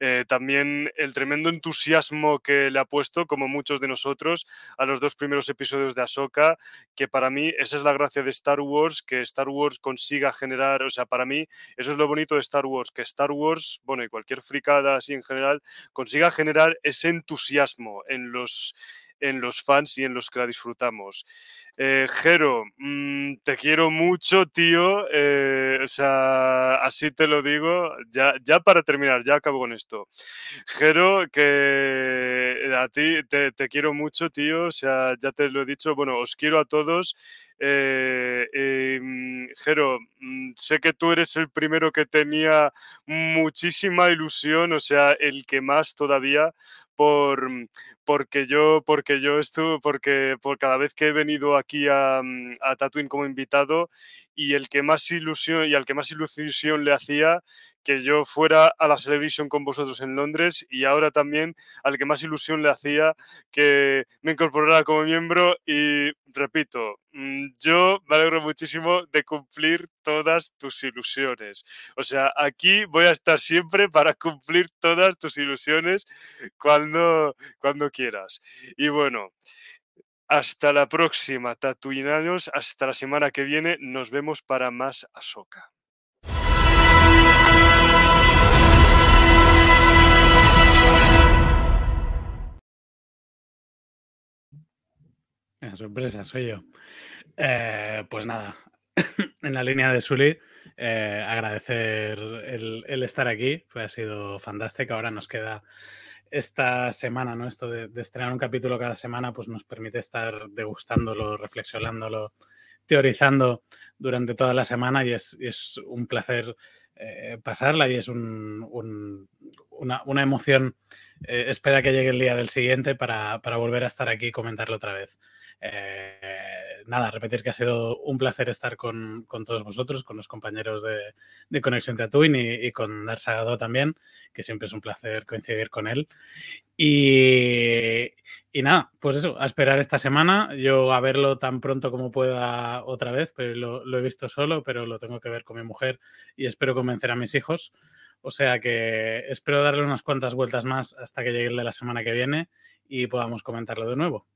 Eh, también el tremendo entusiasmo que le ha puesto, como muchos de nosotros, a los dos primeros episodios de Ahsoka, que para mí esa es la gracia de Star Wars, que Star Wars consiga generar, o sea, para mí eso es lo bonito de Star Wars, que Star Wars, bueno, y cualquier fricada así en general, consiga generar ese entusiasmo en los, en los fans y en los que la disfrutamos. Eh, Jero, mm, te quiero mucho, tío. eh, o sea, así te lo digo. Ya, ya para terminar, ya acabo con esto. Jero, que a ti te, quiero mucho, tío. O sea, ya te lo he dicho. Bueno, os quiero a todos. Eh, mm, Jero, mm, sé que tú eres el primero que tenía muchísima ilusión, o sea, el que más todavía por porque yo, porque yo estuve, porque por cada vez que he venido aquí a, mm, a Tatooine como invitado y el que más ilusión y al que más ilusión le hacía que yo fuera a la Television con vosotros en Londres y ahora también al que más ilusión le hacía que me incorporara como miembro y repito, mm, yo me alegro muchísimo de cumplir todas tus ilusiones. O sea, aquí voy a estar siempre para cumplir todas tus ilusiones cuando, cuando quieras. Y bueno, hasta la próxima, tatuinanos. Hasta la semana que viene. Nos vemos para más Ahsoka. La sorpresa, soy yo. Eh, pues nada, en la línea de Sully, eh, agradecer el, estar aquí, ha sido fantástico. Ahora nos queda esta semana, ¿no? Esto de, estrenar un capítulo cada semana, pues nos permite estar degustándolo, reflexionándolo, teorizando durante toda la semana y es, un placer eh, pasarla y es un- un- una, emoción. eh, espera que llegue el día del siguiente para volver a estar aquí y comentarlo otra vez. Eh, nada, repetir que ha sido un placer estar con, con todos vosotros, con los compañeros de, Conexión Tatooine y, y con Dar Sagado también, que siempre es un placer coincidir con él. Y, nada, pues eso, a esperar esta semana. Yo a verlo tan pronto como pueda otra vez, pero lo, lo he visto solo, pero lo tengo que ver con mi mujer y espero convencer a mis hijos. O sea que espero darle unas cuantas vueltas más hasta que llegue el de la semana que viene y podamos comentarlo de nuevo.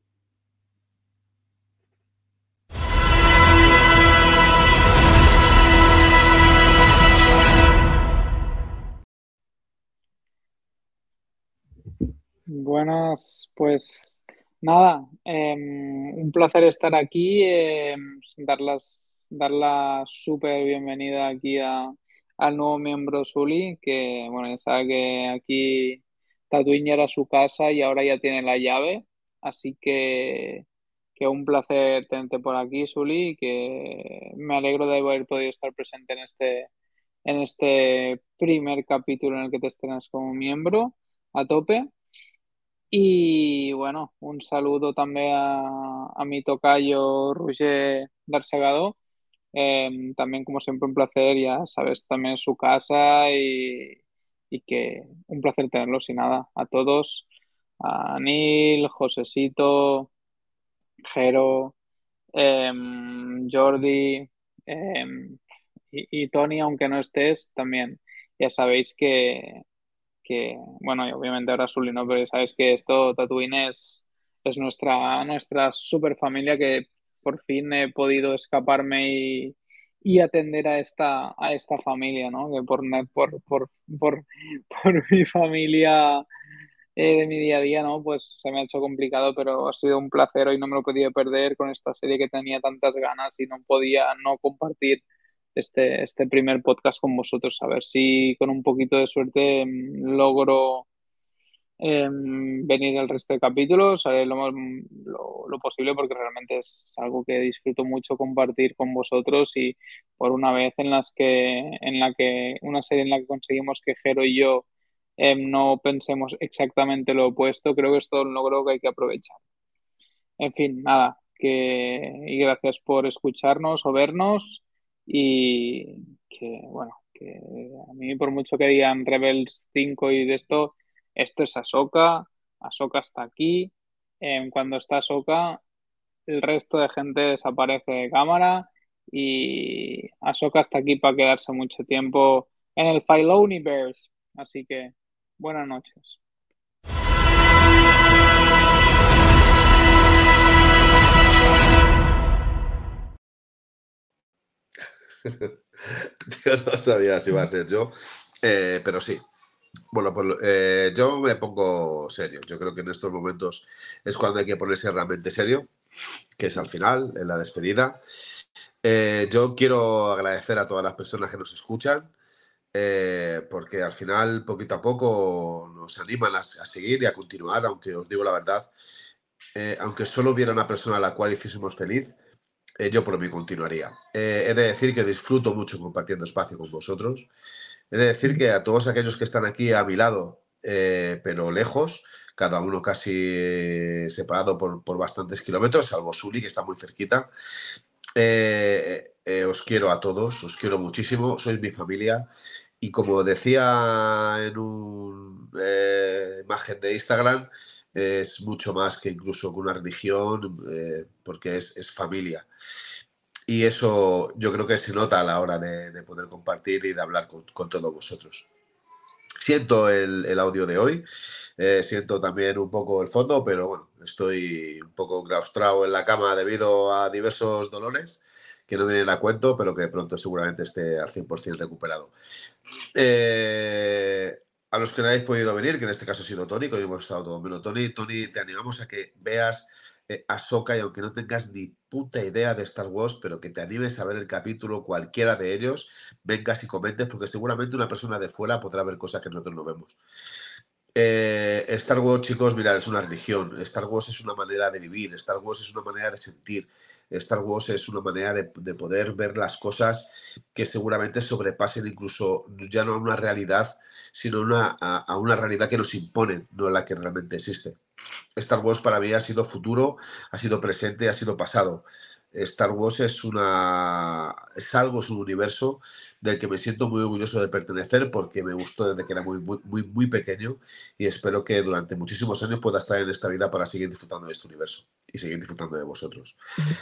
Buenas, pues nada, em, un placer estar aquí, em, dar las, dar la súper bienvenida aquí a, al nuevo miembro Zuli, que bueno, ya sabe que aquí ya era su casa y ahora ya tiene la llave, así que, que un placer tenerte por aquí, Zuli, y que me alegro de haber podido estar presente en este, en este primer capítulo en el que te estrenas como miembro a tope. Y bueno, un saludo también a, a mi tocayo Roger Darsegado. Em, también, como siempre, un placer, ya sabes, también su casa y, y que un placer tenerlos y nada, a todos, a Neil, Josecito, Jero, em, Jordi em, y Tony, aunque no estés, también ya sabéis que, que, bueno, y obviamente ahora Sully no, pero ya sabéis que esto, Tatooine es, es nuestra, nuestra super familia que por fin he podido escaparme y, y atender a esta, a esta familia, ¿no? Que por, por, por, por, por mi familia eh, de mi día a día, ¿no? Pues se me ha hecho complicado, pero ha sido un placer hoy no me lo podía perder con esta serie que tenía tantas ganas y no podía no compartir este, este primer podcast con vosotros. A ver si con un poquito de suerte mm, logro eh, venir el resto de capítulos, haré lo, más- lo, lo posible porque realmente es algo que disfruto mucho compartir con vosotros y por una vez en las que, en la que, una serie en la que conseguimos que Jero y yo eh, no pensemos exactamente lo opuesto, creo que es todo un logro que hay que aprovechar. En fin, nada, que, y gracias por escucharnos o vernos y que, bueno, que a mí por mucho que digan Rebels 5 y de esto, esto es Ahsoka, Ahsoka está aquí, eh, cuando está Ahsoka, el resto de gente desaparece de cámara y Ahsoka está aquí para quedarse mucho tiempo en el Filoniverse, así que buenas noches. Yo no sabía si iba a ser yo, eh, pero sí. Bueno, pues eh, yo me pongo serio. Yo creo que en estos momentos es cuando hay que ponerse realmente serio, que es al final, en la despedida. Eh, yo quiero agradecer a todas las personas que nos escuchan, eh, porque al final, poquito a poco, nos animan a, a seguir y a continuar, aunque os digo la verdad, eh, aunque solo hubiera una persona a la cual hiciésemos feliz, eh, yo por mí continuaría. Eh, he de decir que disfruto mucho compartiendo espacio con vosotros. He de decir que a todos aquellos que están aquí a mi lado, eh, pero lejos, cada uno casi separado por, por bastantes kilómetros, salvo Suli, que está muy cerquita. Os quiero a todos, os quiero muchísimo, sois mi familia. Y como decía en una imagen de Instagram, es mucho más que incluso que una religión, porque es, es familia. Y eso yo creo que se nota a la hora de, de poder compartir y de hablar con, con todos vosotros. Siento el, el audio de hoy, eh, siento también un poco el fondo, pero bueno, estoy un poco claustrado en la cama debido a diversos dolores que no vienen a cuento, pero que pronto seguramente esté al 100% recuperado. Eh, a los que no habéis podido venir, que en este caso ha sido Tony, que hoy hemos estado todo menos Tony, Tony, te animamos a que veas eh, Ahsoka y aunque no tengas ni puta idea de Star Wars, pero que te animes a ver el capítulo, cualquiera de ellos, vengas y comentes, porque seguramente una persona de fuera podrá ver cosas que nosotros no vemos. Eh, Star Wars, chicos, mirad, es una religión. Star Wars es una manera de vivir. Star Wars es una manera de sentir. Star Wars es una manera de, de poder ver las cosas que seguramente sobrepasen incluso ya no a una realidad, sino una, a, a una realidad que nos imponen, no la que realmente existe. Star Wars para mí ha sido futuro, ha sido presente, ha sido pasado. Star Wars es una es algo, es un universo del que me siento muy orgulloso de pertenecer porque me gustó desde que era muy, muy, muy, pequeño y espero que durante muchísimos años pueda estar en esta vida para seguir disfrutando de este universo y seguir disfrutando de vosotros.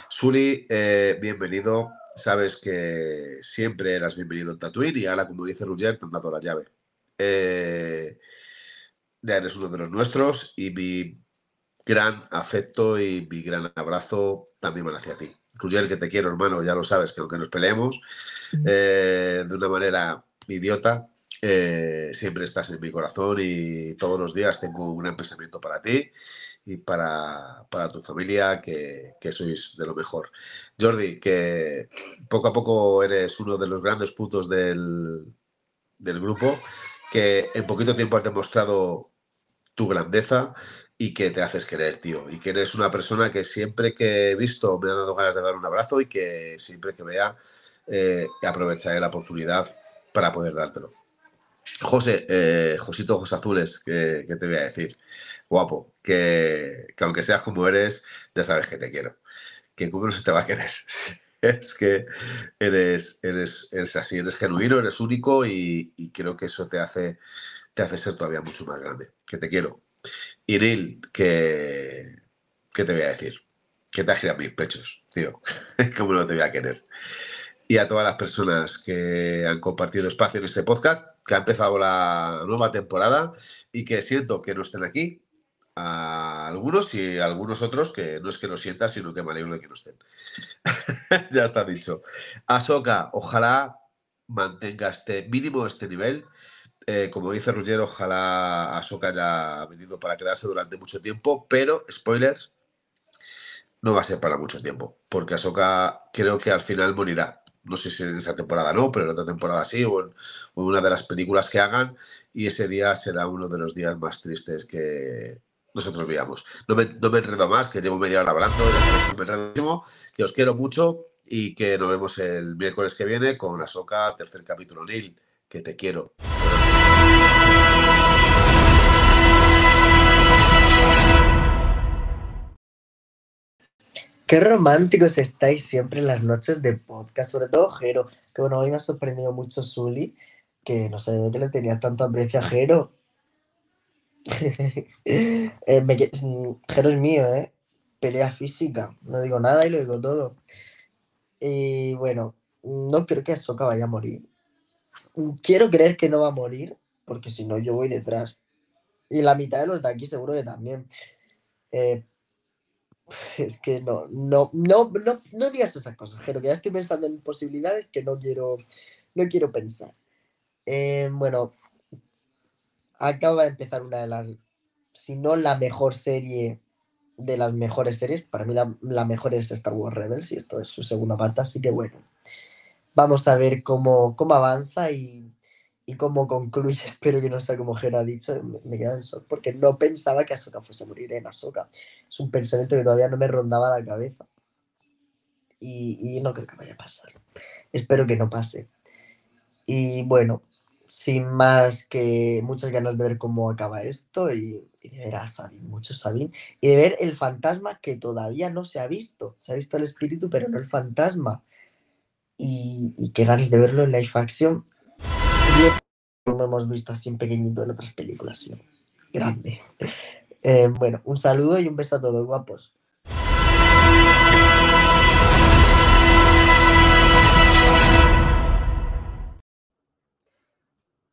Suli, eh, bienvenido. Sabes que siempre eras bienvenido en Tatooine y ahora, como dice Roger, te han dado la llave. Eh, ya eres uno de los nuestros y mi gran afecto y mi gran abrazo también van hacia ti. Que te quiero, hermano, ya lo sabes, que aunque nos peleemos eh, de una manera idiota, eh, siempre estás en mi corazón y todos los días tengo un gran pensamiento para ti y para, para tu familia, que, que, sois de lo mejor. Jordi, que poco a poco eres uno de los grandes puntos del, del grupo, que en poquito tiempo has demostrado tu grandeza y que te haces querer, tío. Y que eres una persona que siempre que he visto me ha dado ganas de dar un abrazo y que siempre que vea eh, aprovecharé la oportunidad para poder dártelo. José, eh, Josito Ojos Azules, que, te voy a decir, guapo, que, que, aunque seas como eres, ya sabes que te quiero. Que no se te va a querer. es que eres, eres, eres así, eres genuino, eres único y, y creo que eso te hace, te hace ser todavía mucho más grande. Que te quiero. Neil, que, ¿qué te voy a decir? Que te has girado mis pechos, tío. ¿Cómo no te voy a querer? Y a todas las personas que han compartido espacio en este podcast, que ha empezado la nueva temporada y que siento que no estén aquí. A algunos y a algunos otros que no es que lo sientan, sino que me alegro de que no estén. ya está dicho. Asoka, ojalá mantenga este mínimo este nivel eh, como dice Ruggiero, ojalá Ahsoka haya venido para quedarse durante mucho tiempo, pero, spoilers, no va a ser para mucho tiempo, porque Ahsoka creo que al final morirá. No sé si en esta temporada no, pero en otra temporada sí, o en, una de las películas que hagan, y ese día será uno de los días más tristes que nosotros veamos. No me, no me enredo más, que llevo media hora hablando, que os quiero mucho y que nos vemos el miércoles que viene con Ahsoka, tercer capítulo Neil, que te quiero. Qué románticos estáis siempre en las noches de podcast, sobre todo Jero, que bueno, hoy me ha sorprendido mucho Zully, que no sé que le tenía tanto aprecio a Jero. eh, me, Jero es mío, ¿eh? Pelea física, no digo nada y lo digo todo. Y bueno, no creo que Ahsoka vaya a morir. Quiero creer que no va a morir, porque si no yo voy detrás. Y la mitad de los de aquí seguro que también. Eh, es que no, no, no, no, no digas esas cosas, Jero, que ya estoy pensando en posibilidades que no quiero, no quiero pensar. Eh, bueno, acaba de empezar una de las, si no la mejor serie de las mejores series, para mí la, la mejor es Star Wars Rebels y esto es su segunda parte, así que bueno, vamos a ver cómo, cómo avanza y, y concluye, espero que no sea como Jero ha dicho, me, queda en shock porque no pensaba que Ahsoka fuese a morir en Ahsoka. Es un pensamiento que todavía no me rondaba la cabeza. Y, y, no creo que vaya a pasar. Espero que no pase. Y bueno, sin más que muchas ganas de ver cómo acaba esto y, y de ver a Sabine, mucho Sabine, y de ver el fantasma que todavía no se ha visto. Se ha visto el espíritu, pero no el fantasma. Y, y qué ganas de verlo en live action. Como hemos visto así en pequeñito en otras películas. ¿sí? Grande. Eh, bueno, un saludo y un beso a todos, guapos.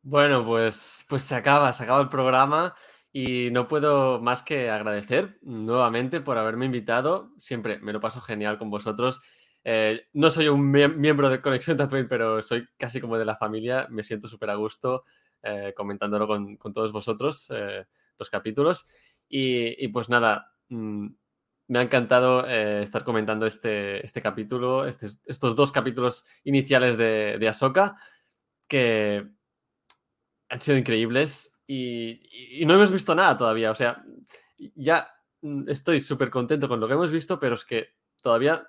Bueno, pues, pues se acaba, se acaba el programa y no puedo más que agradecer nuevamente por haberme invitado. Siempre me lo paso genial con vosotros. Eh, no soy un mie- miembro de Conexión Tatooine, pero soy casi como de la familia. Me siento súper a gusto eh, comentándolo con, todos vosotros, eh, los capítulos. Y, pues nada, mm, me ha encantado estar comentando este, este capítulo, estes- estos dos capítulos iniciales de, de Ahsoka, que han sido increíbles y, y- no hemos visto nada todavía. O sea, ya mm, estoy súper contento con lo que hemos visto, pero es que todavía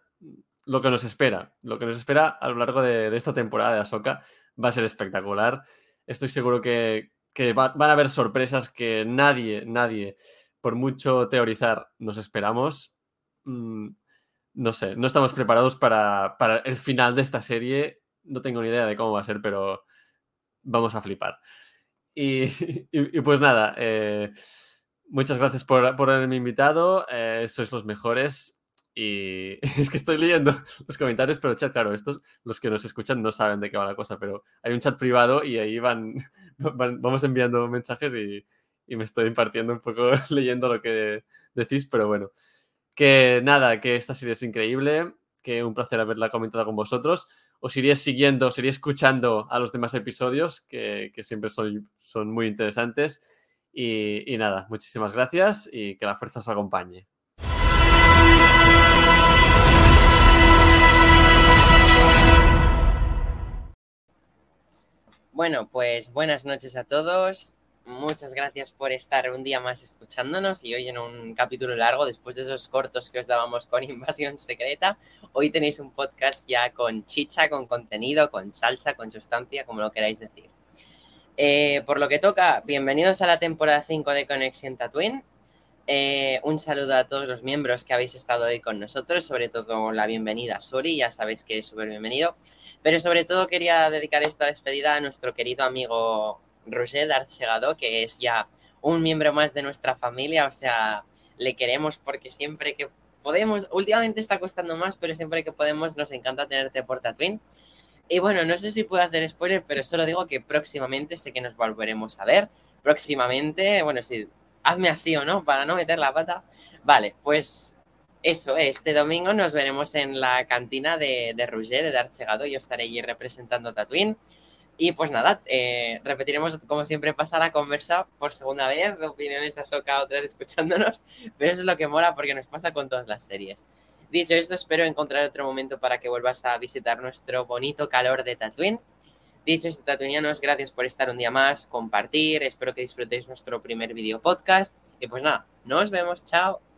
lo que nos espera, lo que nos espera a lo largo de, esta temporada de Ahsoka va a ser espectacular. Estoy seguro que, que va- van a haber sorpresas que nadie, nadie, por mucho teorizar, nos esperamos. Mm, no sé, no estamos preparados para, el final de esta serie. No tengo ni idea de cómo va a ser, pero vamos a flipar. Y, y- pues nada, eh, muchas gracias por, por haberme invitado. eh, sois los mejores. Y es que estoy leyendo los comentarios, pero chat, claro, estos, los que nos escuchan no saben de qué va la cosa, pero hay un chat privado y ahí van, vamos enviando mensajes y, y me estoy impartiendo un poco leyendo lo que decís, pero bueno, que nada, que esta serie es increíble, que un placer haberla comentado con vosotros. Os iría siguiendo, os iría escuchando a los demás episodios, que, que siempre son, son muy interesantes. Y nada, muchísimas gracias y que la fuerza os acompañe. Bueno, pues buenas noches a todos. Muchas gracias por estar un día más escuchándonos y hoy en un capítulo largo, después de esos cortos que os dábamos con Invasión Secreta, hoy tenéis un podcast ya con chicha, con contenido, con salsa, con sustancia, como lo queráis decir. Eh, por lo que toca, bienvenidos a la temporada 5 de Conexión Tatooine. Eh, un saludo a todos los miembros que habéis estado hoy con nosotros, sobre todo la bienvenida a Suri, ya sabéis que es súper bienvenido. Pero sobre todo quería dedicar esta despedida a nuestro querido amigo Roger Archegado, que es ya un miembro más de nuestra familia, o sea, le queremos porque siempre que podemos, últimamente está costando más, pero siempre que podemos nos encanta tenerte por Tatooine. Y bueno, no sé si puedo hacer spoiler, pero solo digo que próximamente sé que nos volveremos a ver. Próximamente, bueno, sí, hazme así o no, para no meter la pata. Vale, pues eso, este domingo nos veremos en la cantina de, de Rouget, de Dar Segado. Yo estaré allí representando a Tatooine. Y pues nada, eh, repetiremos como siempre pasa la conversa por segunda vez, de opiniones de Ahsoka otra vez escuchándonos, pero eso es lo que mola porque nos pasa con todas las series. Dicho esto, espero encontrar otro momento para que vuelvas a visitar nuestro bonito calor de Tatooine. Dicho esto, tatuinianos, gracias por estar un día más, compartir, espero que disfrutéis nuestro primer video podcast y pues nada, nos vemos, chao.